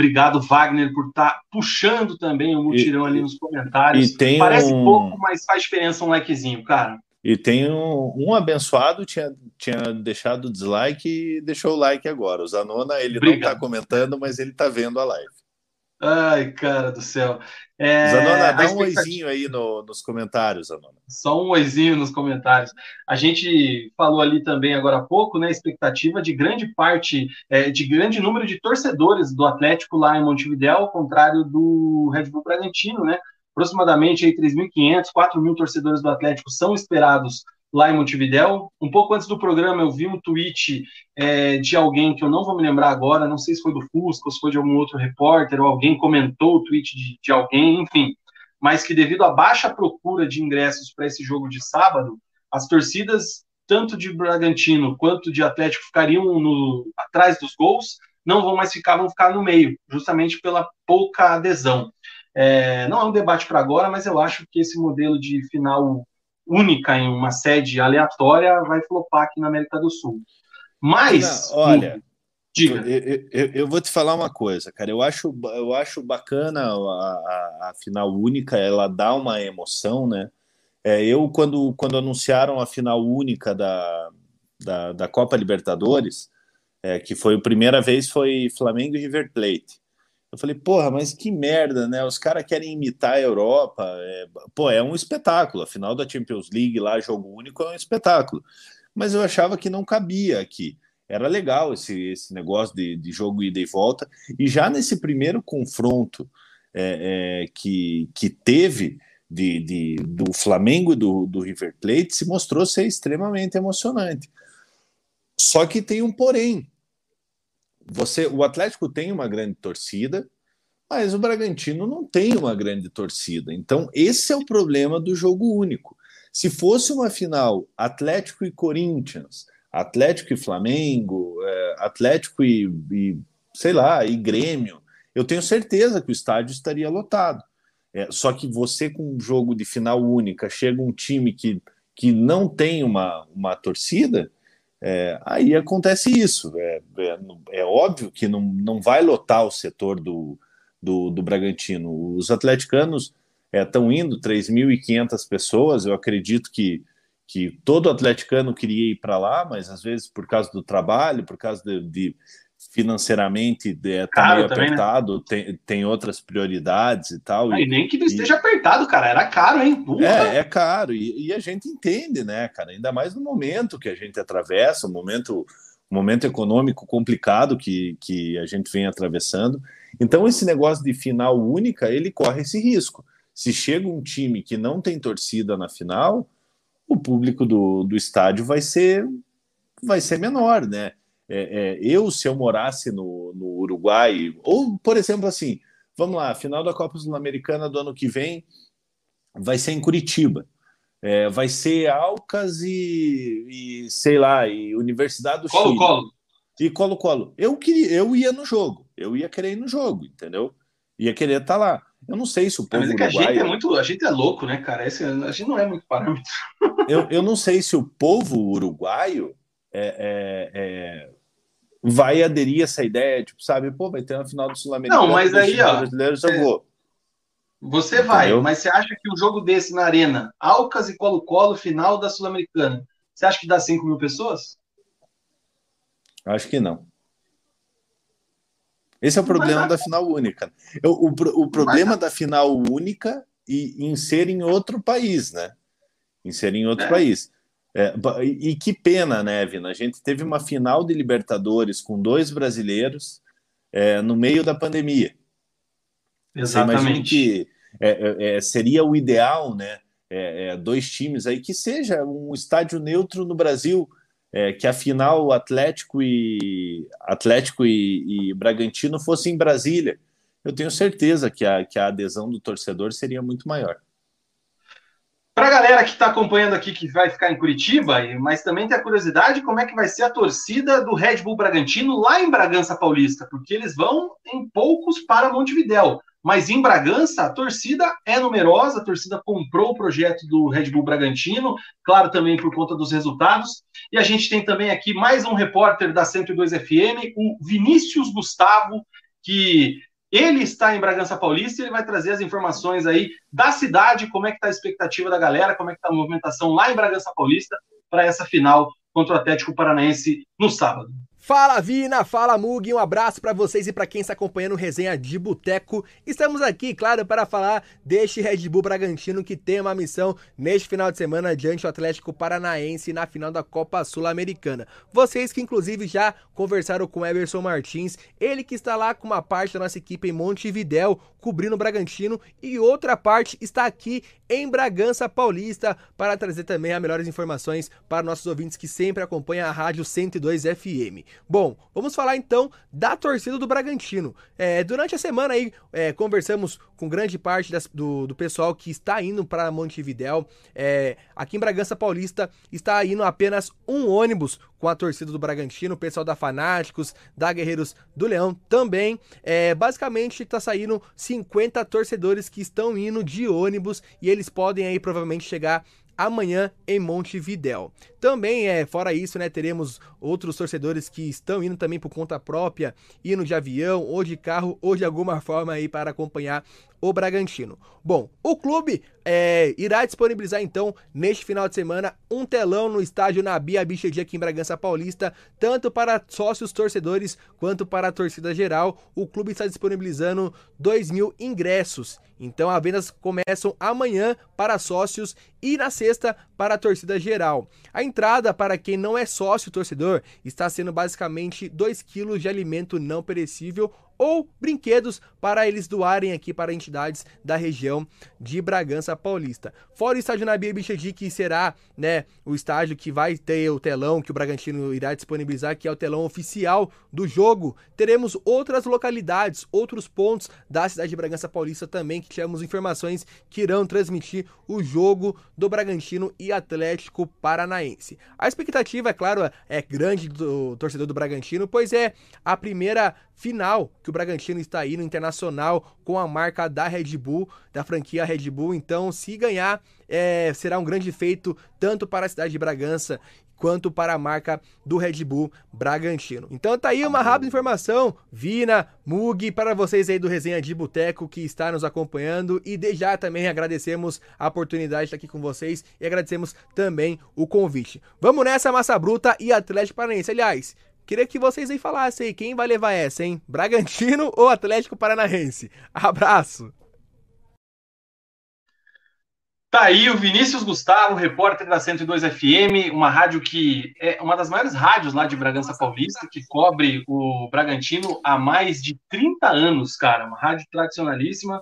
Obrigado, Wagner, por estar tá puxando também o mutirão e, ali nos comentários. Parece um... pouco, mas faz diferença um likezinho, cara. E tem um, um abençoado tinha, tinha deixado o dislike e deixou o like agora. O Zanona, ele Obrigado. não está comentando, mas ele está vendo a live. Ai, cara do céu. É, Zanona, dá um oizinho aí no, nos comentários, Zanona. Só um oizinho nos comentários. A gente falou ali também agora há pouco, né? Expectativa de grande parte, é, de grande número de torcedores do Atlético lá em Montevidéu, ao contrário do Red Bull Bragantino, né? Aproximadamente 3.500, 4.000 torcedores do Atlético são esperados lá em Montevidéu. Um pouco antes do programa, eu vi um tweet é, de alguém que eu não vou me lembrar agora, não sei se foi do Fusco, ou se foi de algum outro repórter, ou alguém comentou o tweet de, de alguém, enfim, mas que devido à baixa procura de ingressos para esse jogo de sábado, as torcidas, tanto de Bragantino quanto de Atlético, ficariam no, atrás dos gols, não vão mais ficar, vão ficar no meio, justamente pela pouca adesão. É, não é um debate para agora, mas eu acho que esse modelo de final única em uma sede aleatória vai flopar aqui na América do Sul. Mas, Não, olha, diga. Eu, eu, eu, vou te falar uma coisa, cara. Eu acho, eu acho bacana a, a, a final única, ela dá uma emoção, né? É, eu, quando, quando anunciaram a final única da, da, da Copa Libertadores, é, que foi a primeira vez, foi Flamengo e River Plate. Eu falei, porra, mas que merda, né? Os caras querem imitar a Europa. É, pô, é um espetáculo. A final da Champions League lá, jogo único, é um espetáculo. Mas eu achava que não cabia aqui. Era legal esse, esse negócio de, de jogo ida e volta. E já nesse primeiro confronto é, é, que, que teve de, de, do Flamengo e do, do River Plate, se mostrou ser extremamente emocionante. Só que tem um porém você, o Atlético tem uma grande torcida, mas o Bragantino não tem uma grande torcida. Então, esse é o problema do jogo único. Se fosse uma final Atlético e Corinthians, Atlético e Flamengo, é, Atlético e, e, sei lá, e Grêmio, eu tenho certeza que o estádio estaria lotado. É, só que você, com um jogo de final única, chega um time que, que não tem uma, uma torcida, é, aí acontece isso. É, é, é, óbvio que não, não vai lotar o setor do, do, do Bragantino. Os atleticanos estão é, indo 3.500 pessoas. Eu acredito que, que todo atleticano queria ir para lá, mas às vezes por causa do trabalho, por causa de, de financeiramente é, tá meio também, né? apertado, né? tem, tem outras prioridades e tal. Ah, e, nem que não esteja apertado, cara, era caro, hein? É, é caro, e, e, a gente entende, né, cara? Ainda mais no momento que a gente atravessa, um momento, um momento econômico complicado que, que a gente vem atravessando. Então, esse negócio de final única, ele corre esse risco. Se chega um time que não tem torcida na final, o público do, do estádio vai ser vai ser menor, né? É, é, eu, se eu morasse no, no Uruguai, ou, por exemplo, assim, vamos lá, final da Copa Sul-Americana do ano que vem vai ser em Curitiba. É, vai ser Alcas e, e, sei lá, e Universidade do Colo, Chile. Colo. E Colo-Colo. Eu, queria, eu ia no jogo, eu ia querer ir no jogo, entendeu? Ia querer estar tá lá. Eu não sei se o povo Mas é que uruguaio... a gente é muito, a gente é louco, né, cara? Esse, a gente não é muito parâmetro. eu, eu não sei se o povo uruguaio é, é, é vai aderir a essa ideia, tipo, sabe, pô, vai ter uma final do Sul-Americano. Não, mas aí, ó. Brasileiro jogou. Você Entendeu? vai, mas você acha que um jogo desse na Arena, Alcas e Colo-Colo, final da Sul-Americana, você acha que dá 5 mil pessoas? Acho que não. Esse é o problema da final única. O, o, o problema da final única e em ser em outro país, né? Em ser em outro é. país. É, e que pena, né, Vina? A gente teve uma final de Libertadores com dois brasileiros é, no meio da pandemia. Exatamente. que é, é, é, seria o ideal, né? É, dois times aí que seja um estádio neutro no Brasil, que a final Atlético e Atlético e, e Bragantino fosse em Brasília. Eu tenho certeza que a, que a adesão do torcedor seria muito maior. Para a galera que está acompanhando aqui, que vai ficar em Curitiba, mas também tem a curiosidade como é que vai ser a torcida do Red Bull Bragantino lá em Bragança Paulista, porque eles vão em poucos para Montevidéu. Mas em Bragança, a torcida é numerosa, a torcida comprou o projeto do Red Bull Bragantino, claro, também por conta dos resultados. E a gente tem também aqui mais um repórter da 102 FM, o Vinícius Gustavo, que ele está em Bragança Paulista e ele vai trazer as informações aí da cidade, como é que está a expectativa da galera, como é que está a movimentação lá em Bragança Paulista para essa final contra o Atlético Paranaense no sábado. Fala Vina, fala Mug, um abraço para vocês e para quem está acompanhando o Resenha de Boteco. Estamos aqui, claro, para falar deste Red Bull Bragantino que tem uma missão neste final de semana diante do Atlético Paranaense na final da Copa Sul-Americana. Vocês que inclusive já conversaram com Everson Martins, ele que está lá com uma parte da nossa equipe em Montevidéu, cobrindo o Bragantino, e outra parte está aqui em Bragança Paulista para trazer também as melhores informações para nossos ouvintes que sempre acompanham a Rádio 102 FM. Bom, vamos falar então da torcida do Bragantino. É, durante a semana aí é, conversamos com grande parte das, do, do, pessoal que está indo para Montevidéu. É, aqui em Bragança Paulista está indo apenas um ônibus com a torcida do Bragantino, o pessoal da Fanáticos, da Guerreiros do Leão também. É, basicamente está saindo 50 torcedores que estão indo de ônibus e eles podem aí provavelmente chegar amanhã em Montevidéu. Também é, fora isso, né, teremos outros torcedores que estão indo também por conta própria, indo de avião ou de carro ou de alguma forma aí para acompanhar o Bragantino. Bom, o clube é, irá disponibilizar então neste final de semana um telão no estádio Nabi Abichedi aqui em Bragança Paulista, tanto para sócios torcedores quanto para a torcida geral. O clube está disponibilizando 2 mil ingressos. Então as vendas começam amanhã para sócios e na sexta para a torcida geral. A entrada para quem não é sócio torcedor está sendo basicamente 2 quilos de alimento não perecível ou brinquedos para eles doarem aqui para entidades da região de Bragança Paulista. Fora o estádio Nabi Bichedi, que será né, o estádio que vai ter o telão que o Bragantino irá disponibilizar, que é o telão oficial do jogo, teremos outras localidades, outros pontos da cidade de Bragança Paulista também, que tivemos informações que irão transmitir o jogo do Bragantino e Atlético Paranaense. A expectativa, é claro, é grande do torcedor do Bragantino, pois é a primeira final que o Bragantino está aí no internacional com a marca da Red Bull, da franquia Red Bull. Então, se ganhar, é, será um grande feito tanto para a cidade de Bragança quanto para a marca do Red Bull Bragantino. Então tá aí uma rápida informação, Vina, Mug, para vocês aí do Resenha de Boteco que está nos acompanhando e de já também agradecemos a oportunidade de estar aqui com vocês e agradecemos também o convite. Vamos nessa, Massa Bruta e Atlético Paranaense. Aliás, Queria que vocês aí falassem aí, quem vai levar essa, hein? Bragantino ou Atlético Paranaense? Abraço! Tá aí o Vinícius Gustavo, repórter da 102 FM, uma rádio que é uma das maiores rádios lá de Bragança Paulista, que cobre o Bragantino há mais de 30 anos, cara. Uma rádio tradicionalíssima.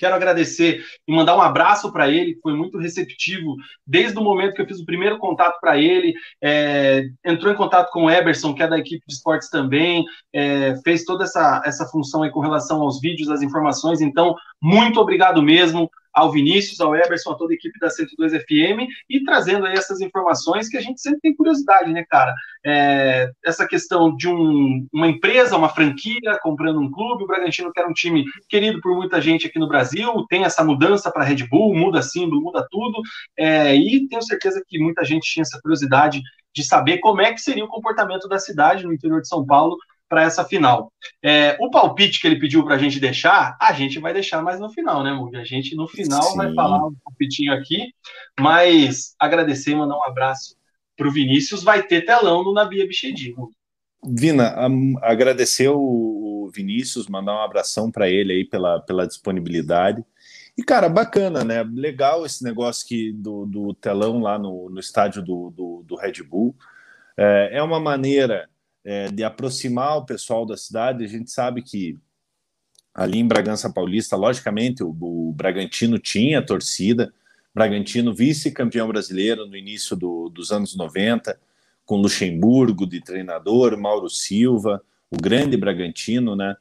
Quero agradecer e mandar um abraço para ele, foi muito receptivo desde o momento que eu fiz o primeiro contato para ele. É, entrou em contato com o Eberson, que é da equipe de esportes também, é, fez toda essa, essa função aí com relação aos vídeos, às informações. Então, muito obrigado mesmo ao Vinícius, ao Eberson, a toda a equipe da 102 FM e trazendo aí essas informações que a gente sempre tem curiosidade, né, cara? É, essa questão de um, uma empresa, uma franquia comprando um clube, o Bragantino que era um time querido por muita gente aqui no Brasil, tem essa mudança para Red Bull, muda símbolo, muda tudo, é, e tenho certeza que muita gente tinha essa curiosidade de saber como é que seria o comportamento da cidade no interior de São Paulo para essa final. É, o palpite que ele pediu para a gente deixar, a gente vai deixar mais no final, né, Mugi? A gente no final Sim. vai falar um palpitinho aqui, mas agradecer e mandar um abraço para o Vinícius. Vai ter telão no Nabia Bichedi, Vina, agradecer o Vinícius, mandar um abração para ele aí pela, pela disponibilidade. E, cara, bacana, né? Legal esse negócio que, do, do telão lá no, no estádio do, do, do Red Bull. É, é uma maneira é, de aproximar o pessoal da cidade. A gente sabe que ali em Bragança Paulista, logicamente, o, o Bragantino tinha torcida. Bragantino, vice-campeão brasileiro no início do, dos anos 90, com Luxemburgo de treinador, Mauro Silva, o grande Bragantino, né?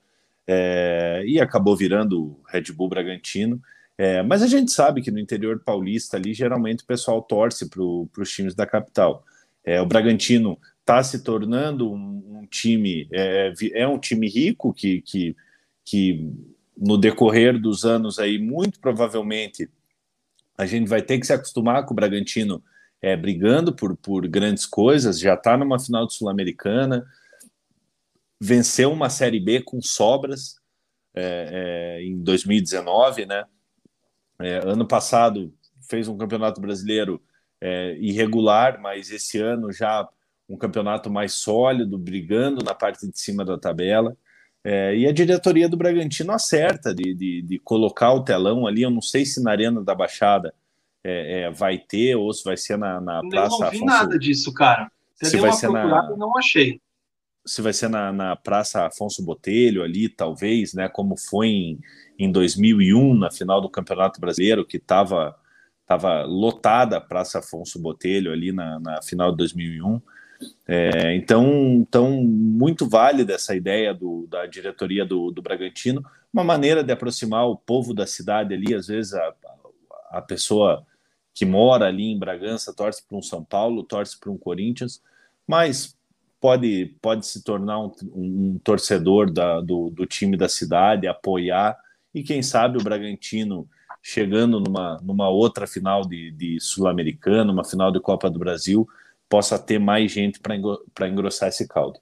É, e acabou virando Red Bull Bragantino. É, mas a gente sabe que no interior paulista ali, geralmente o pessoal torce para os times da capital. É, o Bragantino está se tornando um, um time, é, é, um time rico que, que, que no decorrer dos anos aí, muito provavelmente, a gente vai ter que se acostumar com o Bragantino é, brigando por, por grandes coisas, já está numa final de Sul-Americana, venceu uma Série B com sobras é, é, em 2019, né? É, ano passado fez um campeonato brasileiro é, irregular, mas esse ano já um campeonato mais sólido, brigando na parte de cima da tabela. É, e a diretoria do Bragantino acerta de, de, de, colocar o telão ali. Eu não sei se na Arena da Baixada é, é, vai ter ou se vai ser na, na Praça. Eu não vi Afonso... nada disso, cara. Você se vai ser na... não achei. Se vai ser na, na Praça Afonso Botelho ali, talvez, né? Como foi em, em 2001, na final do Campeonato Brasileiro, que estava tava lotada a Praça Afonso Botelho ali na, na final de 2001. É, então, então, muito válida essa ideia do, da diretoria do, do Bragantino, uma maneira de aproximar o povo da cidade ali, às vezes a, a pessoa que mora ali em Bragança torce para um São Paulo, torce para um Corinthians, mas pode, pode se tornar um, um torcedor da, do, do time da cidade, apoiar, e quem sabe o Bragantino chegando numa, numa outra final de, de Sul-Americano, uma final de Copa do Brasil, possa ter mais gente para engrossar esse caldo.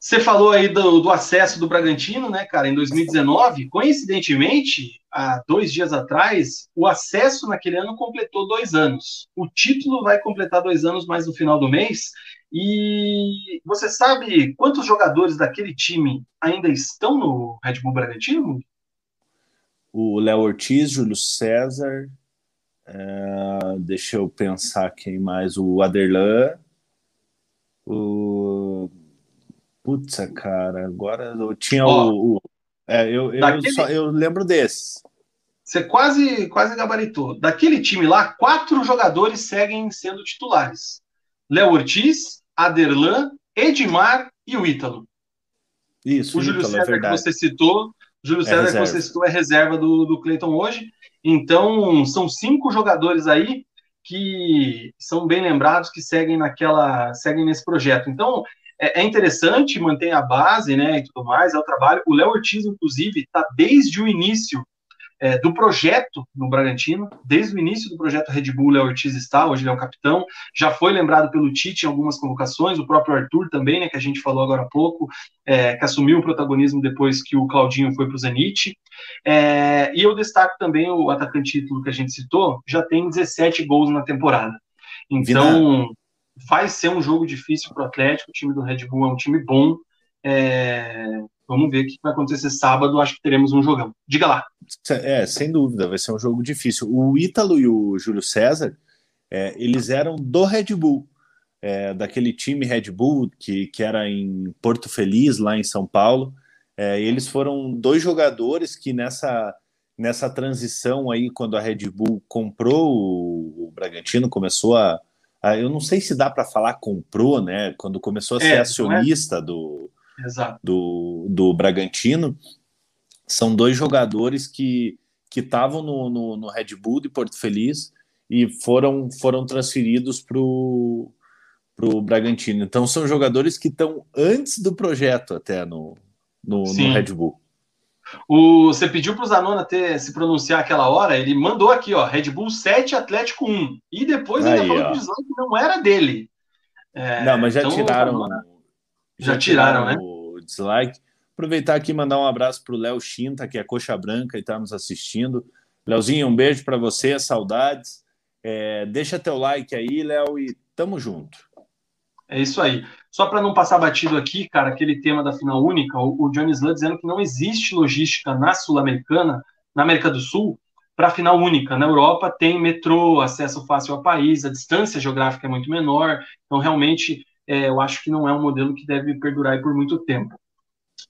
Você falou aí do, do, acesso do Bragantino, né, cara, em 2019. Coincidentemente, há dois dias atrás, o acesso naquele ano completou dois anos. O título vai completar dois anos mais no final do mês. E você sabe quantos jogadores daquele time ainda estão no Red Bull Bragantino? O Léo Ortiz, Júlio César, é, deixa eu pensar quem mais. O Aderlan. O. Putz, cara, agora eu tinha oh, o. o é, eu, eu, daquele... só, eu lembro desses. Você quase, quase gabaritou. Daquele time lá, quatro jogadores seguem sendo titulares: Léo Ortiz, Aderlan, Edmar e o Ítalo. Isso, o Júlio Ítalo, é César é que você citou, Júlio é César reserva. que você citou é reserva do, do Cleiton hoje. Então, são cinco jogadores aí que são bem lembrados, que seguem naquela, seguem nesse projeto. Então, é, é interessante manter a base, né, e tudo mais, é o trabalho. O Léo Ortiz, inclusive, está desde o início é, do projeto no Bragantino, desde o início do projeto Red Bull, Léo Ortiz está, hoje ele é o capitão, já foi lembrado pelo Tite em algumas convocações, o próprio Arthur também, né, que a gente falou agora há pouco, é, que assumiu o protagonismo depois que o Claudinho foi para o Zenit, é, e eu destaco também o atacante título que a gente citou, já tem 17 gols na temporada. Então, vai ser um jogo difícil para o Atlético. O time do Red Bull é um time bom. É, vamos ver o que vai acontecer sábado. Acho que teremos um jogão. Diga lá. É, sem dúvida, vai ser um jogo difícil. O Ítalo e o Júlio César, é, eles eram do Red Bull, é, daquele time Red Bull que, que era em Porto Feliz, lá em São Paulo. É, eles foram dois jogadores que nessa, nessa transição aí, quando a Red Bull comprou o, o Bragantino, começou a, a, Eu não sei se dá para falar comprou, né? Quando começou a ser é, acionista do, do, do Bragantino, são dois jogadores que que estavam no, no, no, Red Bull de Porto Feliz e foram, foram transferidos para o Bragantino. Então são jogadores que estão antes do projeto até no, no, no Red Bull. O, você pediu para o Zanona ter, se pronunciar aquela hora, ele mandou aqui, ó, Red Bull 7, Atlético 1. E depois ainda Aí, falou ó. que o dislike não era dele. É, não, mas já então, tiraram. Já, já tiraram, né? O dislike. Aproveitar aqui e mandar um abraço para o Léo Chinta, que é coxa branca e está nos assistindo. Léozinho, um beijo para você, saudades. É, deixa teu like aí, Léo, e tamo junto. É isso aí. Só para não passar batido aqui, cara, aquele tema da final única, o, o Johnny Slud dizendo que não existe logística na Sul-Americana, na América do Sul, para final única. Na Europa tem metrô, acesso fácil ao país, a distância geográfica é muito menor, então realmente é, eu acho que não é um modelo que deve perdurar por muito tempo.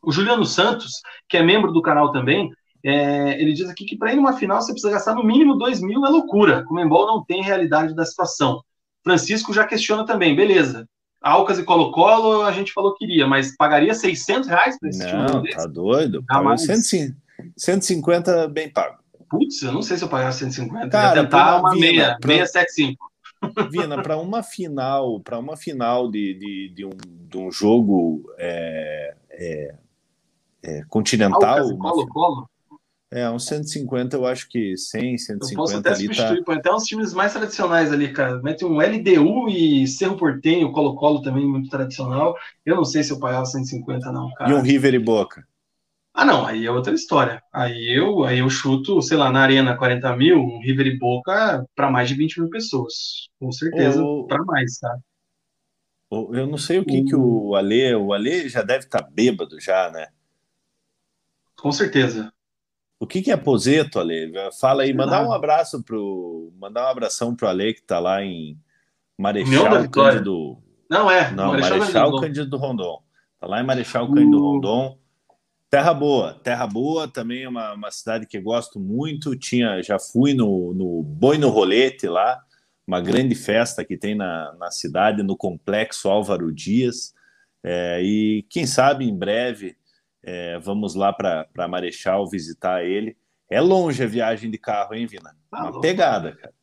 O Juliano Santos, que é membro do canal também, é, ele diz aqui que para ir numa final você precisa gastar no mínimo 2 mil, é loucura. O Membol não tem realidade da situação. Francisco já questiona também, beleza. Alcas e Colo-Colo a gente falou que iria, mas pagaria 600 reais para esse Não, tá doido. Paga 150 bem pago. Putz, eu não sei se eu pagar 150. Cara, tentar uma meia, pra... 675. Vina, para uma final, para uma final de, de, de, um, de um jogo é, é, é, continental. Colo-Colo? É, uns 150, eu acho que 100, 150 eu posso até ali tá... Põe até uns times mais tradicionais ali, cara. Mete um LDU e Cerro Portenho, Colo-Colo também muito tradicional. Eu não sei se eu pagava 150 não, cara. E um River e Boca? Ah, não, aí é outra história. Aí eu, aí eu chuto, sei lá, na arena 40 mil, um River e Boca para mais de 20 mil pessoas. Com certeza, o... para mais, tá? Eu não sei o que, o... que o Ale, o Ale já deve estar tá bêbado já, né? Com certeza. O que, que é aposento, Ale? Fala aí, mandar um abraço pro. Mandar um abração pro Ale que tá lá em Marechal Cândido. Não, é. Não, Marechal, Marechal Cândido Rondon. Tá lá em Marechal. Cândido Rondon. Terra Boa, Terra Boa também é uma, uma cidade que gosto muito. Tinha, já fui no, no Boi no Rolete lá, uma grande festa que tem na, na cidade, no complexo Álvaro Dias. É, e quem sabe em breve é, vamos lá para Marechal visitar ele. É longe a viagem de carro, hein, Vina? Tá Uma pegada, cara.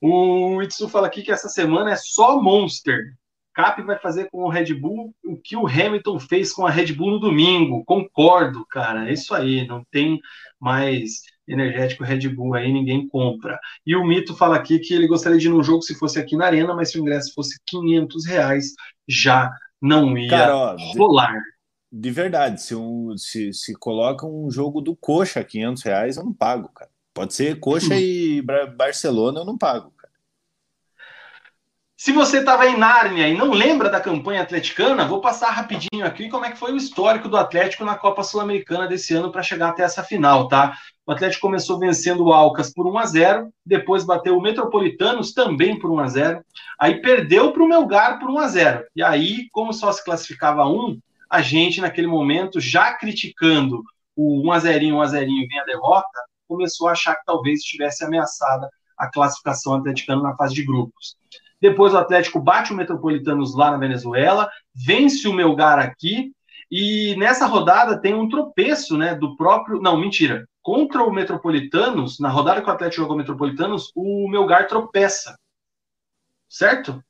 O Itsu fala aqui que essa semana é só Monster. Cap vai fazer com o Red Bull o que o Hamilton fez com a Red Bull no domingo. Concordo, cara. É isso aí. Não tem mais energético Red Bull aí, ninguém compra. E o Mito fala aqui que ele gostaria de ir no jogo se fosse aqui na Arena, mas se o ingresso fosse 500 reais, já não ia cara, ó, rolar de verdade, se, um, se, se coloca um jogo do Coxa a 500 reais, eu não pago, cara. Pode ser Coxa e Barcelona, eu não pago. Se você estava em Nárnia e não lembra da campanha atleticana, vou passar rapidinho aqui como é que foi o histórico do Atlético na Copa Sul-Americana desse ano para chegar até essa final, tá? O Atlético começou vencendo o Alcas por 1 a 0, depois bateu o Metropolitanos também por 1 a 0, aí perdeu para o Melgar por 1 a 0. E aí, como só se classificava um, a gente, naquele momento, já criticando o 1x0, 1x0 e vem a derrota, começou a achar que talvez estivesse ameaçada a classificação atleticana na fase de grupos. Depois o Atlético bate o Metropolitanos lá na Venezuela, vence o Melgar aqui, e nessa rodada tem um tropeço, né, do próprio... Não, mentira. Contra o Metropolitanos, na rodada que o Atlético jogou o Metropolitanos, o Melgar tropeça. Certo?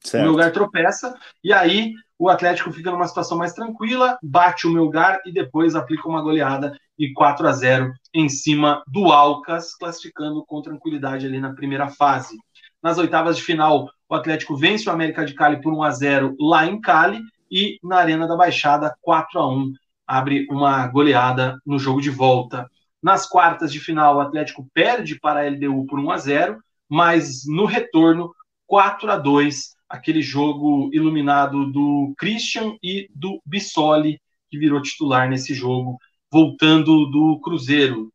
certo? O Melgar tropeça, e aí o Atlético fica numa situação mais tranquila, bate o Melgar e depois aplica uma goleada e 4 a 0 em cima do Alcas, classificando com tranquilidade ali na primeira fase. Nas oitavas de final, o Atlético vence o América de Cali por 1 a 0 lá em Cali e na Arena da Baixada 4 a 1 abre uma goleada no jogo de volta. Nas quartas de final, o Atlético perde para a LDU por 1 a 0, mas no retorno 4 a 2 aquele jogo iluminado do Christian e do Bissoli, que virou titular nesse jogo, voltando do Cruzeiro.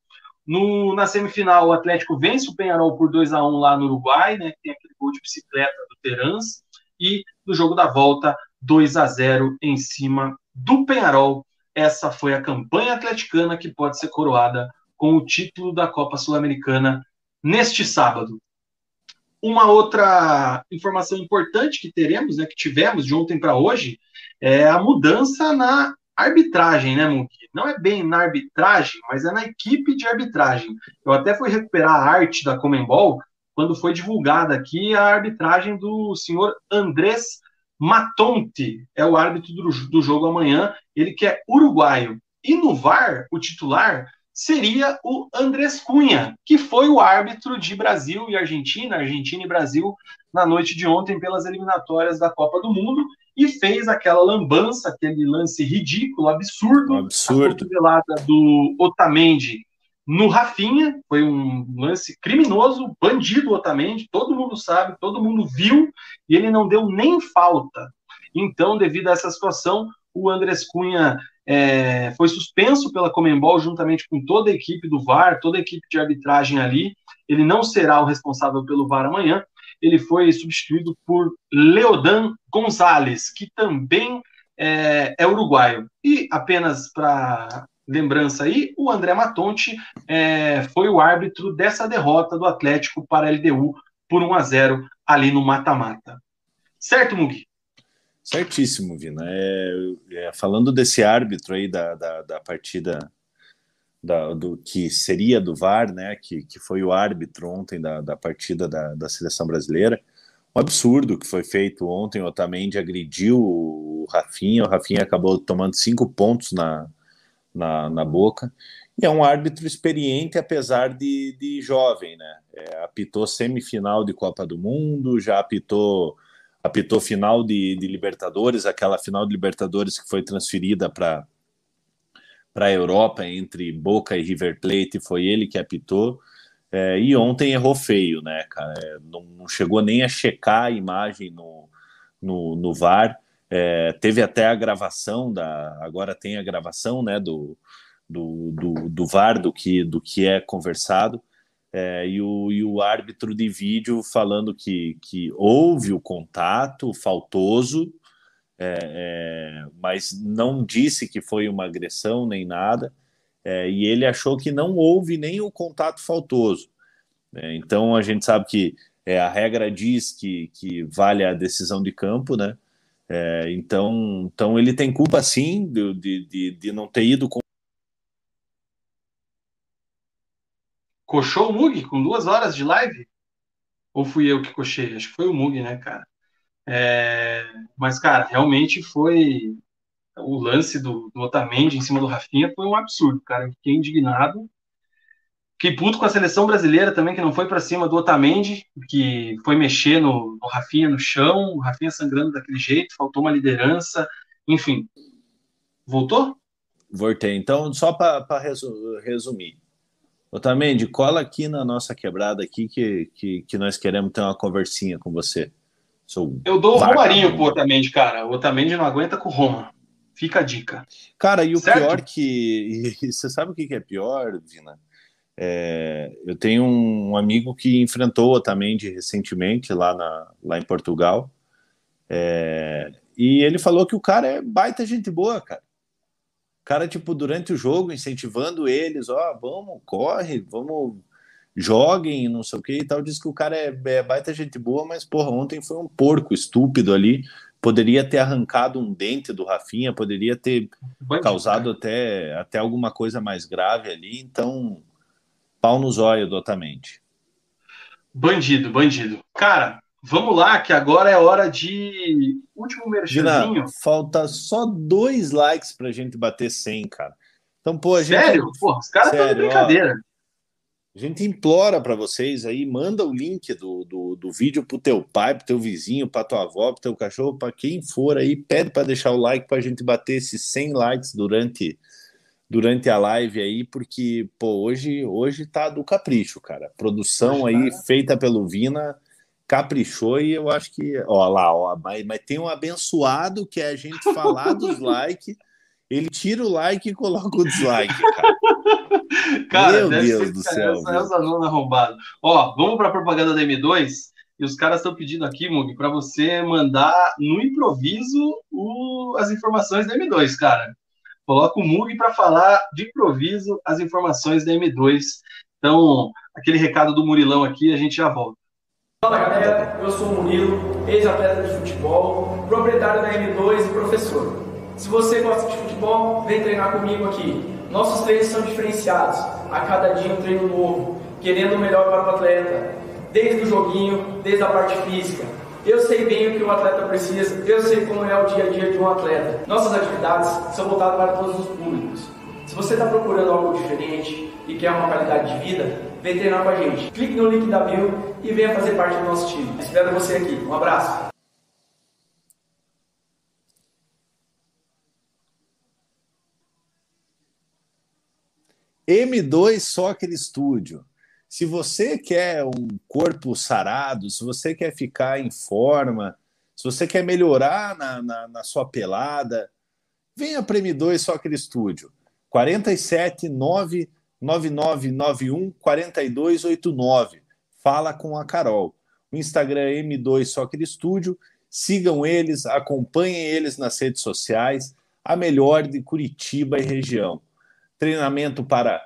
No, na semifinal, o Atlético vence o Penharol por 2 a 1 lá no Uruguai, né? Tem aquele gol de bicicleta do Terans. E no jogo da volta, 2 a 0 em cima do Penharol. Essa foi a campanha atleticana que pode ser coroada com o título da Copa Sul-Americana neste sábado. Uma outra informação importante que teremos, né, que tivemos de ontem para hoje, é a mudança na arbitragem, né, Munk? Não é bem na arbitragem, mas é na equipe de arbitragem. Eu até fui recuperar a arte da Comembol quando foi divulgada aqui a arbitragem do senhor Andrés Matonte, é o árbitro do, do jogo amanhã, ele que é uruguaio. E no VAR, o titular seria o Andrés Cunha, que foi o árbitro de Brasil e Argentina, Argentina e Brasil, na noite de ontem pelas eliminatórias da Copa do Mundo e fez aquela lambança, aquele lance ridículo, absurdo, absurdo. a do Otamendi no Rafinha, foi um lance criminoso, bandido Otamendi, todo mundo sabe, todo mundo viu, e ele não deu nem falta. Então, devido a essa situação, o Andrés Cunha é, foi suspenso pela Comembol juntamente com toda a equipe do VAR, toda a equipe de arbitragem ali. Ele não será o responsável pelo VAR amanhã. Ele foi substituído por Leodan Gonzalez, que também é, é uruguaio. E apenas para lembrança aí, o André Matonte é, foi o árbitro dessa derrota do Atlético para a LDU por 1 a 0 ali no mata-mata. Certo, Mugi? Certíssimo, Vina. É, é, falando desse árbitro aí da, da, da partida da, do que seria do VAR, né, que, que foi o árbitro ontem da, da partida da, da seleção brasileira, um absurdo que foi feito ontem. O Otamendi agrediu o Rafinha, o Rafinha acabou tomando cinco pontos na, na, na boca. E é um árbitro experiente, apesar de, de jovem, né? É, apitou semifinal de Copa do Mundo, já apitou apitou final de, de Libertadores, aquela final de Libertadores que foi transferida para para a Europa entre Boca e River Plate, foi ele que apitou. É, e ontem errou feio, né, cara? É, não, não, chegou nem a checar a imagem no, no, no VAR. É, teve até a gravação da. Agora tem a gravação né, do, do, do, do VAR, do que, do que é conversado é, e, o, e o árbitro de vídeo falando que, que houve o contato faltoso, é, é, mas não disse que foi uma agressão nem nada, é, e ele achou que não houve nem o contato faltoso. É, então a gente sabe que é, a regra diz que, que vale a decisão de campo, né? então, então ele tem culpa sim de, de, de não ter ido com Coxou o Mug com duas horas de live? Ou fui eu que cochei? Acho que foi o Mug, né, cara? É... Mas, cara, realmente foi. O lance do, do Otamendi em cima do Rafinha foi um absurdo, cara. Fiquei indignado. Fiquei puto com a seleção brasileira também, que não foi para cima do Otamendi, que foi mexer no, no Rafinha no chão, o Rafinha sangrando daquele jeito, faltou uma liderança, enfim. Voltou? Voltei. Então, só para resumir, Otamendi, cola aqui na nossa quebrada aqui que, que, que nós queremos ter uma conversinha com você. Sou eu dou o Romarinho pro Otamendi, cara. O Otamendi não aguenta com o Roma. Fica a dica. Cara, e o certo? pior que... você sabe o que é pior, Vina? É, eu tenho um amigo que enfrentou o Otamendi recentemente lá, na, lá em Portugal. É, e ele falou que o cara é baita gente boa, cara cara, tipo, durante o jogo, incentivando eles, ó, oh, vamos, corre, vamos, joguem, não sei o que e tal. Diz que o cara é, é baita gente boa, mas, porra, ontem foi um porco estúpido ali. Poderia ter arrancado um dente do Rafinha, poderia ter causado até, até alguma coisa mais grave ali. Então, pau no zóio, dotamente. Bandido, bandido. Cara, Vamos lá, que agora é hora de último merchanzinho. falta só dois likes pra gente bater 100, cara. Então, pô, a gente... Sério? Pô, os caras estão de brincadeira. Ó, a gente implora para vocês aí, manda o link do, do, do vídeo pro teu pai, pro teu vizinho, pra tua avó, pro teu cachorro, para quem for aí, pede para deixar o like pra gente bater esses 100 likes durante durante a live aí, porque pô, hoje hoje tá do capricho, cara. Produção aí feita pelo Vina caprichou e eu acho que, ó lá, ó, mas, mas tem um abençoado que é a gente falar dos likes, ele tira o like e coloca o dislike, cara. cara Meu Deus do céu. Essa, essa arrombada. Ó, vamos para a propaganda da M2 e os caras estão pedindo aqui, Mug, para você mandar no improviso o, as informações da M2, cara. Coloca o Mug para falar de improviso as informações da M2. Então, aquele recado do Murilão aqui, a gente já volta. Fala galera, eu sou o Murilo, ex-atleta de futebol, proprietário da M2 e professor. Se você gosta de futebol, vem treinar comigo aqui. Nossos treinos são diferenciados, a cada dia um treino novo, querendo o melhor para o atleta, desde o joguinho, desde a parte física. Eu sei bem o que o atleta precisa, eu sei como é o dia a dia de um atleta. Nossas atividades são voltadas para todos os públicos. Se você está procurando algo diferente e quer uma qualidade de vida, vem treinar com a gente. Clique no link da bio e venha fazer parte do nosso time. Espero você aqui. Um abraço. M2 Soccer Studio. Se você quer um corpo sarado, se você quer ficar em forma, se você quer melhorar na, na, na sua pelada, venha para M2 Soccer Studio. 47 9 9991 4289. Fala com a Carol. O Instagram é M2 Soccer Studio. Sigam eles, acompanhem eles nas redes sociais. A melhor de Curitiba e região. Treinamento para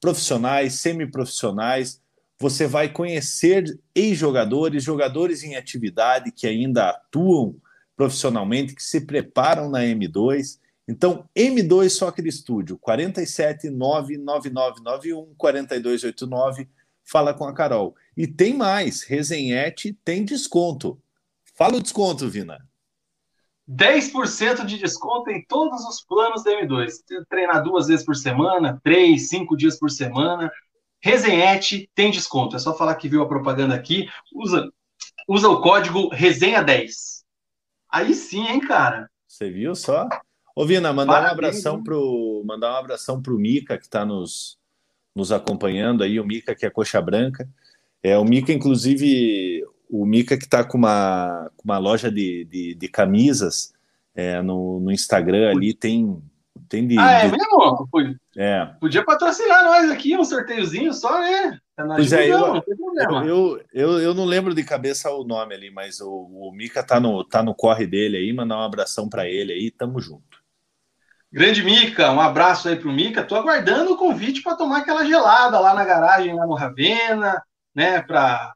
profissionais, semiprofissionais. Você vai conhecer ex-jogadores, jogadores em atividade que ainda atuam profissionalmente, que se preparam na M2 então, M2 Soccer Studio, 47 99991 4289, fala com a Carol. E tem mais, Resenhete tem desconto. Fala o desconto, Vina. 10% de desconto em todos os planos da M2. Treinar duas vezes por semana, três, cinco dias por semana. Resenhete tem desconto. É só falar que viu a propaganda aqui. Usa, usa o código Resenha10. Aí sim, hein, cara? Você viu só? Ô, Vina, mandar um abração pro mandar um abração pro Mica que está nos, nos acompanhando aí, o Mica que é coxa branca. É o Mica, inclusive, o Mica que está com uma, uma loja de, de, de camisas é, no, no Instagram ali, tem tem de, ah, é de... mesmo? É. Podia patrocinar nós aqui, um sorteiozinho só, né? Tá pois é, eu, eu, eu, eu, não lembro de cabeça o nome ali, mas o, o Mica tá no, tá no corre dele aí, mandar um abração para ele aí, tamo junto. Grande Mica, um abraço aí pro Mica. Tô aguardando o convite para tomar aquela gelada lá na garagem, lá no Ravena, né? Para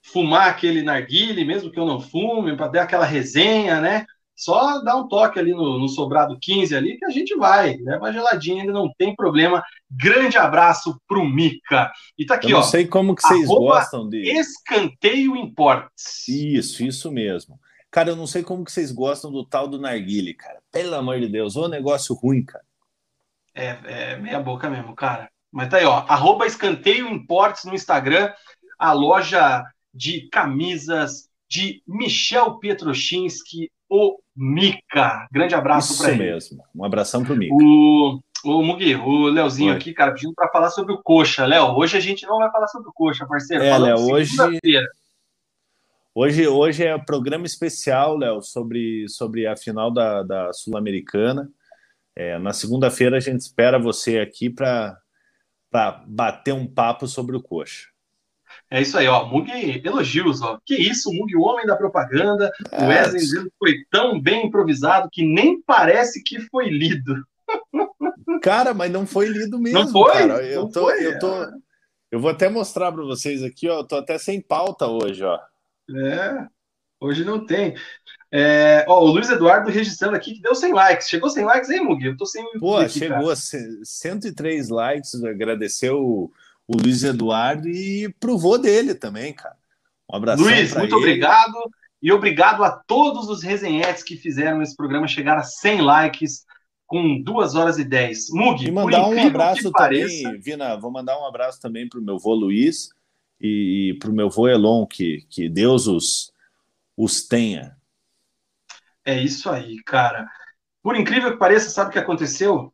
fumar aquele narguile, mesmo que eu não fume, para dar aquela resenha, né? Só dá um toque ali no, no, sobrado 15 ali que a gente vai. Leva a geladinha, ainda não tem problema. Grande abraço pro Mica. E tá aqui, eu ó. Não sei como que vocês gostam de. Escanteio Imports. Isso, isso mesmo. Cara, eu não sei como que vocês gostam do tal do narguile, cara. Pelo amor de Deus, ô negócio ruim, cara. É, é meia boca mesmo, cara. Mas tá aí, ó. Arroba Escanteio Importes no Instagram, a loja de camisas de Michel Pietrochinski, o Mica. Grande abraço para ele. Isso mesmo. Um abração pro Mica. O, o Mugi, o Leozinho Oi. aqui, cara, pedindo para falar sobre o Coxa. Léo, hoje a gente não vai falar sobre o Coxa, parceiro. É, Léo, hoje Hoje, hoje é um programa especial, Léo, sobre, sobre a final da, da Sul-Americana. É, na segunda-feira a gente espera você aqui para bater um papo sobre o Coxa. É isso aí, ó. Mug elogios, ó. Que isso, Mug, o homem da propaganda. É, o Wesley foi tão bem improvisado que nem parece que foi lido. Cara, mas não foi lido mesmo. Não foi? Cara. Eu, não tô, foi, eu, tô, é. eu vou até mostrar para vocês aqui, ó. Eu tô até sem pauta hoje, ó. É, hoje não tem. É, ó, o Luiz Eduardo registrando aqui que deu 100 likes. Chegou 100 likes aí, Mugi? Eu tô sem Pô, aqui, chegou cara. a 103 likes. Agradeceu o, o Luiz Eduardo e provou dele também, cara. Um abraço. Luiz, muito ele. obrigado. E obrigado a todos os resenhetes que fizeram esse programa chegar a 100 likes com 2 horas e 10. Mugi, e mandar um abraço também, pareça... Vina, vou mandar um abraço também para o meu vô Luiz e, e para o meu vô Elon, que, que Deus os, os tenha. É isso aí, cara. Por incrível que pareça, sabe o que aconteceu?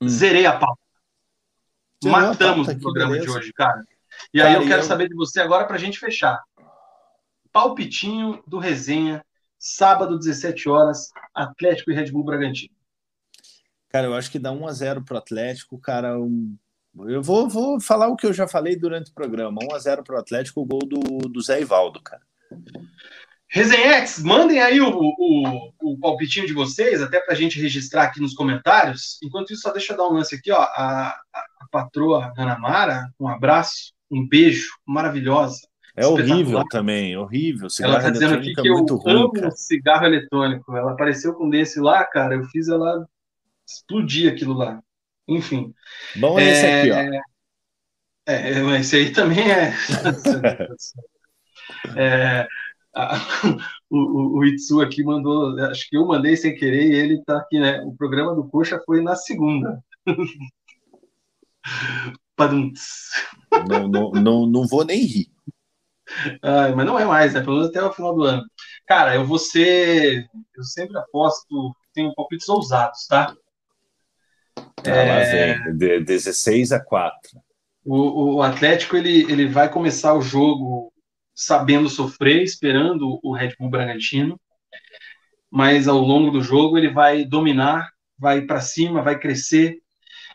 Hum. Zerei a pauta. Matamos a pauta, o programa beleza. de hoje, cara. E cara, aí eu quero eu... saber de você agora para a gente fechar. palpitinho do resenha, sábado, 17 horas, Atlético e Red Bull Bragantino. Cara, eu acho que dá 1 a 0 pro Atlético, cara. Um... Eu vou, vou falar o que eu já falei durante o programa. 1 a 0 pro Atlético, o gol do, do Zé Ivaldo, cara. Resenhetes, mandem aí o, o, o palpitinho de vocês, até para a gente registrar aqui nos comentários. Enquanto isso, só deixa eu dar um lance aqui, ó. A, a, a patroa Ana Mara, um abraço, um beijo, maravilhosa. É horrível também, horrível. Cigarro ela está dizendo aqui que é eu ruim, amo cara. cigarro eletrônico. Ela apareceu com desse lá, cara. Eu fiz ela explodir aquilo lá. Enfim. Bom, é esse aqui, ó. É, esse aí também é. é o, o, o, Itsu aqui mandou, acho que eu mandei sem querer e ele tá aqui, né? O programa do Coxa foi na segunda. não, não, não, não vou nem rir. Ah, mas não é mais, né? Pelo menos até o final do ano. Cara, eu vou ser. Eu sempre aposto, tenho palpites ousados, tá? Ah, é... De 16 a 4. O, o Atlético ele, ele vai começar o jogo sabendo sofrer, esperando o Red Bull Bragantino, mas ao longo do jogo ele vai dominar, vai para cima, vai crescer.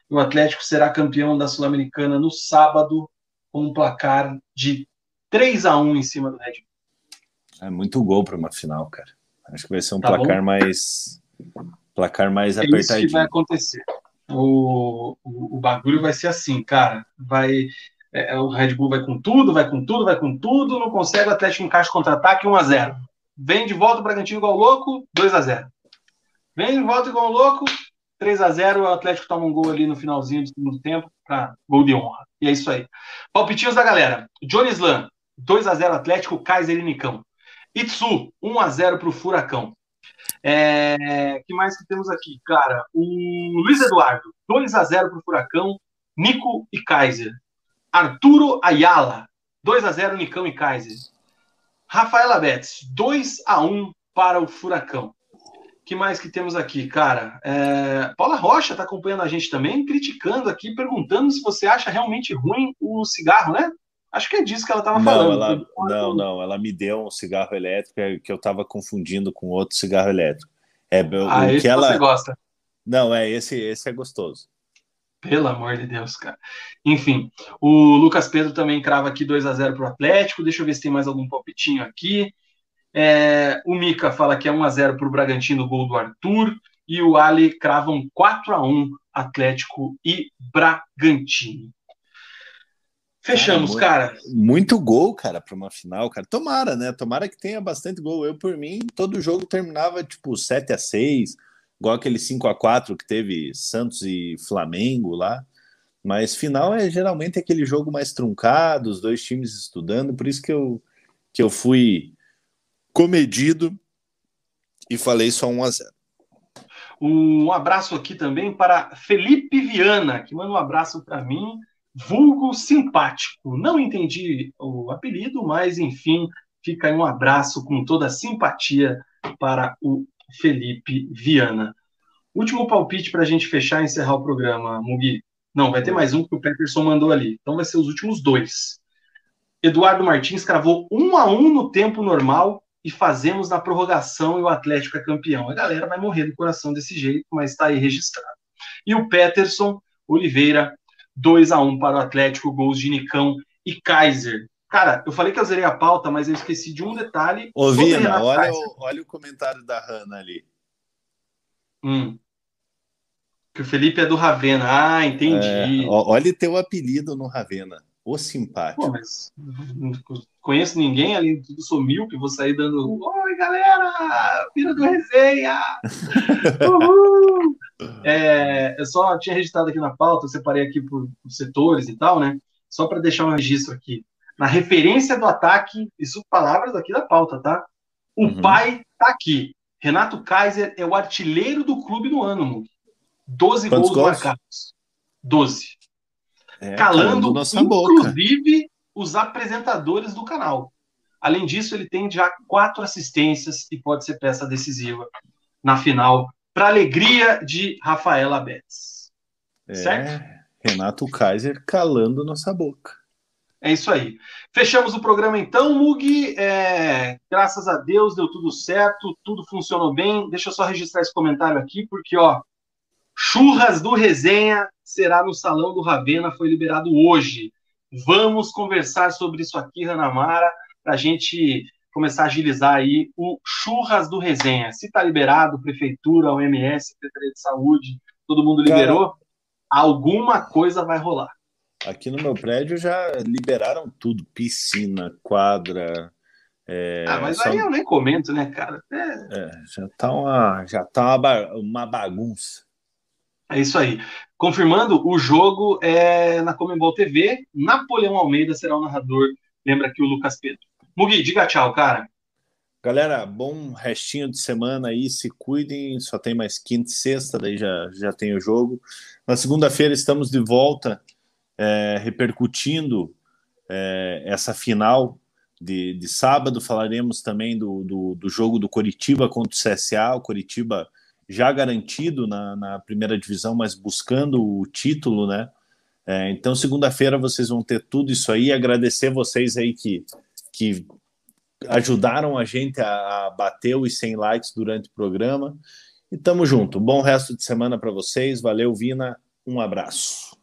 O Atlético será campeão da Sul-Americana no sábado com um placar de 3 a 1 em cima do Red Bull. É muito gol para uma final, cara. Acho que vai ser um tá placar bom? mais placar mais é apertadinho. Isso que vai acontecer. O, o, bagulho vai ser assim, cara. Vai é, é, o Red Bull vai com tudo, vai com tudo, vai com tudo, não consegue, o Atlético encaixa contra-ataque 1 a 0 Vem de volta o Bragantino igual louco, 2 a 0 Vem de volta igual louco, 3 a 0 o Atlético toma um gol ali no finalzinho do segundo tempo, para gol de honra. E é isso aí. Palpitinhos da galera. Johnny Slam, 2 a 0 Atlético, Kaiser e Nicão. Itsu, 1 a 0 para o Furacão. É, que mais que temos aqui, cara? O Luiz Eduardo, 2 a 0 para o Furacão, Nico e Kaiser. Arturo Ayala, 2 a 0 Nicão e Kaiser. Rafaela Betts, 2 a 1 para o Furacão. que mais que temos aqui, cara? É... Paula Rocha está acompanhando a gente também, criticando aqui, perguntando se você acha realmente ruim o cigarro, né? Acho que é disso que ela estava falando. Ela, não, não, ela me deu um cigarro elétrico é que eu estava confundindo com outro cigarro elétrico. É, ah, o esse que ela... você gosta. Não, é esse, esse é gostoso. Pelo amor de Deus, cara. Enfim, o Lucas Pedro também crava aqui 2 a 0 para o Atlético. Deixa eu ver se tem mais algum palpitinho aqui. É, o Mica fala que é 1 a 0 para o Bragantino, gol do Arthur. E o Ali cravam 4 a 1 Atlético e Bragantino. Fechamos, cara. Muito, cara. muito gol, cara, para uma final, cara. Tomara, né? Tomara que tenha bastante gol. Eu, por mim, todo jogo terminava tipo 7 a 6 igual aquele 5 a 4 que teve Santos e Flamengo lá. Mas final é geralmente aquele jogo mais truncado, os dois times estudando, por isso que eu, que eu fui comedido e falei só 1 a 0. Um abraço aqui também para Felipe Viana, que manda um abraço para mim, vulgo simpático. Não entendi o apelido, mas enfim, fica aí um abraço com toda a simpatia para o Felipe Viana. Último palpite para a gente fechar e encerrar o programa, Mugi. Não, vai ter mais um que o Peterson mandou ali. Então vai ser os últimos dois. Eduardo Martins cravou um a um no tempo normal e fazemos na prorrogação e o Atlético é campeão. A galera vai morrer do coração desse jeito, mas está aí registrado. E o Peterson Oliveira, 2 a 1 para o Atlético, gols de Nicão e Kaiser. Cara, eu falei que eu zerei a pauta, mas eu esqueci de um detalhe. Ô, Vina, olha o, olha o comentário da Hanna ali. Hum. Que o Felipe é do Ravena. Ah, entendi. É, olha teu apelido no Ravena. O simpático. Pô, mas não conheço ninguém, além de tudo sou mil, que vou sair dando. Oi, galera! Vira do resenha! Uhul! É, eu só tinha registrado aqui na pauta, eu separei aqui por, por setores e tal, né? Só para deixar um registro aqui na referência do ataque, isso palavras aqui da pauta, tá? O uhum. pai tá aqui. Renato Kaiser é o artilheiro do clube no ano, Mug. 12 Quantos gols, gols marcados. 12. É, Calando, inclusive, boca. os apresentadores do canal. Além disso, ele tem já quatro assistências e pode ser peça decisiva na final, para alegria de Rafaela Betts. É, certo? Renato Kaiser calando nossa boca. É isso aí. Fechamos o programa então, Mug. É, graças a Deus deu tudo certo, tudo funcionou bem. Deixa eu só registrar esse comentário aqui, porque ó, churras do resenha será no salão do Ravena, foi liberado hoje. Vamos conversar sobre isso aqui, Ranamara, para a gente começar a agilizar aí o churras do resenha. Se está liberado, prefeitura, OMS, Secretaria de Saúde, todo mundo liberou, Cara, alguma coisa vai rolar. Aqui no meu prédio já liberaram tudo: piscina, quadra. É, ah, mas só... aí eu nem comento, né, cara? É... É, já tá, uma, já tá uma, uma bagunça. É isso aí. Confirmando, o jogo é na Comembol TV. Napoleão Almeida será o narrador. Lembra aqui o Lucas Pedro. Mugi, diga tchau, cara. Galera, bom restinho de semana aí, se cuidem, só tem mais quinta e sexta, daí já, já tem o jogo. Na segunda-feira estamos de volta é, repercutindo é, essa final de, de, sábado. Falaremos também do, do, do, jogo do Coritiba contra o CSA. O Coritiba já garantido na, na primeira divisão, mas buscando o título, né? É, então, segunda-feira vocês vão ter tudo isso aí. Agradecer vocês aí que, que ajudaram a gente a, a bater os 100 likes durante o programa. E tamo junto. Bom resto de semana para vocês. Valeu, Vina. Um abraço.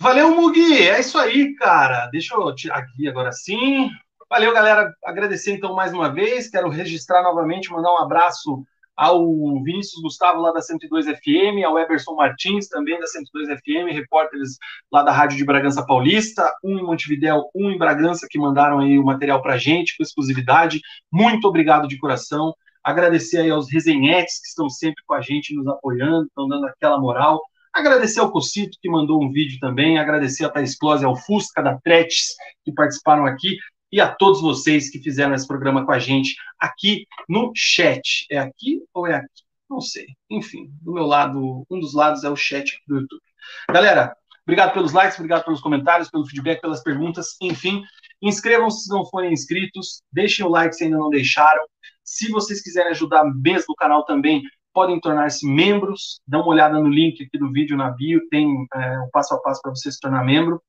Valeu, Mugi. É isso aí, cara. Deixa eu tirar aqui agora sim. Valeu, galera. Agradecer então mais uma vez. Quero registrar novamente, mandar um abraço ao Vinícius Gustavo lá da 102 FM, ao Eberson Martins também da 102 FM, repórteres lá da Rádio de Bragança Paulista, um em Montevidéu, um em Bragança que mandaram aí o material pra gente com exclusividade. Muito obrigado de coração. Agradecer aí aos resenhetes que estão sempre com a gente, nos apoiando, estão dando aquela moral. Agradecer ao Cocito, que mandou um vídeo também, agradecer a Thais Close, ao Fusca, da Tretes, que participaram aqui, e a todos vocês que fizeram esse programa com a gente aqui no chat. É aqui ou é aqui? Não sei. Enfim, do meu lado, um dos lados é o chat do YouTube. Galera, obrigado pelos likes, obrigado pelos comentários, pelo feedback, pelas perguntas, enfim. Inscrevam-se se não forem inscritos, deixem o like se ainda não deixaram. Se vocês quiserem ajudar mesmo o canal também, podem tornar-se membros. Dá uma olhada no link aqui do vídeo na bio, tem é, um passo a passo para você se tornar membro.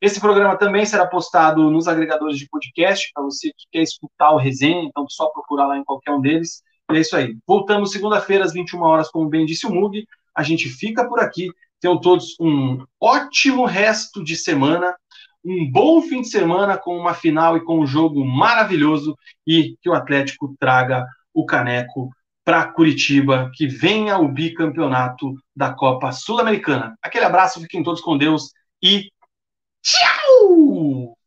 Esse programa também será postado nos agregadores de podcast, para você que quer escutar o resenha, então só procurar lá em qualquer um deles. E é isso aí. Voltamos segunda-feira às 21 horas, como bem disse o Mug. A gente fica por aqui. Tenham todos um ótimo resto de semana, um bom fim de semana com uma final e com um jogo maravilhoso e que o Atlético traga o caneco para Curitiba, que venha o bicampeonato da Copa Sul-Americana. Aquele abraço, fiquem todos com Deus e tchau!